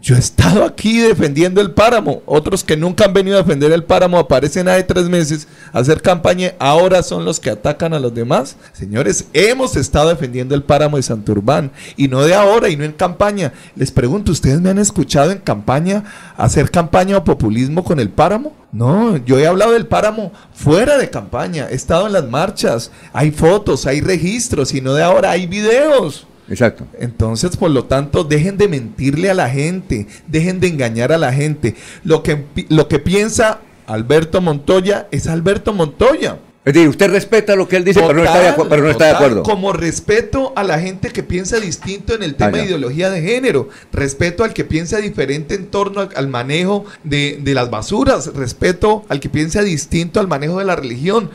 Yo he estado aquí defendiendo el páramo. Otros que nunca han venido a defender el páramo aparecen hace tres meses a hacer campaña. Ahora son los que atacan a los demás. Señores, hemos estado defendiendo el páramo de Santurbán. Y no de ahora y no en campaña. Les pregunto, ¿ustedes me han escuchado en campaña hacer campaña o populismo con el páramo? No, yo he hablado del páramo fuera de campaña. He estado en las marchas. Hay fotos, hay registros. Y no de ahora, hay videos. Exacto. Entonces, por lo tanto, dejen de mentirle a la gente, dejen de engañar a la gente. Lo que, lo que piensa Alberto Montoya es Alberto Montoya. Es decir, usted respeta lo que él dice, pero no está de, pero no está de acuerdo. Como respeto a la gente que piensa distinto en el tema Ah, ya. de ideología de género, respeto al que piensa diferente en torno al, al manejo de, de las basuras, respeto al que piensa distinto al manejo de la religión.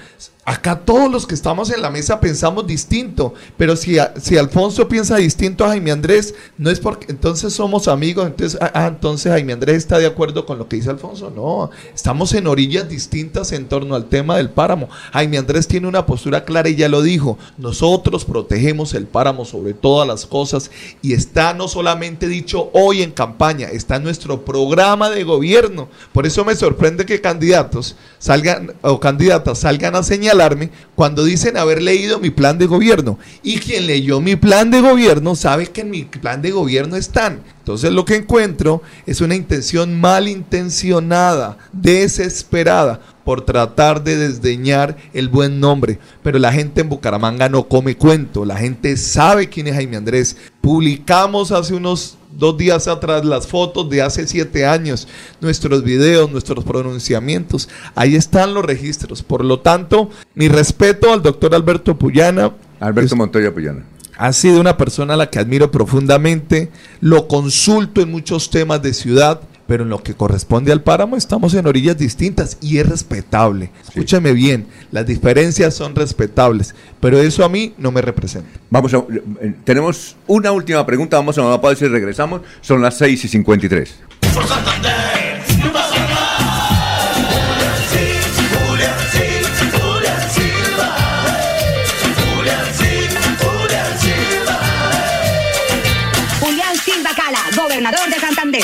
Acá todos los que estamos en la mesa pensamos distinto, pero si, si Alfonso piensa distinto a Jaime Andrés, no es porque entonces somos amigos, entonces, ah, ah, entonces Jaime Andrés está de acuerdo con lo que dice Alfonso. No, estamos en orillas distintas en torno al tema del páramo. Jaime Andrés tiene una postura clara y ya lo dijo. Nosotros protegemos el páramo sobre todas las cosas y está no solamente dicho hoy en campaña, está en nuestro programa de gobierno. Por eso me sorprende que candidatos salgan o candidatas salgan a cuando dicen haber leído mi plan de gobierno. Y quien leyó mi plan de gobierno sabe que en mi plan de gobierno están. Entonces lo que encuentro es una intención malintencionada, desesperada por tratar de desdeñar el buen nombre. Pero la gente en Bucaramanga no come cuento, la gente sabe quién es Jaime Andrés. Publicamos hace unos dos días atrás las fotos de hace siete años, nuestros videos, nuestros pronunciamientos. Ahí están los registros. Por lo tanto, mi respeto al doctor Alberto Puyana. Alberto Montoya Puyana. Ha sido una persona a la que admiro profundamente, lo consulto en muchos temas de ciudad, pero en lo que corresponde al páramo estamos en orillas distintas y es respetable. Escúchame bien, las diferencias son respetables, pero eso a mí no me representa. Vamos a, eh, tenemos una última pregunta, vamos a una pausa y regresamos. Son las 6 y 53. Julián Silva Cala, gobernador de Santander.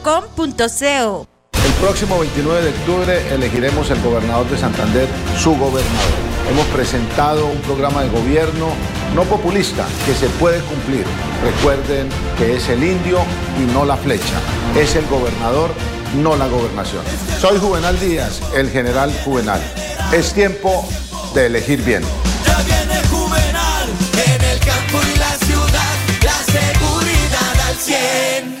.co. El próximo 29 de octubre elegiremos el gobernador de Santander, su gobernador. Hemos presentado un programa de gobierno no populista que se puede cumplir. Recuerden que es el indio y no la flecha. Es el gobernador, no la gobernación. Soy Juvenal Díaz, el general Juvenal. Es tiempo de elegir bien. Ya viene Juvenal en el campo y la ciudad, la seguridad al 100.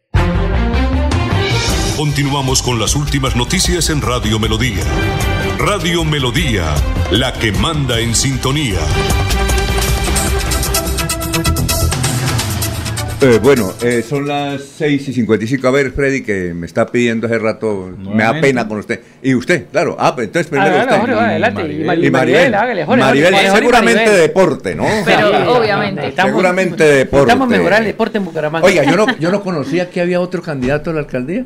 Continuamos con las últimas noticias en Radio Melodía. Radio Melodía, la que manda en sintonía. Eh, bueno, eh, son las 6 y 55. A ver, Freddy, que me está pidiendo hace rato, me da pena con usted. Y usted, claro. Ah, pues entonces primero Hágale, usted. Jorge, adelante. Y Maribel, Y Maribel, hágale, Jorge, Maribel, Jorge, seguramente Maribel. de deporte, ¿no? Pero, obviamente. Estamos- seguramente de deporte. Estamos mejorando el deporte en Bucaramanga. Oiga, yo no, yo no conocía que había otro candidato a la alcaldía.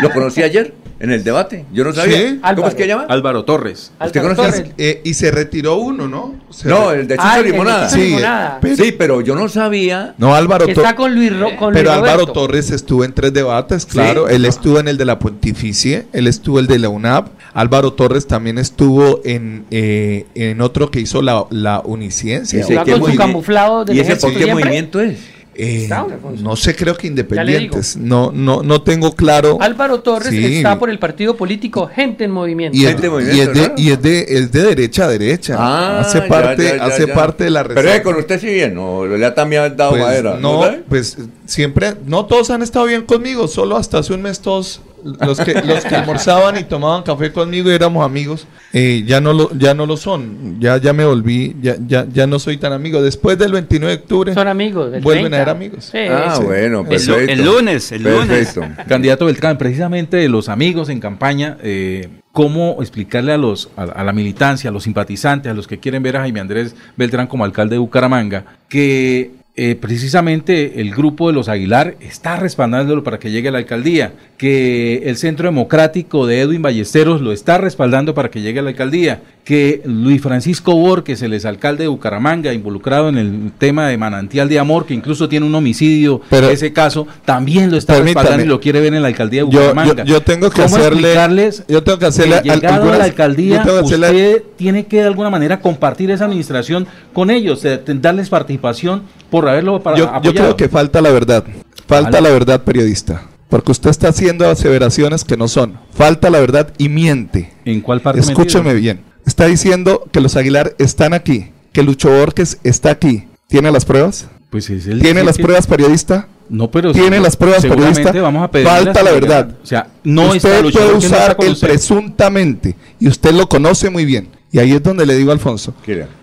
Lo conocí ayer en el debate. Yo no sabía. Sí. ¿Cómo es que llama? Álvaro Torres. ¿Usted Álvaro conoce? Torres. Eh, y se retiró uno, ¿no? Se No, el de Chicho Ah, de Limonada. Limonada. Sí, pero yo no sabía. No, Álvaro Que Torres. está con Luis, Ro- con Pero Luis Álvaro Roberto. Torres estuvo en tres debates, claro. Él estuvo en el de la Pontificie, él estuvo el de la UNAP. Álvaro Torres también estuvo en, eh, en otro que hizo la, la Uniciencia. Ese Va qué con su camuflado ¿Y ese por qué siempre. movimiento es? Eh, Está, no sé, creo que independientes. No, no, no tengo claro. Álvaro Torres Sí. está por el partido político Gente en Movimiento. Y es, Gente de y es de, es de, es de derecha a derecha. Ah, hace parte, ya, ya, hace ya. parte de la Pero reserva. es con usted sí bien, no, le ha también dado Pues, madera. no, pues siempre, no todos han estado bien conmigo, solo hasta hace un mes todos los que, los que almorzaban y tomaban café conmigo y éramos amigos, eh, ya no lo, ya no lo son, ya, ya me volví, ya, ya, ya no soy tan amigo. Después del 29 de octubre Son amigos. vuelven 30. a ser amigos. Sí. Ah, Sí. bueno, El, perfecto. el lunes, el lunes. Candidato Beltrán, precisamente de los amigos en campaña, eh, ¿cómo explicarle a, los, a, a la militancia, a los simpatizantes, a los que quieren ver a Jaime Andrés Beltrán como alcalde de Bucaramanga, que eh, precisamente el grupo de los Aguilar está respaldándolo para que llegue a la alcaldía, que el Centro Democrático de Edwin Ballesteros lo está respaldando para que llegue a la alcaldía, que Luis Francisco Borges, el exalcalde de Bucaramanga, involucrado en el tema de manantial de amor, que incluso tiene un homicidio, Pero- ese caso, también lo está respaldando y lo quiere ver en la alcaldía de Bucaramanga. yo, yo tengo que ¿Cómo hacerle, explicarles yo tengo que que hacerle al- llegado a algunas- la alcaldía, yo tengo que hacerle- usted tiene que de alguna manera compartir esa administración con ellos, darles participación por haberlo para yo, creo que falta la verdad, falta Vale. la verdad periodista, porque usted está haciendo aseveraciones que no son, falta la verdad y miente. ¿En cuál parte he Escúcheme bien, está diciendo que los Aguilar están aquí, que Lucho Borges está aquí. ¿Tiene las pruebas? Pues es el ¿Tiene las que- pruebas periodista? No, pero ¿Tiene las pruebas periodista? vamos a Falta la verdad. O sea, no usted está puede no usar el usted. presuntamente y usted lo conoce muy bien. Y ahí es donde le digo a Alfonso,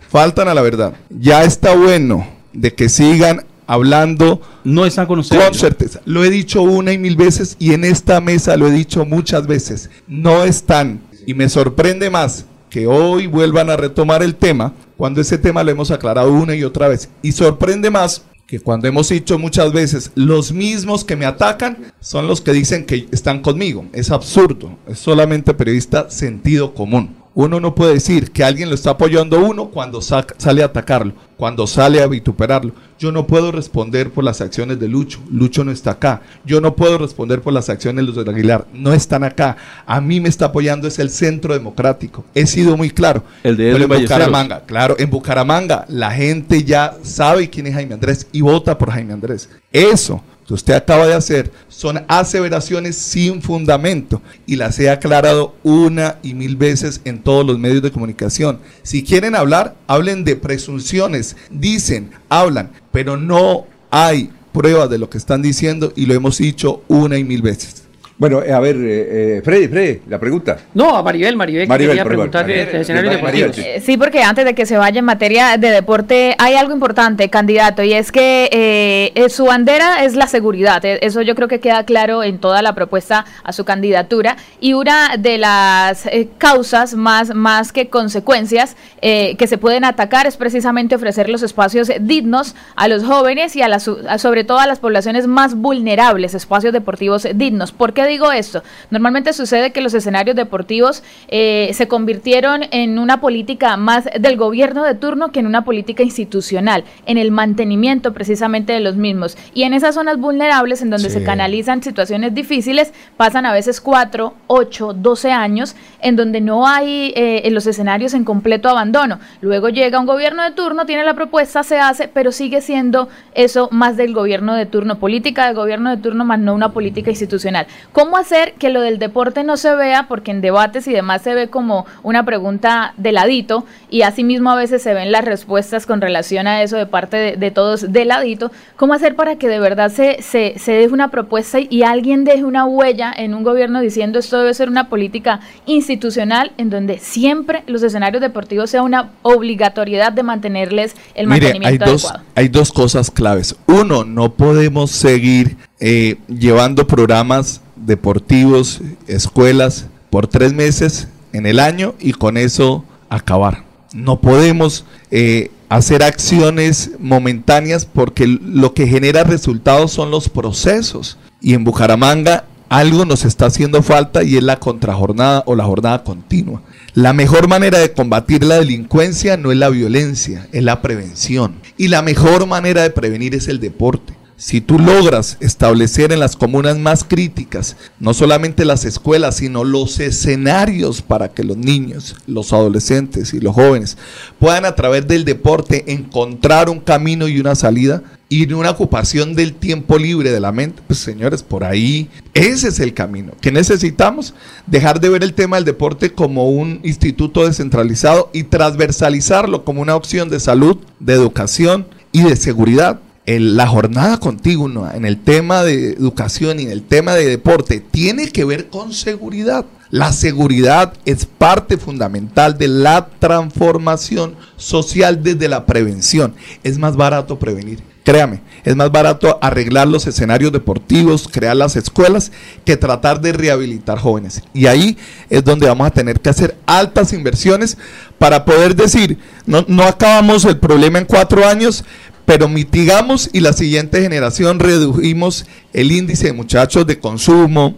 faltan a la verdad. Ya está bueno de que sigan hablando no están con Con certeza. Lo he dicho una y mil veces y en esta mesa lo he dicho muchas veces. No están. Y me sorprende más que hoy vuelvan a retomar el tema cuando ese tema lo hemos aclarado una y otra vez. Y sorprende más que cuando hemos dicho muchas veces, los mismos que me atacan son los que dicen que están conmigo. Es absurdo, es solamente periodista sentido común. Uno no puede decir que alguien lo está apoyando a uno cuando sale a atacarlo, cuando sale a vituperarlo. Yo no puedo responder por las acciones de Lucho. Lucho no está acá. Yo no puedo responder por las acciones de los de Aguilar. No están acá. A mí me está apoyando es el centro democrático. He sido muy claro. El de Pero en. Bucaramanga, claro, en Bucaramanga la gente ya sabe quién es Jaime Andrés y vota por Jaime Andrés. Eso que usted acaba de hacer son aseveraciones sin fundamento y las he aclarado una y mil veces en todos los medios de comunicación. Si quieren hablar, hablen de presunciones, dicen, hablan, pero no hay pruebas de lo que están diciendo y lo hemos dicho una y mil veces. Bueno, eh, a ver, eh, eh, Freddy, Freddy, la pregunta. No, a Maribel, Maribel, Maribel, quería perdón. preguntar de, Maribel, de escenarios Maribel, deportivos. sí. Eh, Sí, porque antes de que se vaya en materia de deporte, hay algo importante, candidato, y es que eh, su bandera es la seguridad. Eh, Eso yo creo que queda claro en toda la propuesta a su candidatura. Y una de las eh, causas más, más que consecuencias eh, que se pueden atacar es precisamente ofrecer los espacios dignos a los jóvenes y a las, sobre todo a las poblaciones más vulnerables, espacios deportivos dignos. ¿Por qué digo esto? Normalmente sucede que los escenarios deportivos eh, se convirtieron en una política más del gobierno de turno que en una política institucional, en el mantenimiento precisamente de los mismos. Y en esas zonas vulnerables en donde Sí. se canalizan situaciones difíciles, pasan a veces 4, 8, 12 años en donde no hay eh, en los escenarios en completo abandono. Luego llega un gobierno de turno, tiene la propuesta, se hace, pero sigue siendo eso más del gobierno de turno, política del gobierno de turno, más no una política institucional. ¿Cómo hacer que lo del deporte no se vea? Porque en debates y demás se ve como una pregunta de ladito y asimismo a veces se ven las respuestas con relación a eso de parte de, de todos de ladito. ¿Cómo hacer para que de verdad se, se, se deje una propuesta y, y alguien deje una huella en un gobierno diciendo esto debe ser una política institucional en donde siempre los escenarios deportivos sea una obligatoriedad de mantenerles el Mire, hay mantenimiento dos, adecuado? hay dos cosas claves. Uno, no podemos seguir eh, llevando programas deportivos, escuelas, por tres meses en el año y con eso acabar. No podemos eh, hacer acciones momentáneas porque lo que genera resultados son los procesos. Y en Bucaramanga algo nos está haciendo falta y es la contrajornada o la jornada continua. La mejor manera de combatir la delincuencia no es la violencia, es la prevención. Y la mejor manera de prevenir es el deporte. Si tú logras establecer en las comunas más críticas, no solamente las escuelas, sino los escenarios para que los niños, los adolescentes y los jóvenes puedan a través del deporte encontrar un camino y una salida y una ocupación del tiempo libre de la mente, pues señores, por ahí ese es el camino. Que necesitamos dejar de ver el tema del deporte como un instituto descentralizado y transversalizarlo como una opción de salud, de educación y de seguridad el- la jornada continua en el tema de educación y en el tema de deporte tiene que ver con seguridad. La seguridad es parte fundamental de la transformación social desde la prevención. Es más barato prevenir. Créame, es más barato arreglar los escenarios deportivos, crear las escuelas, que tratar de rehabilitar jóvenes. Y ahí es donde vamos a tener que hacer altas inversiones para poder decir, no, no acabamos el problema en cuatro años, pero mitigamos y la siguiente generación redujimos el índice de muchachos de consumo,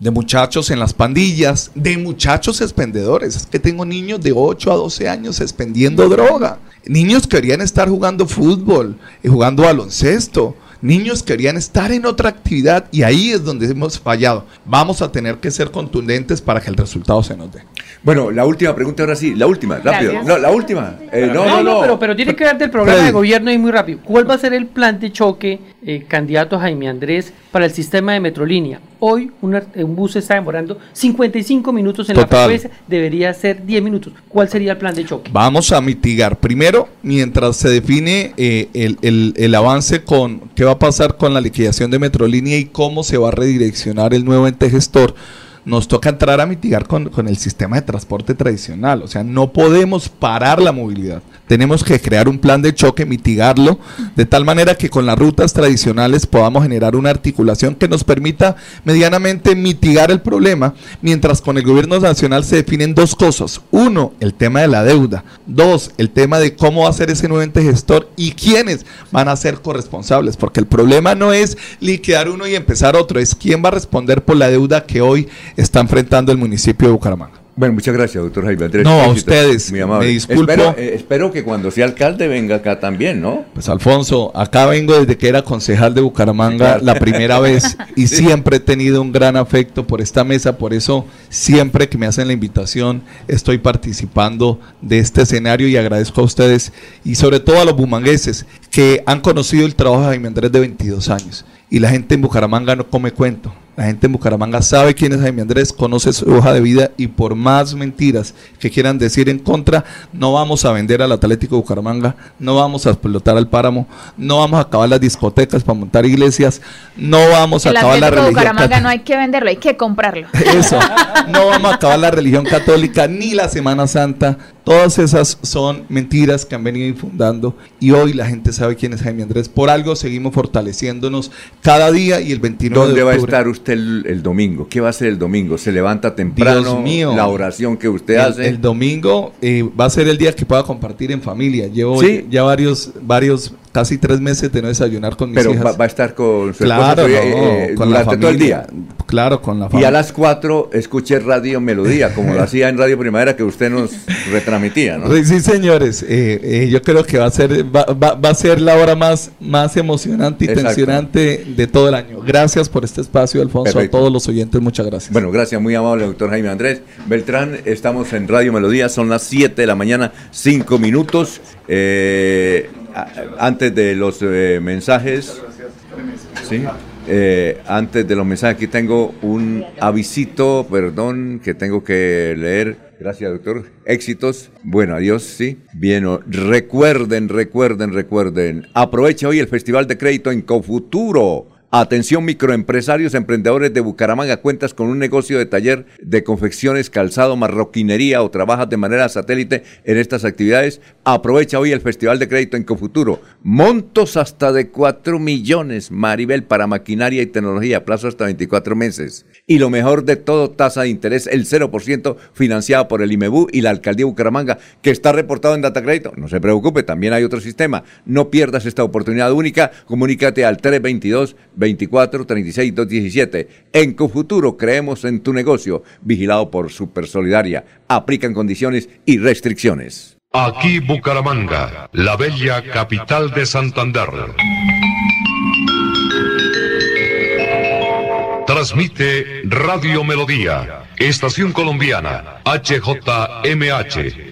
de muchachos en las pandillas, de muchachos expendedores. Es que tengo niños de 8 a 12 años expendiendo droga. Niños que querían estar jugando fútbol, y jugando baloncesto. Niños querían estar en otra actividad y ahí es donde hemos fallado. Vamos a tener que ser contundentes para que el resultado se nos dé. Bueno, la última pregunta ahora sí, la última, rápido. Gracias. No, la última. Eh, no, no, no. pero, pero tiene que ver del programa Freddy. de gobierno y muy rápido. ¿Cuál va a ser el plan de choque, eh, candidato Jaime Andrés, para el sistema de Metrolínea? Hoy una- un bus está demorando 55 minutos en Total. la frecuencia, debería ser 10 minutos. ¿Cuál sería el plan de choque? Vamos a mitigar. Primero, mientras se define eh, el, el- el avance con qué va a pasar con la liquidación de Metrolínea y cómo se va a redireccionar el nuevo ente gestor, nos toca entrar a mitigar con, con el sistema de transporte tradicional. O sea, no podemos parar la movilidad. Tenemos que crear un plan de choque, mitigarlo, de tal manera que con las rutas tradicionales podamos generar una articulación que nos permita medianamente mitigar el problema, mientras con el gobierno nacional se definen dos cosas. Uno, el tema de la deuda. Dos, el tema de cómo va a ser ese nuevo ente gestor y quiénes van a ser corresponsables, porque el problema no es liquidar uno y empezar otro, es quién va a responder por la deuda que hoy está enfrentando el municipio de Bucaramanga. Bueno, muchas gracias, doctor Jaime Andrés. No, a ustedes. Muy amable. Me disculpo. Espero, eh, espero que cuando sea alcalde venga acá también, ¿no? Pues Alfonso, acá vengo desde que era concejal de Bucaramanga la primera vez y Sí. siempre he tenido un gran afecto por esta mesa, por eso siempre que me hacen la invitación estoy participando de este escenario y agradezco a ustedes y sobre todo a los bumangueses que han conocido el trabajo de Jaime Andrés de 22 años y la gente en Bucaramanga no come cuento. La gente en Bucaramanga sabe quién es Jaime Andrés, conoce su hoja de vida y por más mentiras que quieran decir en contra, no vamos a vender al Atlético de Bucaramanga, no vamos a explotar al páramo, no vamos a acabar las discotecas para montar iglesias, no vamos a El acabar la religión Bucaramanga no hay que venderlo, hay que comprarlo. Eso, no vamos a acabar la religión católica ni la Semana Santa. Todas esas son mentiras que han venido infundando y hoy la gente sabe quién es Jaime Andrés. Por algo seguimos fortaleciéndonos cada día y el 29 ¿Dónde de va a octubre. estar usted el, el domingo? ¿Qué va a hacer el domingo? ¿Se levanta temprano? Dios mío. La oración que usted el, hace. el domingo eh, va a ser el día que pueda compartir en familia. Llevo Sí. ya varios, varios, casi tres meses de no desayunar con mis Pero hijas. va, va a estar con su Claro, esposa no, eh, con la durante todo el familia. día. Claro, con la Y a familia. las 4 escuché Radio Melodía, como lo hacía en Radio Primavera, que usted nos retransmitía, ¿no? Sí, señores, eh, eh, yo creo que va a ser va, va- va a ser la hora más, más emocionante y Exacto. tensionante de todo el año. Gracias por este espacio, Alfonso, Perfecto. a todos los oyentes, muchas gracias. Bueno, gracias, muy amable, doctor Jaime Andrés. Beltrán, estamos en Radio Melodía, son las 7 de la mañana, 5 minutos. Eh, antes de los eh, mensajes, ¿sí? Eh, antes de los mensajes, aquí tengo un avisito, perdón, que tengo que leer. Gracias, doctor. Éxitos. Bueno, adiós, sí. Bien, recuerden, recuerden, recuerden. Aprovecha hoy el Festival de Crédito en Cofuturo. Atención microempresarios, emprendedores de Bucaramanga, cuentas con un negocio de taller de confecciones, calzado, marroquinería o trabajas de manera satélite en estas actividades. Aprovecha hoy el Festival de Crédito en Cofuturo. Montos hasta de 4 millones, Maribel, para maquinaria y tecnología, plazo hasta 24 meses. Y lo mejor de todo, tasa de interés, el 0% financiada por el IMEBU y la Alcaldía de Bucaramanga, que está reportado en Data Crédito. No se preocupe, también hay otro sistema. No pierdas esta oportunidad única. Comunícate al 322 24 36 217. En Cofuturo creemos en tu negocio, vigilado por Super Solidaria. Aplican condiciones y restricciones. Aquí Bucaramanga, la bella capital de Santander. Transmite Radio Melodía, Estación Colombiana, HJMH,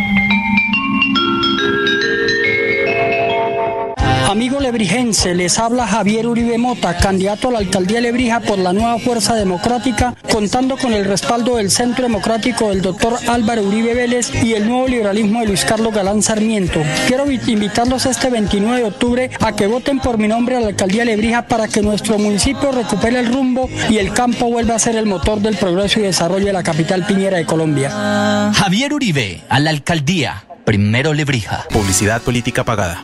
Amigo lebrijense, les habla Javier Uribe Mota, candidato a la alcaldía de Lebrija por la nueva Fuerza Democrática, contando con el respaldo del Centro Democrático del doctor Álvaro Uribe Vélez y el nuevo liberalismo de Luis Carlos Galán Sarmiento. Quiero vi- invitarlos este 29 de octubre a que voten por mi nombre a la alcaldía de Lebrija para que nuestro municipio recupere el rumbo y el campo vuelva a ser el motor del progreso y desarrollo de la capital piñera de Colombia. Javier Uribe, a la alcaldía. Primero Lebrija. Publicidad política pagada.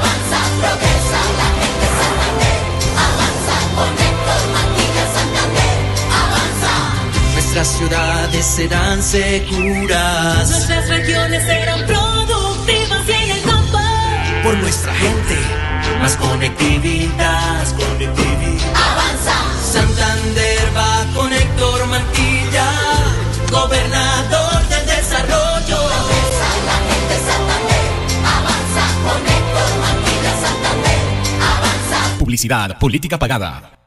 Nuestras ciudades serán seguras. Nuestras regiones serán productivas y en el campo. Por nuestra gente, más conectividad. Conectividad. Avanza. Santander va con Héctor Mantilla, gobernador del desarrollo. La gente, Santander, avanza con Héctor Mantilla, Santander, avanza. Publicidad, política pagada.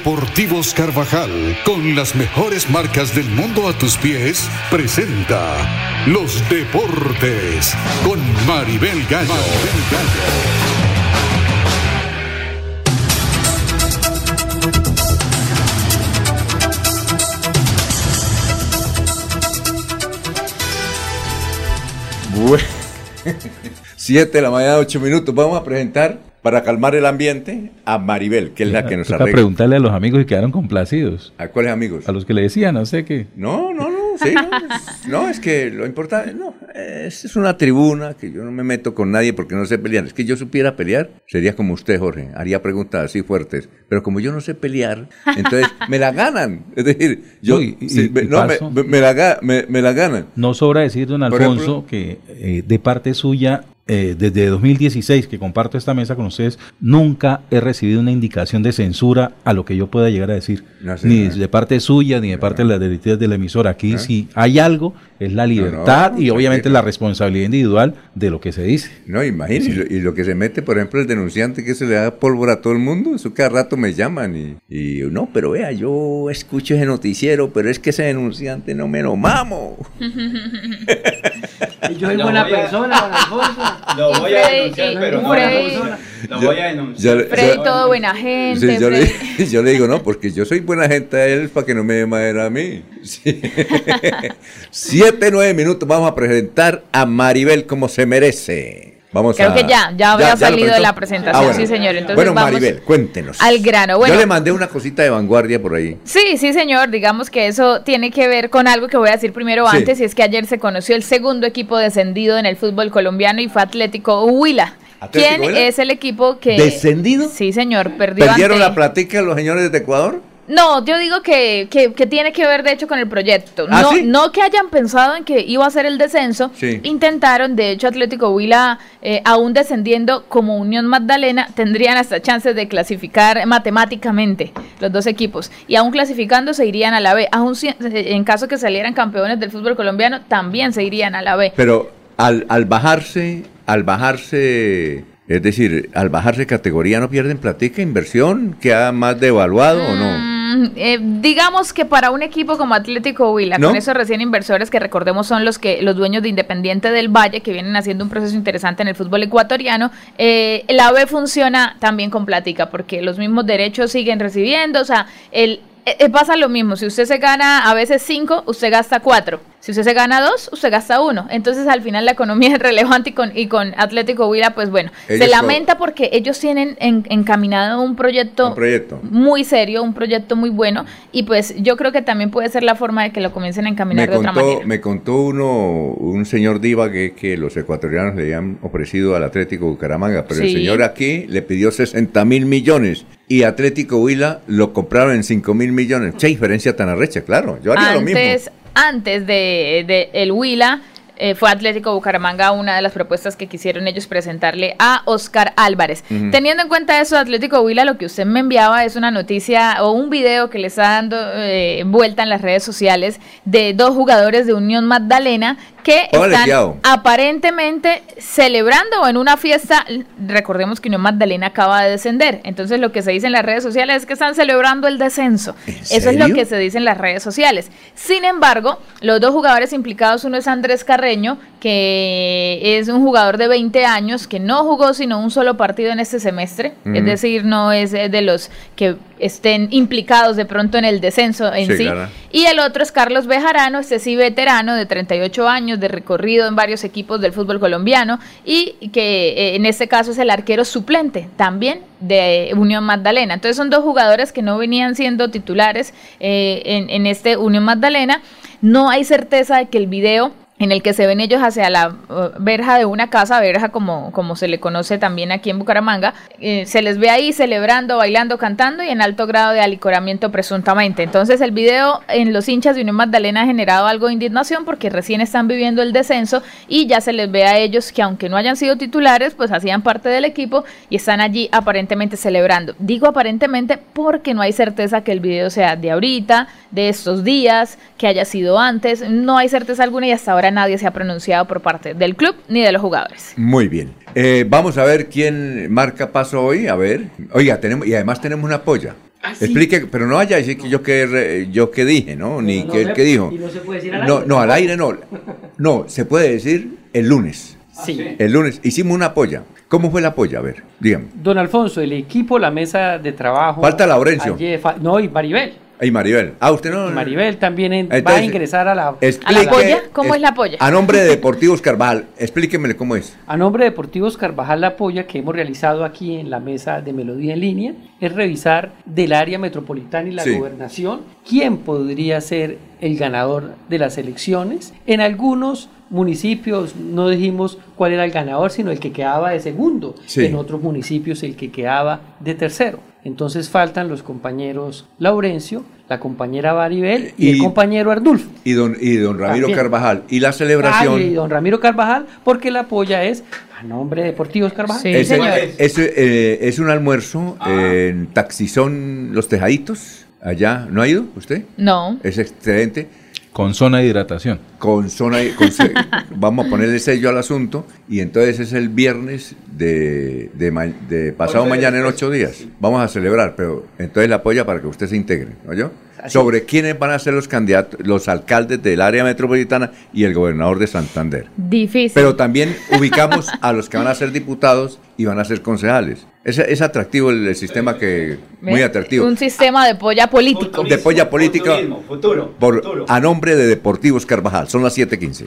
Deportivos Carvajal, con las mejores marcas del mundo a tus pies, presenta Los Deportes con Maribel Gallo. Bueno, 7 de la mañana, 8 minutos. Vamos a presentar, para calmar el ambiente, a Maribel, que es la que nos arregla. preguntarle a los amigos y quedaron complacidos. ¿A cuáles amigos? A los que le decían, no sé qué. No, no, no, sí, no, no, es que lo importante, no, es, es una tribuna que yo no me meto con nadie porque no sé pelear. Es que yo supiera pelear, sería como usted, Jorge, haría preguntas así fuertes. Pero como yo no sé pelear, entonces me la ganan. Es decir, yo, No, y- y- sí, me, y no, me, me- la, ga- me- me la ganan. No sobra decir, don Alfonso, que eh, de parte suya, eh, desde 2016 que comparto esta mesa con ustedes, nunca he recibido una indicación de censura a lo que yo pueda llegar a decir. No, sí, ni no. de parte suya, ni de parte de las directivas de la emisora. Aquí, si hay algo, es la libertad y obviamente la responsabilidad individual de lo que se dice. No, imagínese, y lo- y lo que se mete, por ejemplo, el denunciante que se le da pólvora a todo el mundo, eso cada rato me llaman y, y no, pero vea, yo escucho ese noticiero, pero es que ese denunciante no me lo mamo. Yo soy buena persona, don Alfonso. Lo voy a denunciar, pero no. Freddy- Lo voy a denunciar. Yo- yo- Freddy, todo buena gente. Sí, yo, le, yo le digo, no, porque yo soy buena gente a él para que no me dé madera a mí. Sí. Siete, nueve minutos, vamos a presentar a Maribel como se merece. Vamos Creo a- que ya, ya había salido de la presentación, Ah, bueno. sí, señor. Entonces bueno, vamos Maribel, cuéntenos. al grano. Bueno, Yo le mandé una cosita de vanguardia por ahí. Sí, sí, señor. Digamos que eso tiene que ver con algo que voy a decir primero Sí. antes, y es que ayer se conoció el segundo equipo descendido en el fútbol colombiano y fue Atlético Huila. ¿Atlético ¿Quién Huila? es el equipo que... ¿Descendido? Sí, señor. Perdió ¿Perdieron ante- la platica los señores de Ecuador? No, yo digo que, que, que tiene que ver de hecho con el proyecto. ¿Ah, no, sí? no que hayan pensado en que iba a ser el descenso. Sí. Intentaron, de hecho Atlético Huila, eh, aún descendiendo como Unión Magdalena, tendrían hasta chances de clasificar matemáticamente los dos equipos. Y aún clasificando se irían a la B. Aún si- en caso que salieran campeones del fútbol colombiano, también se irían a la B. Pero al, al bajarse, al bajarse, es decir, al bajarse categoría no pierden platica, inversión, queda más devaluado o no. Mm, eh, digamos que para un equipo como Atlético Huila, ¿No? con esos recién inversores que recordemos son los que los dueños de Independiente del Valle, que vienen haciendo un proceso interesante en el fútbol ecuatoriano, eh, la B funciona también con plática, porque los mismos derechos siguen recibiendo, o sea, el eh, eh, pasa lo mismo, si usted se gana a veces cinco, usted gasta cuatro. Si usted se gana dos, usted gasta uno. Entonces, al final, la economía es relevante y con, y con Atlético Huila, pues bueno, se Ellos co- lamenta porque ellos tienen en- encaminado un proyecto Un proyecto. muy serio, un proyecto muy bueno y pues yo creo que también puede ser la forma de que lo comiencen a encaminar Me de otra contó, manera. me contó uno, un señor Divague que los ecuatorianos le habían ofrecido al Atlético Bucaramanga, pero el Sí. señor aquí le pidió 60 mil millones y Atlético Huila lo compraron en 5 mil millones. Qué diferencia tan arrecha, claro. Yo haría lo mismo. Antes, de, de el Huila eh, fue Atlético Bucaramanga una de las propuestas que quisieron ellos presentarle a Oscar Álvarez. Teniendo en cuenta eso, Atlético Huila, lo que usted me enviaba es una noticia o un video que le está dando eh, vuelta en las redes sociales de dos jugadores de Unión Magdalena que están aparentemente celebrando en una fiesta. Recordemos que Unión Magdalena acaba de descender. Entonces lo que se dice en las redes sociales es que están celebrando el descenso. Eso es lo que se dice en las redes sociales. Sin embargo, los dos jugadores implicados, uno es Andrés Carreño, que es un jugador de 20 años que no jugó sino un solo partido en este semestre. Es decir, no es de los que estén implicados de pronto en el descenso en Sí, sí. claro. Y el otro es Carlos Bejarano, este sí veterano de 38 años de recorrido en varios equipos del fútbol colombiano y que eh, en este caso es el arquero suplente también de Unión Magdalena. Entonces son dos jugadores que no venían siendo titulares eh, en, en este Unión Magdalena. No hay certeza de que el video en el que se ven ellos hacia la uh, verja de una casa, verja como, como se le conoce también aquí en Bucaramanga, eh, se les ve ahí celebrando, bailando, cantando y en alto grado de alicoramiento presuntamente. Entonces el video en los hinchas de Unión Magdalena ha generado algo de indignación porque recién están viviendo el descenso y ya se les ve a ellos que aunque no hayan sido titulares, pues hacían parte del equipo y están allí aparentemente celebrando. Digo aparentemente porque no hay certeza que el video sea de ahorita, de estos días, que haya sido antes, no hay certeza alguna y hasta ahora nadie se ha pronunciado por parte del club ni de los jugadores. Muy bien. Eh, vamos a ver quién marca paso hoy. A ver. Oiga, tenemos, y además tenemos una polla. Explique, pero no vaya a decir que yo que yo que dije, ¿no? Ni No que se- el que dijo. y no se puede decir al No, aire. no, al aire no. No, se puede decir el lunes. Sí. El lunes hicimos una polla. ¿Cómo fue la polla? A ver, dígame. Don Alfonso, el equipo, la mesa de trabajo. Falta Laurencio. ayer fa- no, y Maribel. Ay, Maribel. Ah, usted no. Maribel también en- va a ingresar a la, ¿A la Explique- polla? ¿Cómo es- es la polla? A nombre de Deportivos Carvajal, explíquemele cómo es. A nombre de Deportivos Carvajal La Polla que hemos realizado aquí en la mesa de Melodía en línea es revisar del área metropolitana y la Sí. gobernación quién podría ser el ganador de las elecciones. En algunos municipios no dijimos cuál era el ganador, sino el que quedaba de segundo. Sí. En otros municipios el que quedaba de tercero. Entonces faltan los compañeros Laurencio, la compañera Maribel y, el compañero Ardulfo. Y don, y don Ramiro También. Carvajal. Y la celebración. Ay, y don Ramiro Carvajal, porque la polla es a nombre de Deportivos Carvajal. Ese- ese, eh, es un almuerzo en Taxizón Los Tejaditos. Allá, ¿no ha ido usted? No. Es excelente. Con zona de hidratación. Con zona, con vamos a ponerle sello al asunto y entonces es el viernes de, de, ma- de pasado mañana en ocho días. Vamos a celebrar, pero entonces la apoya para que usted se integre, ¿no yo? Así Sobre quiénes van a ser los candidatos, los alcaldes del área metropolitana y el gobernador de Santander. Difícil. Pero también ubicamos a los que van a ser diputados y van a ser concejales. Es, es atractivo el, el sistema que, muy atractivo. Un sistema de polla político. De polla política futuro, por, a nombre de Deportivos Carvajal. Son las 7:15.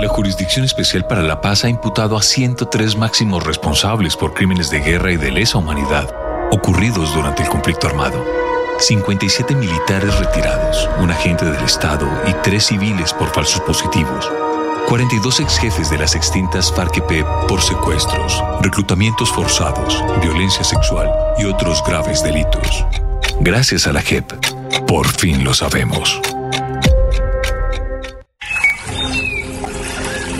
La Jurisdicción Especial para la Paz ha imputado a 103 máximos responsables por crímenes de guerra y de lesa humanidad ocurridos durante el conflicto armado. 57 militares retirados, un agente del Estado y tres civiles por falsos positivos. 42 exjefes de las extintas FARC-EP por secuestros, reclutamientos forzados, violencia sexual y otros graves delitos. Gracias a la JEP, por fin lo sabemos.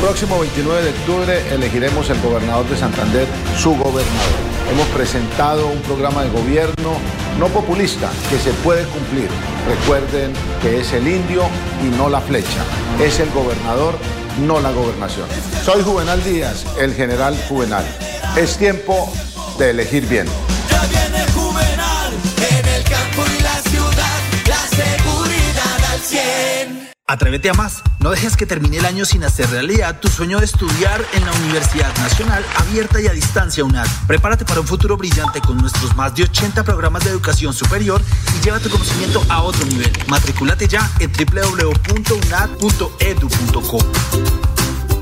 Próximo 29 de octubre elegiremos el gobernador de Santander, su gobernador. Hemos presentado un programa de gobierno no populista que se puede cumplir. Recuerden que es el indio y no la flecha. Es el gobernador, no la gobernación. Soy Juvenal Díaz, el general Juvenal. Es tiempo de elegir bien. Atrévete a más. No dejes que termine el año sin hacer realidad tu sueño de estudiar en la Universidad Nacional Abierta y a Distancia UNAD. Prepárate para un futuro brillante con nuestros más de 80 programas de educación superior y lleva tu conocimiento a otro nivel. Matricúlate ya en www.unad.edu.co.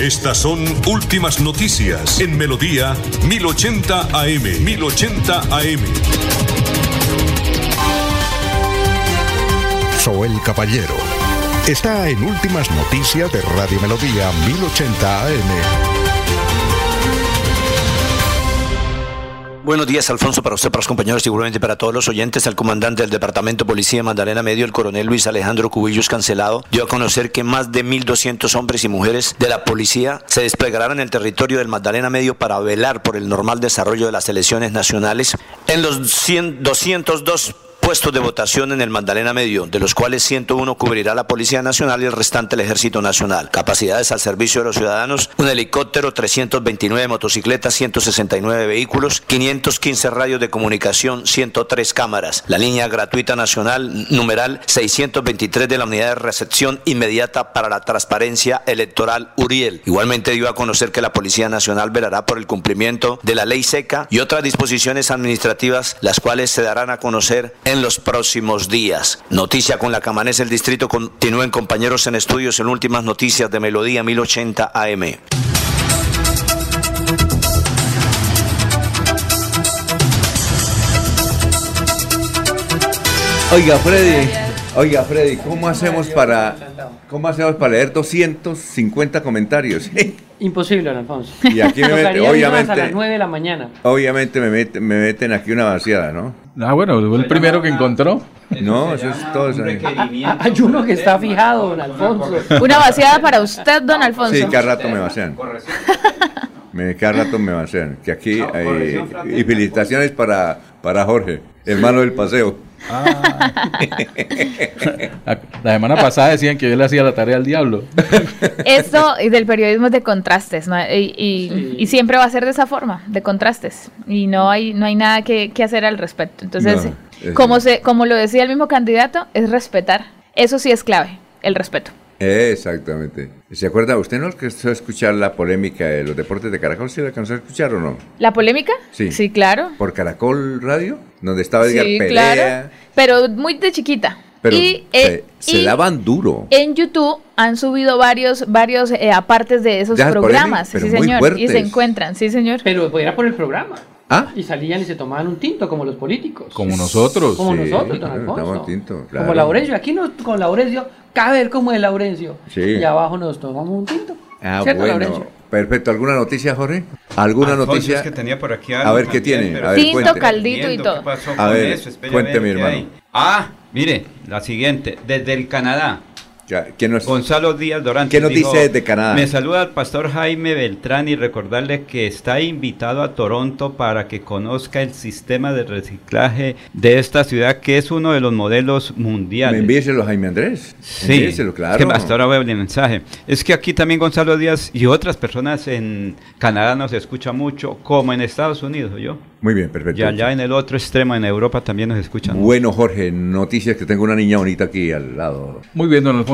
Estas son últimas noticias en Melodía 1080 AM. 1080 AM. Soel Caballero. Está en Últimas Noticias de Radio Melodía 1080 AM. Buenos días, Alfonso, para usted, para los compañeros, seguramente para todos los oyentes. El comandante del Departamento de Policía de Magdalena Medio, el coronel Luis Alejandro Cubillos Cancelado, dio a conocer que más de 1.200 hombres y mujeres de la policía se desplegarán en el territorio del Magdalena Medio para velar por el normal desarrollo de las elecciones nacionales en los 100 202 puestos de votación en el Magdalena Medio, de los cuales 101 cubrirá la Policía Nacional y el restante el Ejército Nacional. Capacidades al servicio de los ciudadanos, un helicóptero, 329 motocicletas, 169 vehículos, 515 radios de comunicación, 103 cámaras. La línea gratuita nacional, numeral 623 de la Unidad de Recepción Inmediata para la Transparencia Electoral Uriel. Igualmente dio a conocer que la Policía Nacional velará por el cumplimiento de la ley seca y otras disposiciones administrativas, las cuales se darán a conocer en los próximos días. Noticia con la que amanece el distrito. Continúen compañeros en estudios en últimas noticias de Melodía 1080 AM. Oiga, Freddy, oiga, Freddy, ¿cómo hacemos para cómo hacemos para leer 250 comentarios? Imposible, don Alfonso. Y aquí me mete, Tocaría irnos obviamente- a las 9 de la mañana. Obviamente me, mete- me meten aquí una vaciada, ¿no? Ah, bueno, fue el primero que encontró. No, eso es todo. Hay uno que está fijado, don Alfonso. Una vaciada para usted, don Alfonso. Sí, cada rato me vacían. Me, cada rato me vacían. Que aquí hay, y felicitaciones para, para Jorge, hermano del paseo. La, la semana pasada decían que yo le hacía la tarea al diablo. Esto y del periodismo es de contrastes, ¿no? y, y- y siempre va a ser de esa forma, de contrastes. Y no hay, no hay nada que, que hacer al respecto. Entonces, No, como, se, como lo decía el mismo candidato, es respetar. Eso sí es clave, el respeto. Exactamente. ¿Se acuerda? ¿Usted no alcanzó a escuchar la polémica de los deportes de Caracol? ¿Sí la alcanzó a escuchar o no? ¿La polémica? Sí. Sí, claro. ¿Por Caracol Radio? Donde estaba Edgar Sí, Perea. claro. Pero muy de chiquita. Pero y, se, eh, se y daban duro. en YouTube han subido varios, varios eh, apartes de esos Ya, programas, polémica, sí señor, y se encuentran, sí señor. Pero era por el programa. ¿Ah? Y salían y se tomaban un tinto, como los políticos. Como nosotros. Como Sí, nosotros, don Alfonso. estamos tinto, claro. Como Laurencio. Aquí no, con Laurencio, cabe como es Laurencio. Sí. Y abajo nos tomamos un tinto. Ah, ¿Cierto, bueno. Laurencio? Perfecto. ¿Alguna noticia, Jorge? ¿Alguna Alfonso, noticia? es que tenía por aquí A ver, ¿qué también, tiene? A ver, Tinto, cuente. caldito y todo. ¿Qué pasó A con ver, eso? Espere a cuente, ver mi hermano. hay. Ah, mire, la siguiente, desde el Canadá. Ya, ¿quién nos- Gonzalo Díaz Dorantes. ¿Qué nos dijo, dice desde Canadá? Me saluda el pastor Jaime Beltrán y recordarle que está invitado a Toronto para que conozca el sistema de reciclaje de esta ciudad, que es uno de los modelos ¿Me mundiales. envíeselo a Jaime Andrés? Sí, Envíeselo, claro. es que hasta ahora veo el mensaje. Es que aquí también Gonzalo Díaz y otras personas en Canadá nos escuchan mucho, como en Estados Unidos, yo. Muy bien, perfecto. Y allá en el otro extremo, en Europa, también nos escuchan. Bueno, Jorge, noticias que tengo una niña bonita aquí al lado. Muy bien, don Alfonso,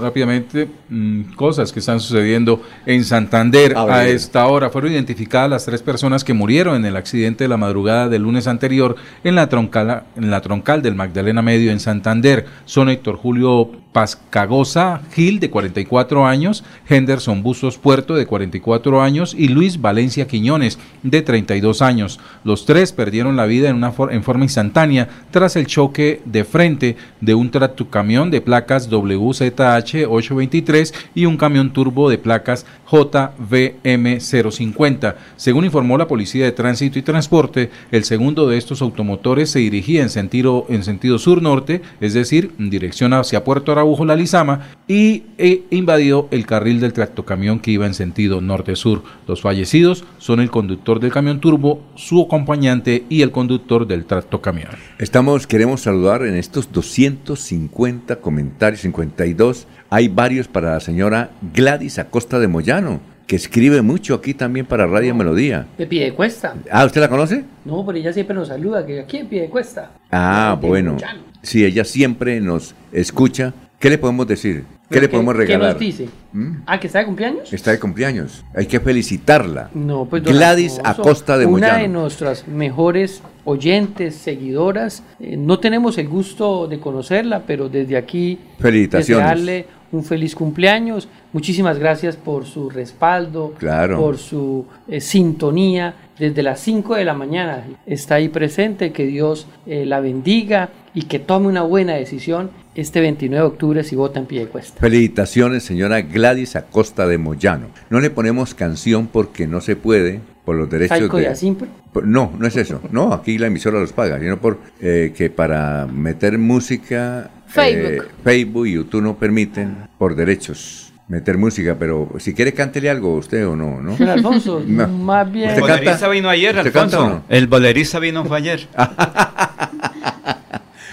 rápidamente, mm, cosas que están sucediendo en Santander A esta hora. Fueron identificadas las tres personas que murieron en el accidente de la madrugada del lunes anterior en la, troncala- en la troncal del Magdalena Medio en Santander. Son Héctor Julio Pascagosa Gil, de 44 años, Henderson Bustos Puerto, de 44 años, y Luis Valencia Quiñones, de 32 años. Los tres perdieron la vida en, una forma instantánea tras el choque de frente de un tractocamión de placas WZH 823 y un camión turbo de placas JVM 050. Según informó la Policía de Tránsito y Transporte, el segundo de estos automotores se dirigía en sentido, en sentido sur-norte, es decir, en dirección hacia Puerto Araujo, La Lizama, y e invadió el carril del tractocamión que iba en sentido norte-sur. Los fallecidos son el conductor del camión turbo, su acompañante y el conductor del tractocamión. Estamos, queremos saludar en estos 250 comentarios, 52. Hay varios para la señora Gladys Acosta de Moyano, que escribe mucho aquí también para Radio Melodía. De pie de cuesta. Ah, ¿usted la conoce? No, pero ella siempre nos saluda, que aquí en pie de cuesta. Ah, De bueno. Si ella siempre nos escucha, ¿qué le podemos decir? ¿Qué le podemos regalar? ¿Qué nos dice? ¿Mm? Ah, que está de cumpleaños. Está de cumpleaños. Hay que felicitarla. No, pues Gladys Alfonso, Acosta de Una de nuestras mejores oyentes, seguidoras. Eh, no tenemos el gusto de conocerla, pero desde aquí Felicitaciones. desearle un feliz cumpleaños. Muchísimas gracias por su respaldo, Claro. por su eh, sintonía. Desde las 5 de la mañana está ahí presente, que Dios eh, la bendiga y que tome una buena decisión este 29 de octubre si vota en pie de cuesta. Felicitaciones, señora Gladys Acosta de Moyano. No le ponemos canción porque no se puede por los derechos Saico de... y por- No, no es eso. No, aquí la emisora los paga, sino por eh, que para meter música... Facebook. eh, Facebook y YouTube no permiten por derechos meter música, pero si quiere cántele algo usted o no, ¿no? Señor Alfonso, No. más bien... El bolerista vino ayer, ¿Usted canta Alfonso. no? El bolerista vino fue ayer.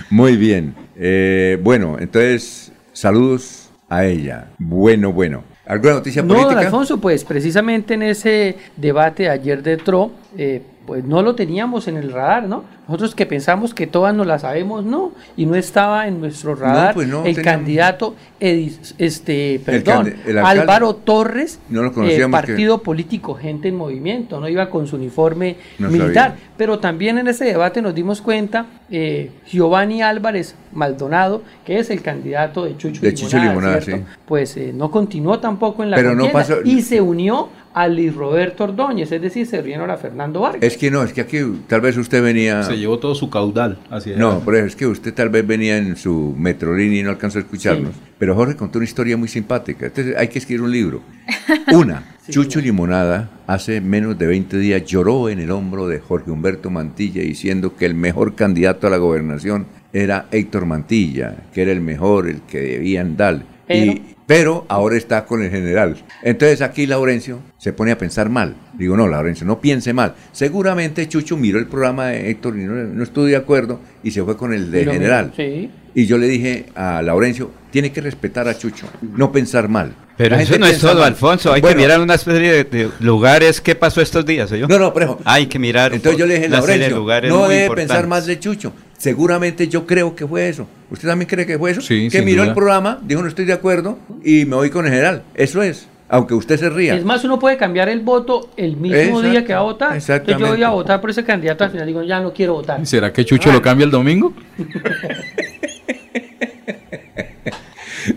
Muy bien. Eh, bueno, entonces, saludos a ella. Bueno, bueno. ¿Alguna noticia No, don política? Alfonso, pues precisamente en ese debate de ayer de TRO, eh, pues no lo teníamos en el radar, ¿no? Nosotros que pensamos que todas nos la sabemos, no, y no estaba en nuestro radar pues no el teníamos- candidato, Edis- este, perdón, el alcalde. Álvaro Torres, No lo eh, que- partido político Gente en Movimiento, no iba con su uniforme No militar, sabía. pero también en ese debate nos dimos cuenta, eh, Giovanni Álvarez Maldonado, que es el candidato de Chucho De Chucho Limonada, sí. pues eh, no continuó tampoco en la Pero no contienda pasó- y se unió a Luis Roberto Ordóñez, es decir, se unieron a Fernando Vargas. Es que no, es que aquí tal vez usted venía... Se llevó todo su caudal hacia No, eso es que usted tal vez venía en su metrolínea y no alcanzó a escucharnos. Pero Jorge contó una historia muy simpática. Entonces hay que escribir un libro. Una, Chucho Limonada hace menos de 20 días lloró en el hombro de Jorge Humberto Mantilla diciendo que el mejor candidato a la gobernación era Héctor Mantilla, que era el mejor, el que debían dar. Pero- Y, pero ahora está con el general. Entonces aquí Laurencio se pone a pensar mal. Digo, no, Laurencio, no piense mal. Seguramente Chucho miró el programa de Héctor y no, no estuvo de acuerdo y se fue con el de general. sí. Y yo le dije a Laurencio, tiene que respetar a Chucho, no pensar mal. Pero eso no es todo, mal. Alfonso. Hay Bueno, que mirar una serie de, de lugares. ¿Qué pasó estos días? yo? No, no, pero... Hay que mirar Entonces yo le dije, Laurencio, no debe pensar más de Chucho. Seguramente yo creo que fue eso. ¿Usted también cree que fue eso? Sí, que miró duda. el programa, dijo no estoy de acuerdo y me voy con el general. Eso es. Aunque usted se ría. Es más, uno puede cambiar el voto el mismo Exacto, día que va a votar. Entonces yo voy a votar por ese candidato, al final digo, ya no quiero votar. ¿Será que Chucho lo cambia el domingo?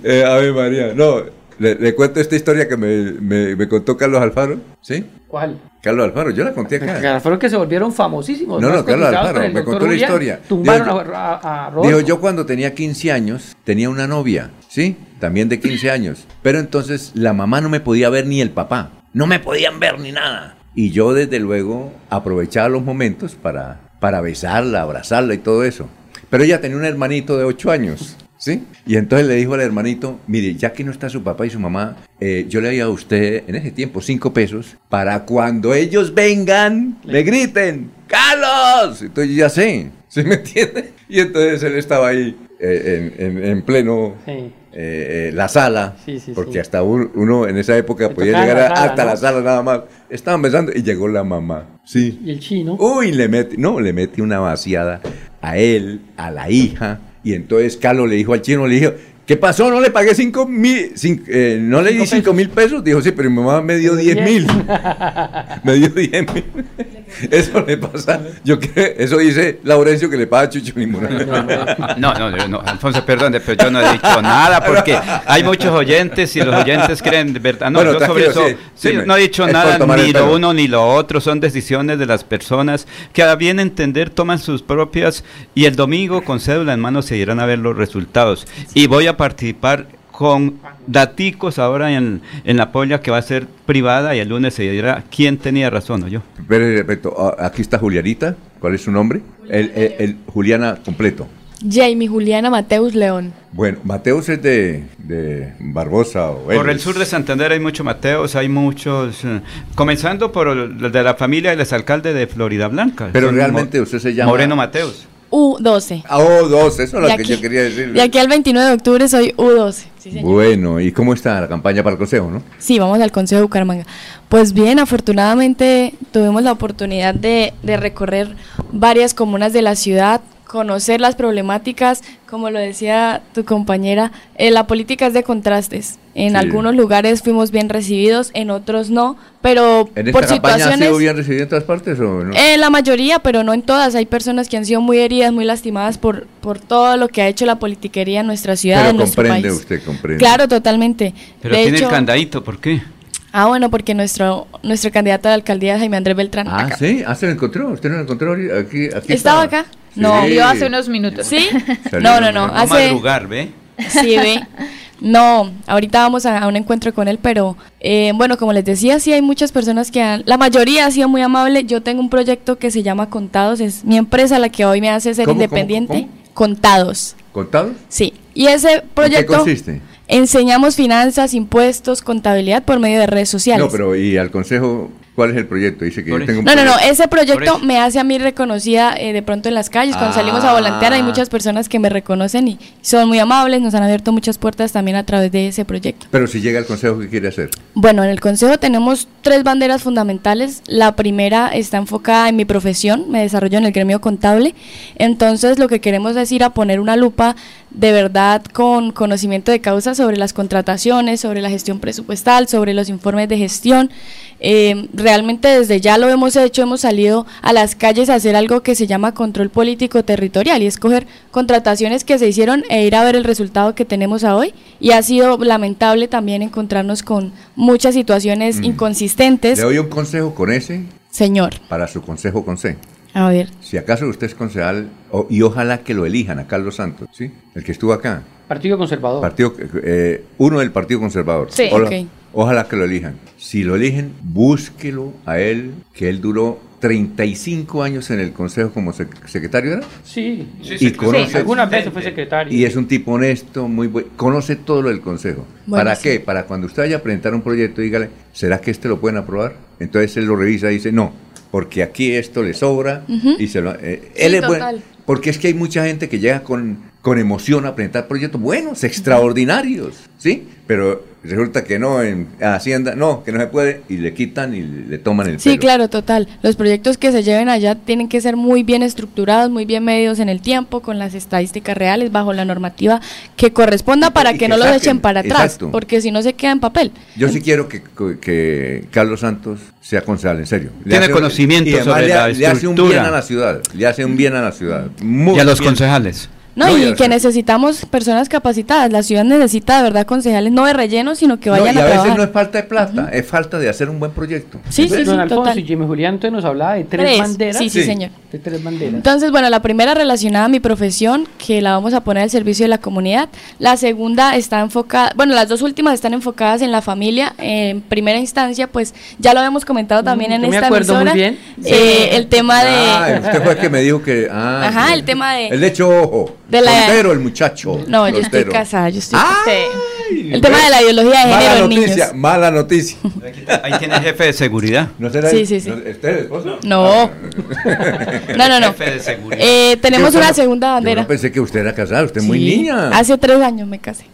Eh, Ave María. No, le, le cuento esta historia que me, me- me contó Carlos Alfaro. ¿Sí? ¿Cuál? Carlos Alfaro, yo la conté acá. Fueron que se volvieron famosísimos. No, no, Carlos Alfaro, me contó la historia. Tumbaron Dijo- a, a. Dijo, yo cuando tenía 15 años tenía una novia, ¿sí? También de 15 años. Pero entonces la mamá no me podía ver ni el papá. No me podían ver ni nada. Y yo desde luego aprovechaba los momentos para, para besarla, abrazarla y todo eso. Pero ella tenía un hermanito de 8 años. ¿Sí? Y entonces le dijo al hermanito, mire, ya que no está su papá y su mamá, eh, yo le doy a usted en ese tiempo cinco pesos para cuando ellos vengan, le griten, ¡Carlos! Entonces ya sé, ¿sí me entiende? Y entonces él estaba ahí eh, en, en- en pleno Sí. eh, la sala, Sí, sí, porque hasta un- uno en esa época podía tocaba llegar la sala, hasta ¿no? la sala nada más. Estaban besando y llegó la mamá. Sí. Y el chino. Uy, le mete, no, le mete una vaciada a él, a la hija. Y entonces Carlos le dijo al chino, le dijo, ¿qué pasó? No le pagué cinco mil, cin- eh, no le di Cinco cinco mil pesos. Dijo, sí, pero mi mamá me dio diez mil. me dio diez mil. Eso le pasa, yo creo, eso dice Laurencio que le paga a Chucho Limonada. No, no, no, no, Alfonso, perdón, pero yo no he dicho nada porque hay muchos oyentes y los oyentes creen de verdad. No, Bueno, yo sobre eso sí, no he dicho nada, ni lo uno ni lo otro, son decisiones de las personas que a bien entender toman sus propias y el domingo con cédula en mano se irán a ver los resultados. Y voy a participar con daticos ahora en, en la polla que va a ser privada y el lunes se dirá quién tenía razón o yo. Pero repito, ah, aquí está Julianita, ¿cuál es su nombre? El, el- el Juliana completo. Jamie Juliana Mateus León. Bueno, Mateus es de, de Barbosa o Por el sur de Santander hay muchos Mateos, hay muchos, eh, comenzando por el de la familia del exalcalde de Florida Blanca. Pero realmente usted se llama- Moreno Mateos. U12. Ah, oh, dos, eso es lo que aquí- yo quería decir. De aquí al 29 de octubre soy U12. Sí, señor. Bueno, ¿y cómo está la campaña para el consejo, no? Sí, vamos al Consejo de Bucaramanga. Pues bien, afortunadamente tuvimos la oportunidad de, de recorrer varias comunas de la ciudad, conocer las problemáticas, como lo decía tu compañera, eh, la política es de contrastes. En Sí. algunos lugares fuimos bien recibidos, en otros no, pero ¿En esta por campaña ha situaciones... sido bien recibido en todas partes o no? Eh, la mayoría, pero no en todas. Hay personas que han sido muy heridas, muy lastimadas por, por todo lo que ha hecho la politiquería en nuestra ciudad, Pero en nuestro comprende país. usted, comprende. Claro, totalmente. Pero de tiene hecho, el candadito, ¿por qué? Ah, bueno, porque nuestro nuestro candidato a la alcaldía es Jaime Andrés Beltrán. Ah, acá. sí, ah, se lo encontró, usted no lo encontró aquí, aquí Estaba estaba. acá. No. Salió hace unos minutos. ¿Sí? No, no, no. A Hace, madrugar, ¿ve? Sí, ve. No, ahorita vamos a, a un encuentro con él, pero eh, bueno, como les decía, sí hay muchas personas que han, la mayoría ha sido muy amable. Yo tengo un proyecto que se llama Contados, es mi empresa la que hoy me hace ser ¿Cómo, cómo, independiente. Contados, ¿Contados? sí. Y ese ¿En qué proyecto consiste? enseñamos finanzas, impuestos, contabilidad por medio de redes sociales. No, pero ¿y al consejo cuál es el proyecto? Dice que yo tengo un No, no, no, ese proyecto me hace a mí reconocida eh, de pronto en las calles. Cuando salimos a volantear hay Ah. muchas personas que me reconocen y son muy amables, nos han abierto muchas puertas también a través de ese proyecto. Pero si llega al consejo, ¿qué quiere hacer? Bueno, en el Consejo tenemos tres banderas fundamentales. La primera está enfocada en mi profesión, me desarrollo en el gremio contable. Entonces lo que queremos es ir a poner una lupa de verdad con conocimiento de causa sobre las contrataciones, sobre la gestión presupuestal, sobre los informes de gestión. Eh, realmente desde ya lo hemos hecho, hemos salido a las calles a hacer algo que se llama control político territorial y escoger contrataciones que se hicieron e ir a ver el resultado que tenemos a hoy. Y ha sido lamentable también encontrarnos con muchas situaciones Mm. inconsistentes. Le doy un consejo con ese Señor, para su consejo con C. a ver. Si acaso usted es concejal, o- y ojalá que lo elijan a Carlos Santos, ¿sí? El que estuvo acá. Partido Conservador. Partido, eh, uno del Partido Conservador. Sí. Ojalá, Ok. ojalá que lo elijan. Si lo eligen, búsquelo a él, que él duró 35 años en el Consejo como sec- secretario, ¿era? Sí, y conoce, algunas veces fue secretario. y es un tipo honesto, muy bueno, conoce todo lo del consejo. Bueno, ¿Para sí. qué? Para cuando usted vaya a presentar un proyecto, dígale, ¿será que este lo pueden aprobar? Entonces él lo revisa y dice, no, porque aquí esto le sobra y se lo... eh, Sí, es porque es que hay mucha gente que llega con, con emoción a presentar proyectos buenos, extraordinarios, ¿sí? Pero resulta que no, en Hacienda, no, que no se puede, y le quitan y le toman el Sí, pelo. claro, total. Los proyectos que se lleven allá tienen que ser muy bien estructurados, muy bien medidos en el tiempo, con las estadísticas reales, bajo la normativa que corresponda para y que, que no los echen para atrás, exacto. porque si no se queda en papel. Yo sí quiero que, que Carlos Santos sea concejal, en serio. Le Tiene hace- conocimiento y sobre le, la le hace un bien a la ciudad, le hace un bien a la ciudad. muy Y a los bien. concejales. No, No, y que necesitamos personas capacitadas. La ciudad necesita de verdad concejales, no de relleno, sino que No, vayan y a a, veces trabajar. no es falta de plata, es falta de hacer un buen proyecto. Sí, sí, sí, Don Alfonso total. y Jimmy Julián entonces nos hablaba de tres, Tres, banderas. sí, sí, Sí. señor. De tres banderas. Entonces, bueno, la primera relacionada a mi profesión, que la vamos a poner al servicio de la comunidad. La segunda está enfocada, bueno, las dos últimas están enfocadas en la familia. En primera instancia, pues ya lo habemos comentado también Mm, en esta acuerdo muy emisora. bien. Eh, el tema de... Ah, usted fue el que me dijo que. Ah, Ajá, sí. el tema de- El de hecho ojo. De la- Soltero, el muchacho. No, yo estoy casada, yo estoy Ay, El tema de la ideología de mala género en noticia, niños. mala noticia. Ahí tiene el jefe de seguridad. ¿No será Sí, el- sí, sí. no- ¿Usted es esposo? No. No, no, no. Jefe de seguridad. Eh, tenemos Yo una segunda Yo bandera. no pensé que usted era casada, usted es muy niña. Hace tres años me casé.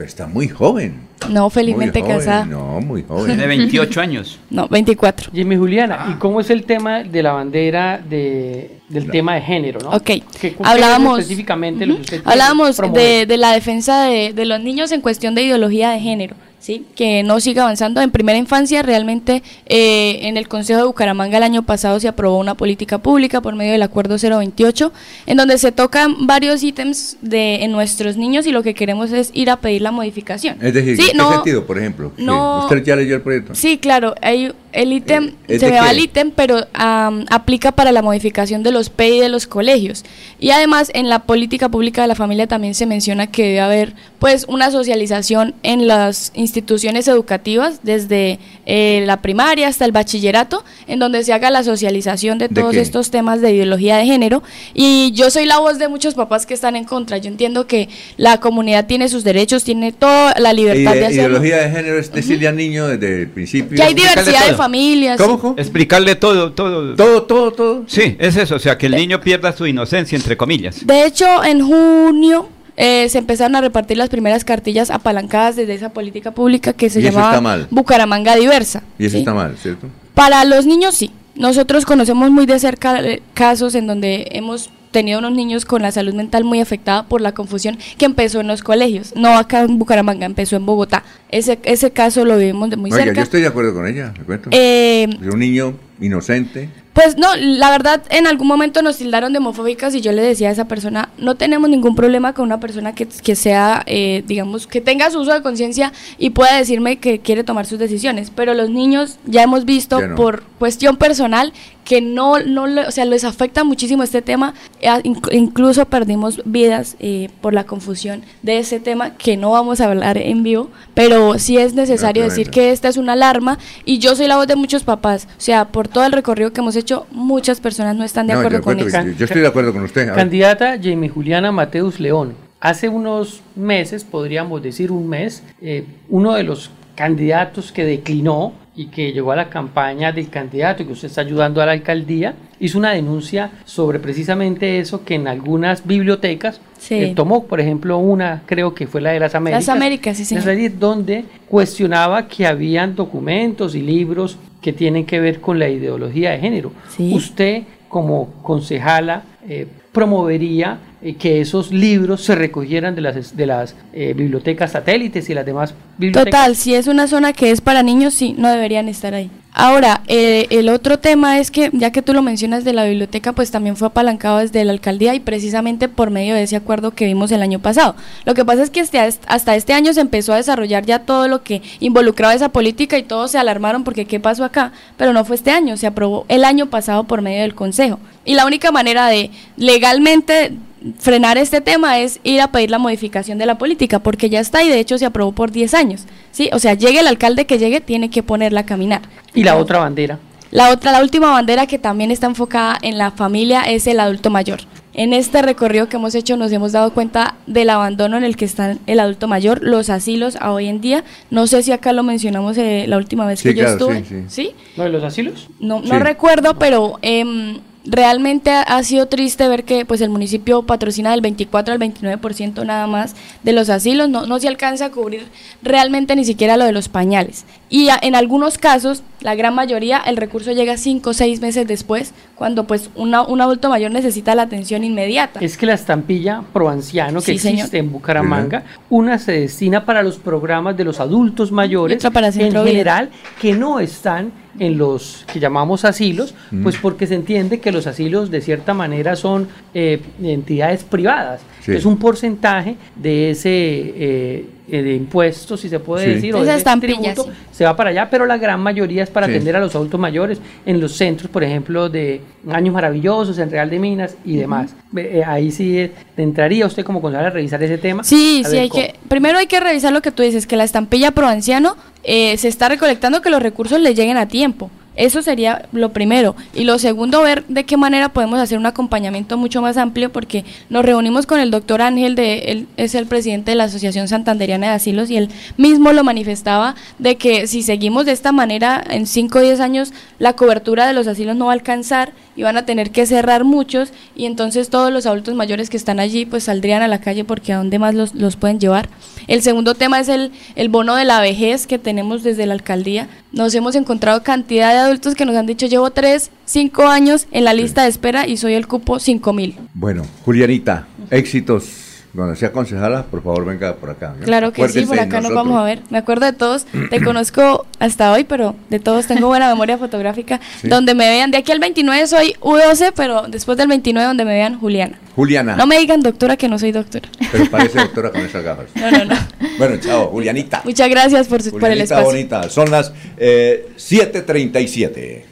Pero está muy joven. No, felizmente Muy joven, casada. No, muy joven. Tiene 28 años. No, 24. Jimmy Juliana, ¿y cómo es el tema de la bandera de, del tema de género? ¿no? Ok, ¿Qué- qué es hablábamos, específicamente lo que usted quiere hablábamos de, de la defensa de, de los niños en cuestión de ideología de género. ¿Sí? que no siga avanzando en primera infancia realmente eh, en el Consejo de Bucaramanga el año pasado se aprobó una política pública por medio del acuerdo 028 en donde se tocan varios ítems de en nuestros niños y lo que queremos es ir a pedir la modificación Es decir, Sí, ¿en qué no- sentido, por ejemplo? No- ¿Usted ya leyó el proyecto? Sí, claro, hay el ítem, Eh, ¿es se de me va el ítem, pero am, aplica para la modificación de los PEI de los colegios. Y además en la política pública de la familia también se menciona que debe haber pues una socialización en las instituciones educativas desde eh, la primaria hasta el bachillerato, en donde se haga la socialización de ¿De todos qué? estos temas de ideología de género. Y yo soy la voz de muchos papás que están en contra. Yo entiendo que la comunidad tiene sus derechos, tiene toda la libertad de hacerlo. ideología de género es decirle al niño desde el principio. Que hay diversidad de familias. ¿Cómo, cómo? Explicarle todo, todo. Todo, todo, todo. Sí, es eso, o sea, que el niño pierda su inocencia, entre comillas. De hecho, en junio eh, se empezaron a repartir las primeras cartillas apalancadas desde esa política pública que se llamaba. Bucaramanga Diversa. Y eso ¿sí? está mal, ¿cierto? Para los niños sí. Nosotros conocemos muy de cerca eh, casos en donde hemos tenido unos niños con la salud mental muy afectada por la confusión que empezó en los colegios. No acá en Bucaramanga, empezó en Bogotá. Ese, ese caso lo vivimos de muy Oiga, cerca. yo estoy de acuerdo con ella, le cuento. Eh, un niño inocente. Pues no, la verdad, en algún momento nos tildaron de homofóbicas y yo le decía a esa persona, no tenemos ningún problema con una persona que, que sea, eh, digamos, que tenga su uso de conciencia y pueda decirme que quiere tomar sus decisiones, pero los niños ya hemos visto no. por cuestión personal que no, no le- o sea, les afecta muchísimo este tema, inc- incluso perdimos vidas eh, por la confusión de ese tema que no vamos a hablar en vivo, pero sí es necesario decir que esta es una alarma y yo soy la voz de muchos papás, o sea, por todo el recorrido que hemos hecho, muchas personas no están de No, yo, acuerdo con eso. yo estoy de acuerdo con usted. Candidata Jamie Juliana Mateus León. Hace unos meses, podríamos decir un mes, eh, uno de los candidatos que declinó y que llegó a la campaña del candidato y que usted está ayudando a la alcaldía, hizo una denuncia sobre precisamente eso que en algunas bibliotecas Sí. eh, tomó, por ejemplo, una, creo que fue la de las Américas. Américas, sí, señor. Donde cuestionaba que habían documentos y libros que tienen que ver con la ideología de género. Sí. Usted, como concejala, eh, promovería eh, que esos libros se recogieran de las, de las eh, bibliotecas satélites y las demás bibliotecas. Total, si es una zona que es para niños, sí, no deberían estar ahí. Ahora, eh, el otro tema es que, ya que tú lo mencionas de la biblioteca, pues también fue apalancado desde la alcaldía y precisamente por medio de ese acuerdo que vimos el año pasado. Lo que pasa es que este- hasta este año se empezó a desarrollar ya todo lo que involucraba esa política y todos se alarmaron porque qué pasó acá, pero no fue este año, se aprobó el año pasado por medio del Consejo. Y la única manera de legalmente frenar este tema es ir a pedir la modificación de la política, porque ya está y de hecho se aprobó por 10 años. ¿sí? O sea, llegue el alcalde que llegue, tiene que ponerla a caminar. Y la otra bandera. La otra, la última bandera que también está enfocada en la familia es el adulto mayor. En este recorrido que hemos hecho nos hemos dado cuenta del abandono en el que está el adulto mayor, los asilos a hoy en día. No sé si acá lo mencionamos eh, la última vez Sí, que yo estuve. sí, sí. ¿Sí? ¿Lo de los asilos? No, no Sí. recuerdo, pero em, realmente ha, sido triste ver que pues el municipio patrocina del 24 al 29% nada más de los asilos, no, no se alcanza a cubrir realmente ni siquiera lo de los pañales. Y a- en algunos casos, la gran mayoría, el recurso llega cinco o seis meses después, cuando pues una- un adulto mayor necesita la atención inmediata. Es que la estampilla proanciano que Sí, existe señor. en Bucaramanga, una se destina para los programas de los adultos mayores para en general que no están en los que llamamos asilos, Mm. pues porque se entiende que los asilos de cierta manera son eh, entidades privadas. Sí. Es un porcentaje de ese eh, eh, de impuestos, si se puede Sí. decir, o de tributo, sí. se va para allá, pero la gran mayoría es para Sí. atender a los adultos mayores en los centros, por ejemplo, de Años Maravillosos, en Real de Minas y demás. Eh, ahí sí eh, entraría usted como concejal a revisar ese tema. Sí, sí, hay cómo. que, primero hay que revisar lo que tú dices, que la estampilla pro anciano eh, se está recolectando, que los recursos le lleguen a tiempo. Eso sería lo primero. Y lo segundo, ver de qué manera podemos hacer un acompañamiento mucho más amplio, porque nos reunimos con el doctor Ángel, de, él es el presidente de la Asociación Santanderiana de Asilos, y él mismo lo manifestaba de que si seguimos de esta manera, en 5 o 10 años, la cobertura de los asilos no va a alcanzar y van a tener que cerrar muchos, y entonces todos los adultos mayores que están allí, pues saldrían a la calle porque a dónde más los, los pueden llevar. El segundo tema es el, el bono de la vejez que tenemos desde la alcaldía. Nos hemos encontrado cantidad de adultos que nos han dicho llevo 3, 5 años en la lista de espera y soy el cupo 5 mil. Bueno, Julianita, éxitos. Cuando sea concejala, por favor, venga por acá. ¿no? Claro que sí, por acá nos vamos a ver. Me acuerdo de todos, te conozco hasta hoy, pero de todos tengo buena memoria fotográfica. Sí. Donde me vean, de aquí al 29 soy U12, pero después del 29 donde me vean Juliana. Juliana, No me digan doctora que no soy doctora. pero parece doctora con esas gafas. No, no, no. Bueno, chao, Julianita. Muchas gracias por, su- por el espacio. bonita, son las eh, 7.37.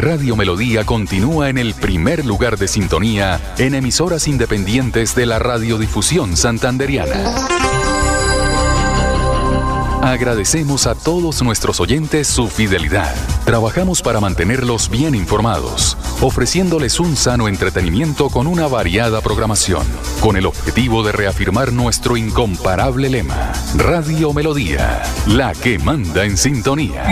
Radio Melodía continúa en el primer lugar de sintonía en emisoras independientes de la radiodifusión santanderiana. Agradecemos a todos nuestros oyentes su fidelidad. Trabajamos para mantenerlos bien informados, ofreciéndoles un sano entretenimiento con una variada programación, con el objetivo de reafirmar nuestro incomparable lema, Radio Melodía, la que manda en sintonía.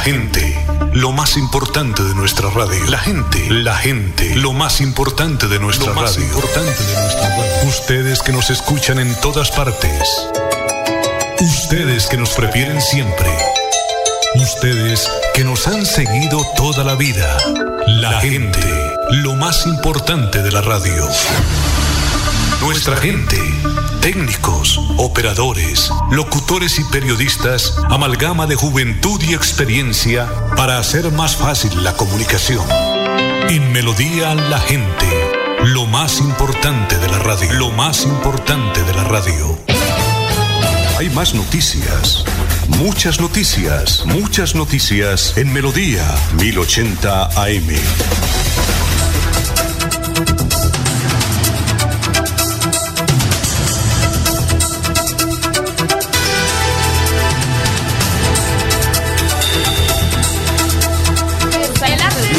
La gente, lo más importante de nuestra radio. La gente, la gente, lo más importante de nuestra Lo más radio. importante de nuestra radio. Ustedes que nos escuchan en todas partes. Ustedes que nos prefieren siempre. Ustedes que nos han seguido toda la vida. La gente, lo más importante de la radio. Nuestra gente, técnicos, operadores, locutores y periodistas, amalgama de juventud y experiencia para hacer más fácil la comunicación. En Melodía la gente, Lo más importante de la radio. Lo más importante de la radio. Hay más noticias. Muchas noticias. Muchas noticias en Melodía 1080 AM.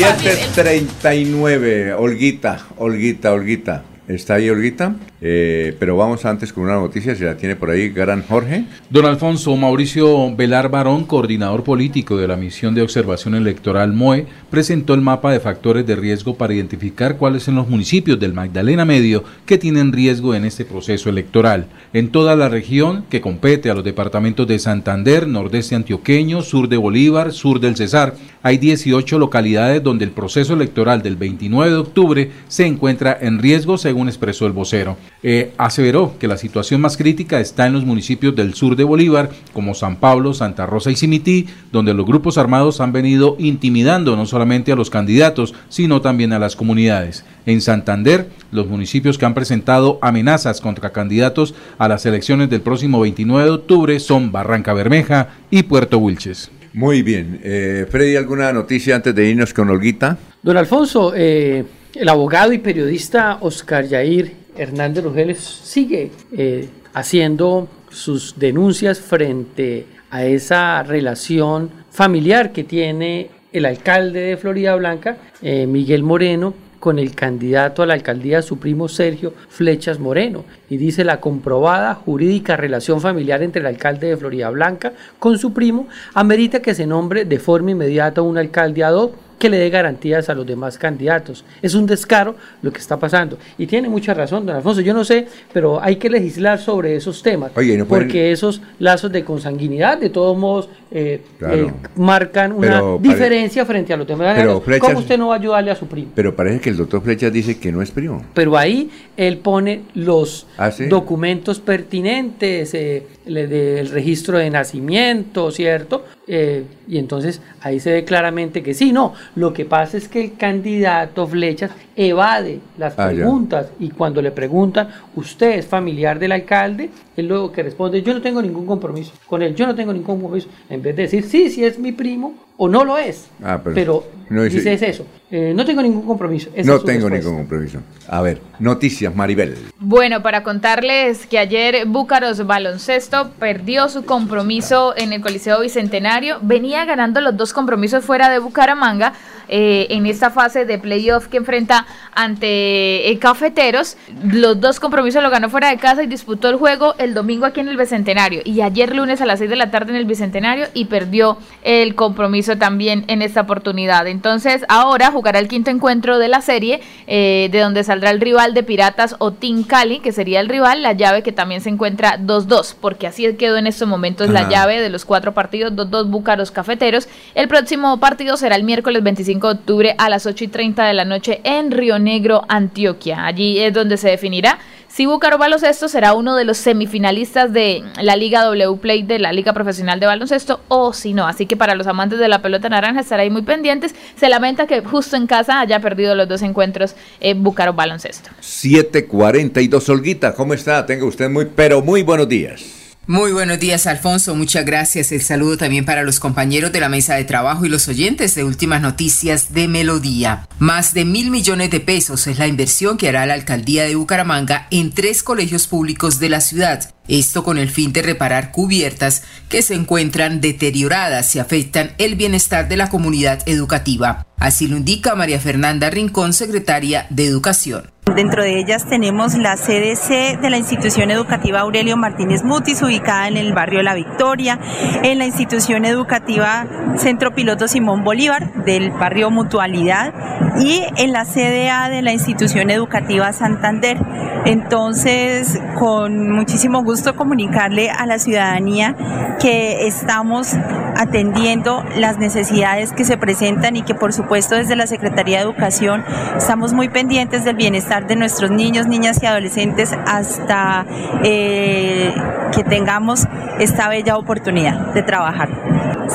739, Olguita, Olguita, Olguita. ¿Está ahí Olguita? Eh, pero vamos antes con una noticia, si la tiene por ahí, Gran Jorge. Don Alfonso Mauricio Velar Barón, coordinador político de la misión de observación electoral MOE, presentó el mapa de factores de riesgo para identificar cuáles son los municipios del Magdalena Medio que tienen riesgo en este proceso electoral. En toda la región que compete a los departamentos de Santander, Nordeste Antioqueño, Sur de Bolívar, Sur del Cesar, hay 18 localidades donde el proceso electoral del 29 de octubre se encuentra en riesgo, según expresó el vocero. Eh, aseveró que la situación más crítica está en los municipios del sur de Bolívar, como San Pablo, Santa Rosa y Cimití, donde los grupos armados han venido intimidando no solamente a los candidatos, sino también a las comunidades. En Santander, los municipios que han presentado amenazas contra candidatos a las elecciones del próximo 29 de octubre son Barranca Bermeja y Puerto Wilches. Muy bien. Eh, Freddy, ¿alguna noticia antes de irnos con Olguita? Don Alfonso, eh, el abogado y periodista Oscar Yair Hernández Rugeles sigue eh, haciendo sus denuncias frente a esa relación familiar que tiene el alcalde de Florida Blanca, Miguel Moreno, con el candidato a la alcaldía, su primo Sergio Flechas Moreno. Y dice la comprobada jurídica relación familiar entre el alcalde de Florida Blanca con su primo amerita que se nombre de forma inmediata un alcalde ad hoc que le dé garantías a los demás candidatos. Es un descaro lo que está pasando. Y tiene mucha razón, don Alfonso. Yo no sé, pero hay que legislar sobre esos temas. Oye, ¿y no pueden- porque esos lazos de consanguinidad, de todos modos, eh, Claro. eh, marcan una Pero diferencia frente a los demás. Pero Flechas- ¿Cómo usted no va a ayudarle a su primo? Pero parece que el doctor Flechas dice que no es primo. Pero ahí él pone los ¿Ah, sí? documentos pertinentes, eh, le- registro de nacimiento, ¿cierto? Eh, y entonces ahí se ve claramente que sí, no. Lo que pasa es que el candidato Flechas evade las Ah, ya. preguntas y cuando le preguntan, ¿usted es familiar del alcalde? Él luego que responde, yo no tengo ningún compromiso con él, yo no tengo ningún compromiso. En vez de decir, sí, sí es mi primo o no lo es. Ah, pero, Pero no dice- dice es eso, eh, no tengo ningún compromiso. Esa no tengo respuesta. ningún compromiso. A ver, noticias, Maribel. Bueno, para contarles que ayer Búcaros Baloncesto perdió su compromiso en el Coliseo Bicentenario. Venía ganando los dos compromisos fuera de Bucaramanga eh, en esta fase de playoff que enfrenta ante eh, Cafeteros. Los dos compromisos lo ganó fuera de casa y disputó el juego el domingo aquí en el Bicentenario. Y ayer lunes a las 6 de la tarde en el Bicentenario y perdió el compromiso también en esta oportunidad. Entonces ahora jugará el quinto encuentro de la serie, eh, de donde saldrá el rival de Piratas o Team Cali, que sería el rival, la llave que también se encuentra 2-2, porque así quedó en estos momentos la llave de los cuatro partidos, 2-2 Búcaros Cafeteros. El próximo partido será el miércoles 25 de octubre a las 8 y 30 de la noche en Río Negro, Antioquia. Allí es donde se definirá si Búcaro Baloncesto será uno de los semifinalistas de la Liga W Play de la Liga Profesional de Baloncesto o si no. Así que para los amantes de la pelota naranja estará ahí muy pendientes. Se lamenta que justo en casa haya perdido los dos encuentros eh, Búcaro Baloncesto. 742, Olguita, ¿cómo está? Tenga usted muy, pero muy buenos días. Muy buenos días, Alfonso. Muchas gracias. El saludo también para los compañeros de la mesa de trabajo y los oyentes de Últimas Noticias de Melodía. Más de mil millones de pesos es la inversión que hará la alcaldía de Bucaramanga en tres colegios públicos de la ciudad. Esto con el fin de reparar cubiertas que se encuentran deterioradas y afectan el bienestar de la comunidad educativa. Así lo indica María Fernanda Rincón, secretaria de Educación. Dentro de ellas tenemos la CDC de la institución educativa Aurelio Martínez Mutis, ubicada en el barrio La Victoria, en la institución educativa Centro Piloto Simón Bolívar del barrio Mutualidad y en la CDA de la institución educativa Santander. Entonces, con muchísimo gusto comunicarle a la ciudadanía que estamos atendiendo las necesidades que se presentan y que por supuesto desde la Secretaría de Educación estamos muy pendientes del bienestar de nuestros niños, niñas y adolescentes hasta eh, que tengamos esta bella oportunidad de trabajar.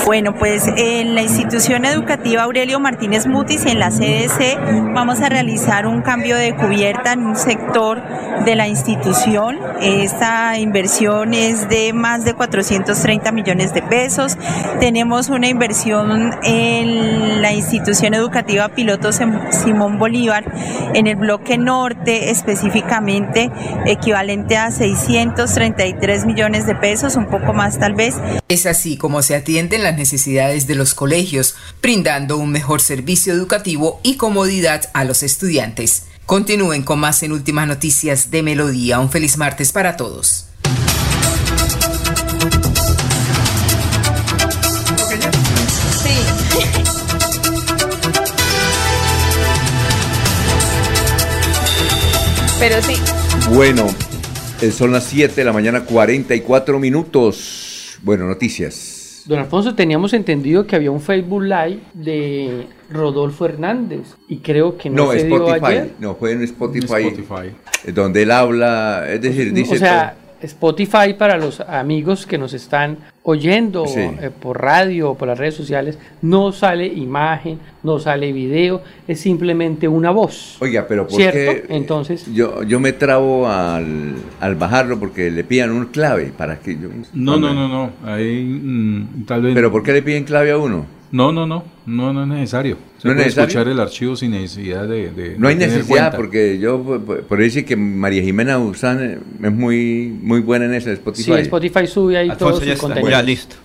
Bueno, pues en la institución educativa Aurelio Martínez Mutis, en la CDC, vamos a realizar un cambio de cubierta en un sector de la institución. Esta inversión es de más de 430 millones de pesos. Tenemos una inversión en la institución educativa Piloto Simón Bolívar, en el bloque norte específicamente, equivalente a 633 millones de pesos, un poco más tal vez. Es así como se atienden las necesidades de los colegios, brindando un mejor servicio educativo y comodidad a los estudiantes. Continúen con más en Últimas Noticias de Melodía. Un feliz martes para todos. Pero sí. Bueno, eh, son las 7 de la mañana, 44 minutos. Bueno, noticias. Don Alfonso, teníamos entendido que había un Facebook Live de Rodolfo Hernández y creo que no, No, se dio Spotify. ayer. No, fue en Spotify. Spotify. eh, Donde él habla, es decir, dice. o sea, Spotify para los amigos que nos están oyendo Sí. eh, por radio o por las redes sociales, no sale imagen, no sale video, es simplemente una voz. Oiga, pero ¿por ¿Cierto? qué? Entonces, Yo, yo me trabo al, al bajarlo porque le piden un clave para que yo. No, no, no, no. Ahí mm, tal vez. ¿Pero por qué le piden clave a uno? No, no, no. No, no es necesario. Se ¿No puede necesario? escuchar el archivo sin necesidad de. de- No hay de necesidad cuenta. porque yo por- por por ahí dice que María Jimena Usán es muy muy buena en ese Spotify. sí, Spotify sube ahí todo su contenido.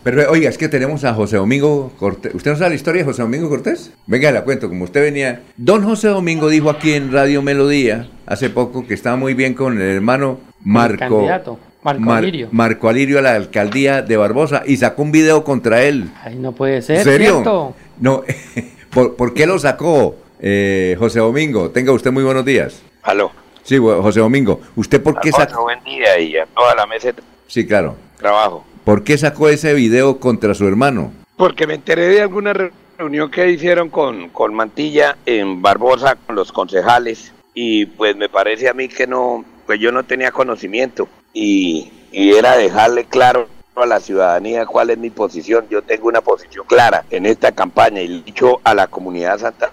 Pero oiga, es que tenemos a José Domingo Cortés. ¿Usted no sabe la historia de José Domingo Cortés? Venga, la cuento. Como usted venía. Don José Domingo dijo aquí en Radio Melodía hace poco que estaba muy bien con el hermano Marco. candidato, Marco Mar- Alirio. Marco Alirio a la alcaldía de Barbosa y sacó un video contra él. Ay, no puede ser, ¿Serio? ¿cierto? No, ¿por, por qué lo sacó eh, José Domingo? Tenga usted muy buenos días. Aló. Sí, José Domingo. ¿Usted por qué sacó? buen día y a toda la mesa Sí, claro. trabajo. ¿Por qué sacó ese video contra su hermano? Porque me enteré de alguna re- reunión que hicieron con, con Mantilla en Barbosa con los concejales y pues me parece a mí que no, pues yo no tenía conocimiento y, era dejarle claro a la ciudadanía cuál es mi posición. Yo tengo una posición clara en esta campaña y dicho a la comunidad santana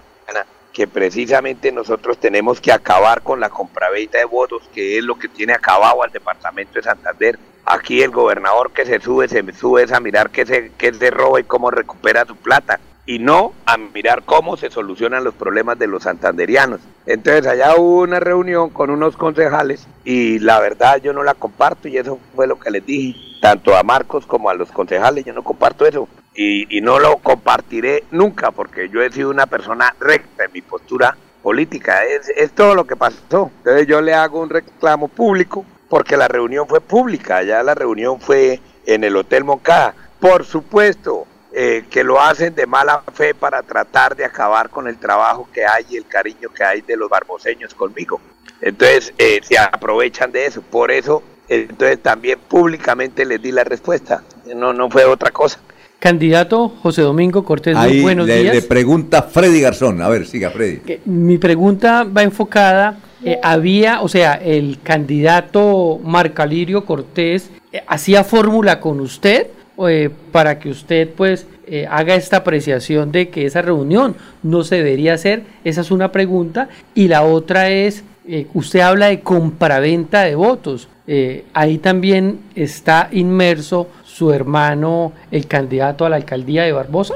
que precisamente nosotros tenemos que acabar con la compraventa de votos, que es lo que tiene acabado al departamento de Santander. Aquí el gobernador que se sube, se sube a mirar qué se, qué se roba y cómo recupera su plata, y no a mirar cómo se solucionan los problemas de los santanderianos. Entonces allá hubo una reunión con unos concejales y la verdad yo no la comparto y eso fue lo que les dije, tanto a Marcos como a los concejales, yo no comparto eso y, y no lo compartiré nunca porque yo he sido una persona recta en mi postura política, es, es todo lo que pasó. Entonces yo le hago un reclamo público porque la reunión fue pública, ya la reunión fue en el Hotel Moncada. Por supuesto eh, que lo hacen de mala fe para tratar de acabar con el trabajo que hay y el cariño que hay de los barboseños conmigo. Entonces eh, se aprovechan de eso, por eso eh, entonces también públicamente les di la respuesta, no, no fue otra cosa. Candidato José Domingo Cortés, muy Ahí buenos le, días. le pregunta Freddy Garzón. A ver, siga Freddy. Que Mi pregunta va enfocada, eh, había, o sea, el candidato Marco Alirio Cortés eh, hacía fórmula con usted eh, para que usted pues eh, haga esta apreciación de que esa reunión no se debería hacer, esa es una pregunta, y la otra es, eh, usted habla de compraventa de votos, Eh, ahí también está inmerso su hermano, el candidato a la alcaldía de Barbosa.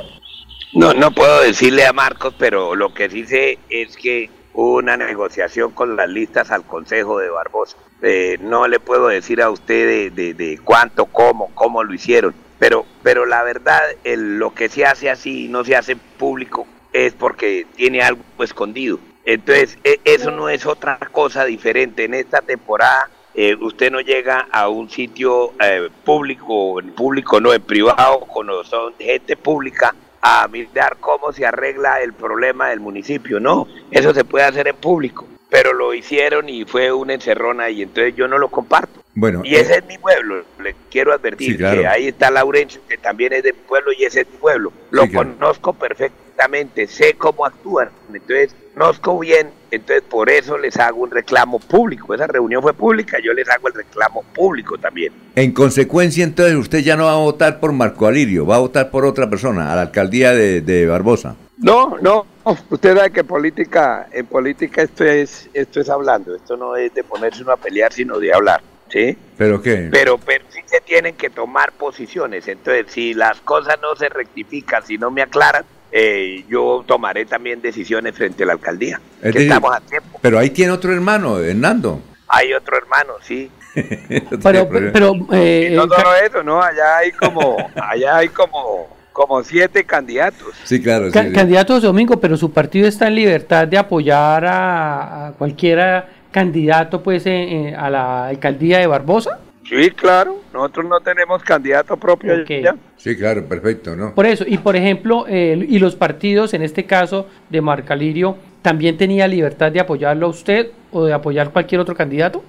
No, no puedo decirle a Marcos, pero lo que sí sé es que hubo una negociación con las listas al Consejo de Barbosa. Eh, no le puedo decir a usted de, de- de cuánto, cómo, cómo lo hicieron, pero, pero la verdad, el- lo que se hace así no se hace público es porque tiene algo escondido. Entonces, e- eso no es otra cosa diferente. En esta temporada, eh, usted no llega a un sitio eh, público, en público no, en privado, con son gente pública, a mirar cómo se arregla el problema del municipio. No, eso se puede hacer en público. Pero lo hicieron y fue una encerrona y entonces yo no lo comparto. Bueno, Y ese es mi pueblo, le quiero advertir Sí, claro. que ahí está Laurencio, que también es de mi pueblo y ese es mi pueblo. Lo Sí, claro. conozco perfectamente, sé cómo actúan, entonces conozco bien, entonces por eso les hago un reclamo público. Esa reunión fue pública, yo les hago el reclamo público también. En consecuencia, entonces usted ya no va a votar por Marco Alirio, va a votar por otra persona, a la alcaldía de, de Barbosa. No, no, usted sabe que política, en política esto es, esto es hablando, esto no es de ponerse uno a pelear, sino de hablar, ¿sí? ¿Pero qué? Pero, pero sí se tienen que tomar posiciones. Entonces, si las cosas no se rectifican, si no me aclaran, eh, yo tomaré también decisiones frente a la alcaldía. Es que decir, estamos a tiempo. Pero ahí tiene otro hermano, Hernando. Hay otro hermano, sí. Pero, pero eh, Y no eh, solo eso, ¿no? Allá hay como, allá hay como, como siete candidatos. Sí, claro. ca- Domingo, pero su partido está en libertad de apoyar a, a cualquiera candidato pues en- en- a la alcaldía de Barbosa. Sí, claro. Nosotros no tenemos candidato propio Ok. ya. Sí, claro, perfecto, ¿no? Por eso, y por ejemplo, eh, y los partidos, en este caso de Marcalirio, ¿también tenía libertad de apoyarlo a usted o de apoyar cualquier otro candidato?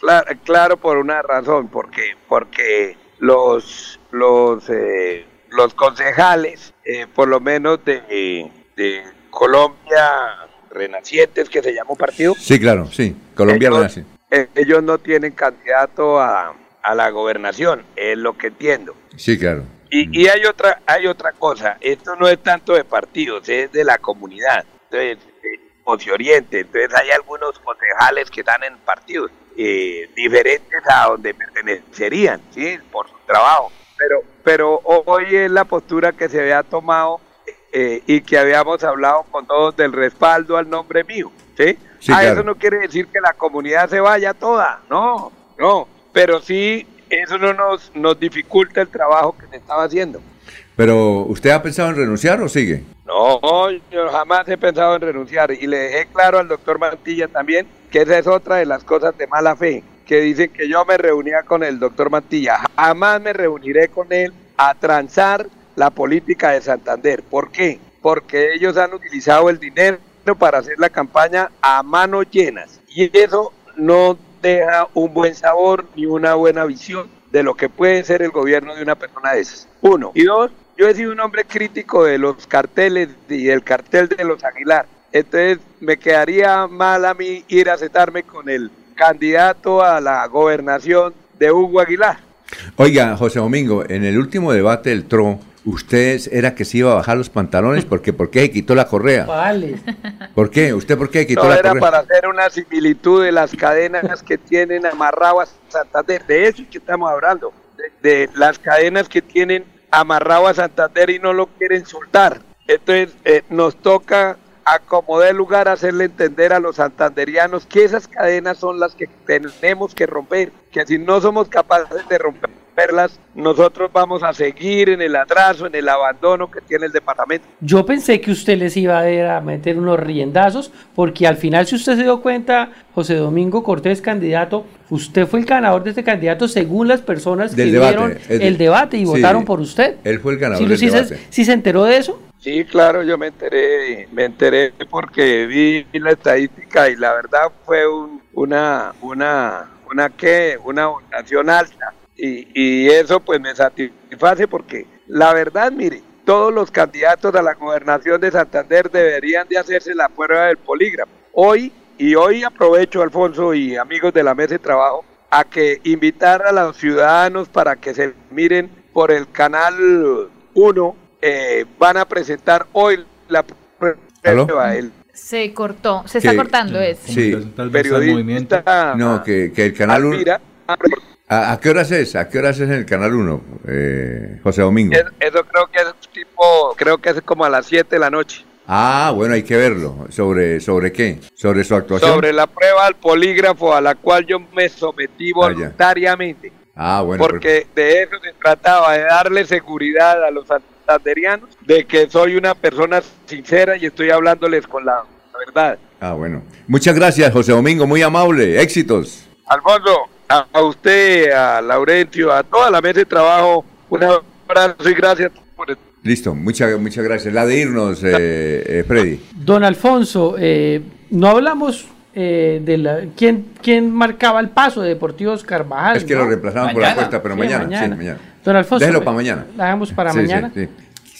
Claro, claro, por una razón, porque porque los los eh, los concejales, eh, por lo menos de, de Colombia Renacientes, que se llama un partido, Sí, claro, sí. Colombia Ellos- eh, ellos no tienen candidato a, a la gobernación, es lo que entiendo. Sí, claro. Y, y hay otra hay otra cosa, esto no es tanto de partidos, es de la comunidad. Entonces, eh, o se oriente, entonces hay algunos concejales que están en partidos eh, diferentes a donde pertenecerían, ¿sí? Por su trabajo. Pero, hoy es la postura que se había tomado eh, y que habíamos hablado con todos del respaldo al nombre mío, ¿sí? Sí, ah, claro. eso no quiere decir que la comunidad se vaya toda, no, no, pero sí eso no nos, nos dificulta el trabajo que se estaba haciendo. Pero, ¿usted ha pensado en renunciar o sigue? No, yo jamás he pensado en renunciar y le dejé claro al doctor Mantilla también que esa es otra de las cosas de mala fe, que dicen que yo me reunía con el doctor Mantilla. Jamás me reuniré con él a transar la política de Santander. ¿Por qué? Porque ellos han utilizado el dinero para hacer la campaña a manos llenas y eso no deja un buen sabor ni una buena visión de lo que puede ser el gobierno de una persona de esas. Uno. Y dos, yo he sido un hombre crítico de los carteles y del cartel de los Aguilar. Entonces me quedaría mal a mí ir a sentarme con el candidato a la gobernación de Hugo Aguilar. Oiga, José Domingo, en el último debate del TRO, ¿usted era que se iba a bajar los pantalones? porque ¿Por qué se quitó la correa? Vale. ¿Por qué? ¿Usted por qué quitó No la era correa? para hacer una similitud de las cadenas que tienen amarrado a Santander. De eso es que estamos hablando. De, de las cadenas que tienen amarrado a Santander y no lo quieren soltar. Entonces eh, nos toca acomodar el lugar, hacerle entender a los santanderianos que esas cadenas son las que tenemos que romper, que si no somos capaces de romperlas, nosotros vamos a seguir en el atraso, en el abandono que tiene el departamento. Yo pensé que usted les iba a, a meter unos riendazos, porque al final, si usted se dio cuenta, José Domingo Cortés, candidato, usted fue el ganador de este candidato según las personas Del que debate, vieron el debate y sí. votaron por usted. Él fue el ganador ¿Sí, del sí se- debate. sí se enteró de eso? Sí, claro, yo me enteré, me enteré porque vi la estadística y la verdad fue un- una, una, una qué, una votación alta y, y eso pues me satisface porque la verdad, mire, todos los candidatos a la gobernación de Santander deberían de hacerse la prueba del polígrafo. Hoy, y hoy aprovecho, Alfonso y amigos de la mesa de trabajo, a que invitar a los ciudadanos para que se miren por el canal 1, eh, van a presentar hoy la prueba. El Se cortó, se está cortando es. Sí. periodista No, que, que el canal 1... Almira, ¿A, a qué horas es? ¿A qué horas es en el canal 1, eh, José Domingo? es- eso creo que es tipo, creo que es como a las 7 de la noche. Ah, bueno, hay que verlo. ¿Sobre, sobre qué? ¿Sobre su actuación? Sobre la prueba al polígrafo a la cual yo me sometí voluntariamente. Ah, bueno. porque de eso se trataba, de darle seguridad a los santanderianos, de que soy una persona sincera y estoy hablándoles con la, la verdad. Ah, bueno. Muchas gracias, José Domingo, muy amable. Éxitos. Alfonso, a, a usted, a Laurencio, a toda la mesa de trabajo, un abrazo y gracias por el Listo, muchas, muchas gracias. La de irnos, eh, eh, Freddy. Don Alfonso, eh, no hablamos eh, de la, ¿quién, quién marcaba el paso de Deportivos Carvajal. Es que ¿no? lo reemplazamos por la apuesta, pero Sí, mañana, sí, mañana. Don Alfonso. Déjelo para mañana. La dejamos para sí, mañana. sí. Sí,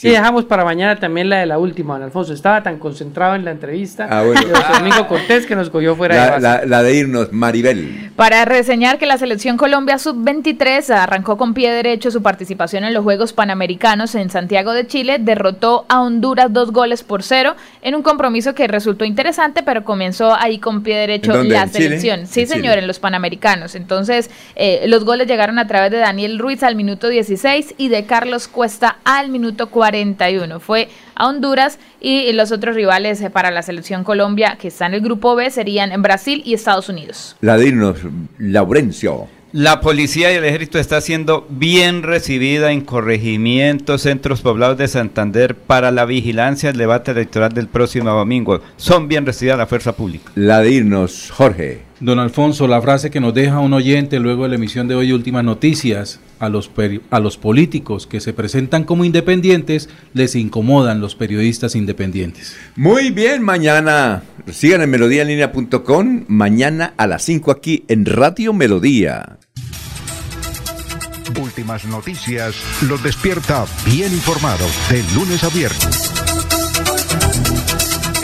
dejamos para mañana también la de la última, don Alfonso. Estaba tan concentrado en la entrevista Ah, bueno. de José Domingo Cortés que nos cogió fuera de La, base. la- la de irnos, Maribel. Para reseñar que la selección Colombia sub-23 arrancó con pie derecho su participación en los Juegos Panamericanos en Santiago de Chile, derrotó a Honduras dos goles por cero en un compromiso que resultó interesante, pero comenzó ahí con pie derecho la ¿En Chile? selección. Sí, En señor, Chile. en los Panamericanos. Entonces, eh, los goles llegaron a través de Daniel Ruiz al minuto 16 y de Carlos Cuesta al minuto 41. Fue a Honduras y los otros rivales eh, para la selección Colombia que está en el grupo B serían en Brasil y Estados Unidos. La de irnos, Laurencio. La policía y el ejército está siendo bien recibida en corregimientos, centros poblados de Santander para la vigilancia del debate electoral del próximo domingo. Son bien recibidas la fuerza pública. La de irnos, Jorge. Don Alfonso, la frase que nos deja un oyente luego de la emisión de hoy Últimas Noticias, a los, peri- a los políticos que se presentan como independientes les incomodan los periodistas independientes. Muy bien, mañana. Sigan en melodíaenlínea.com. Mañana a las 5 aquí en Radio Melodía. Últimas noticias los despierta bien informados de lunes a viernes.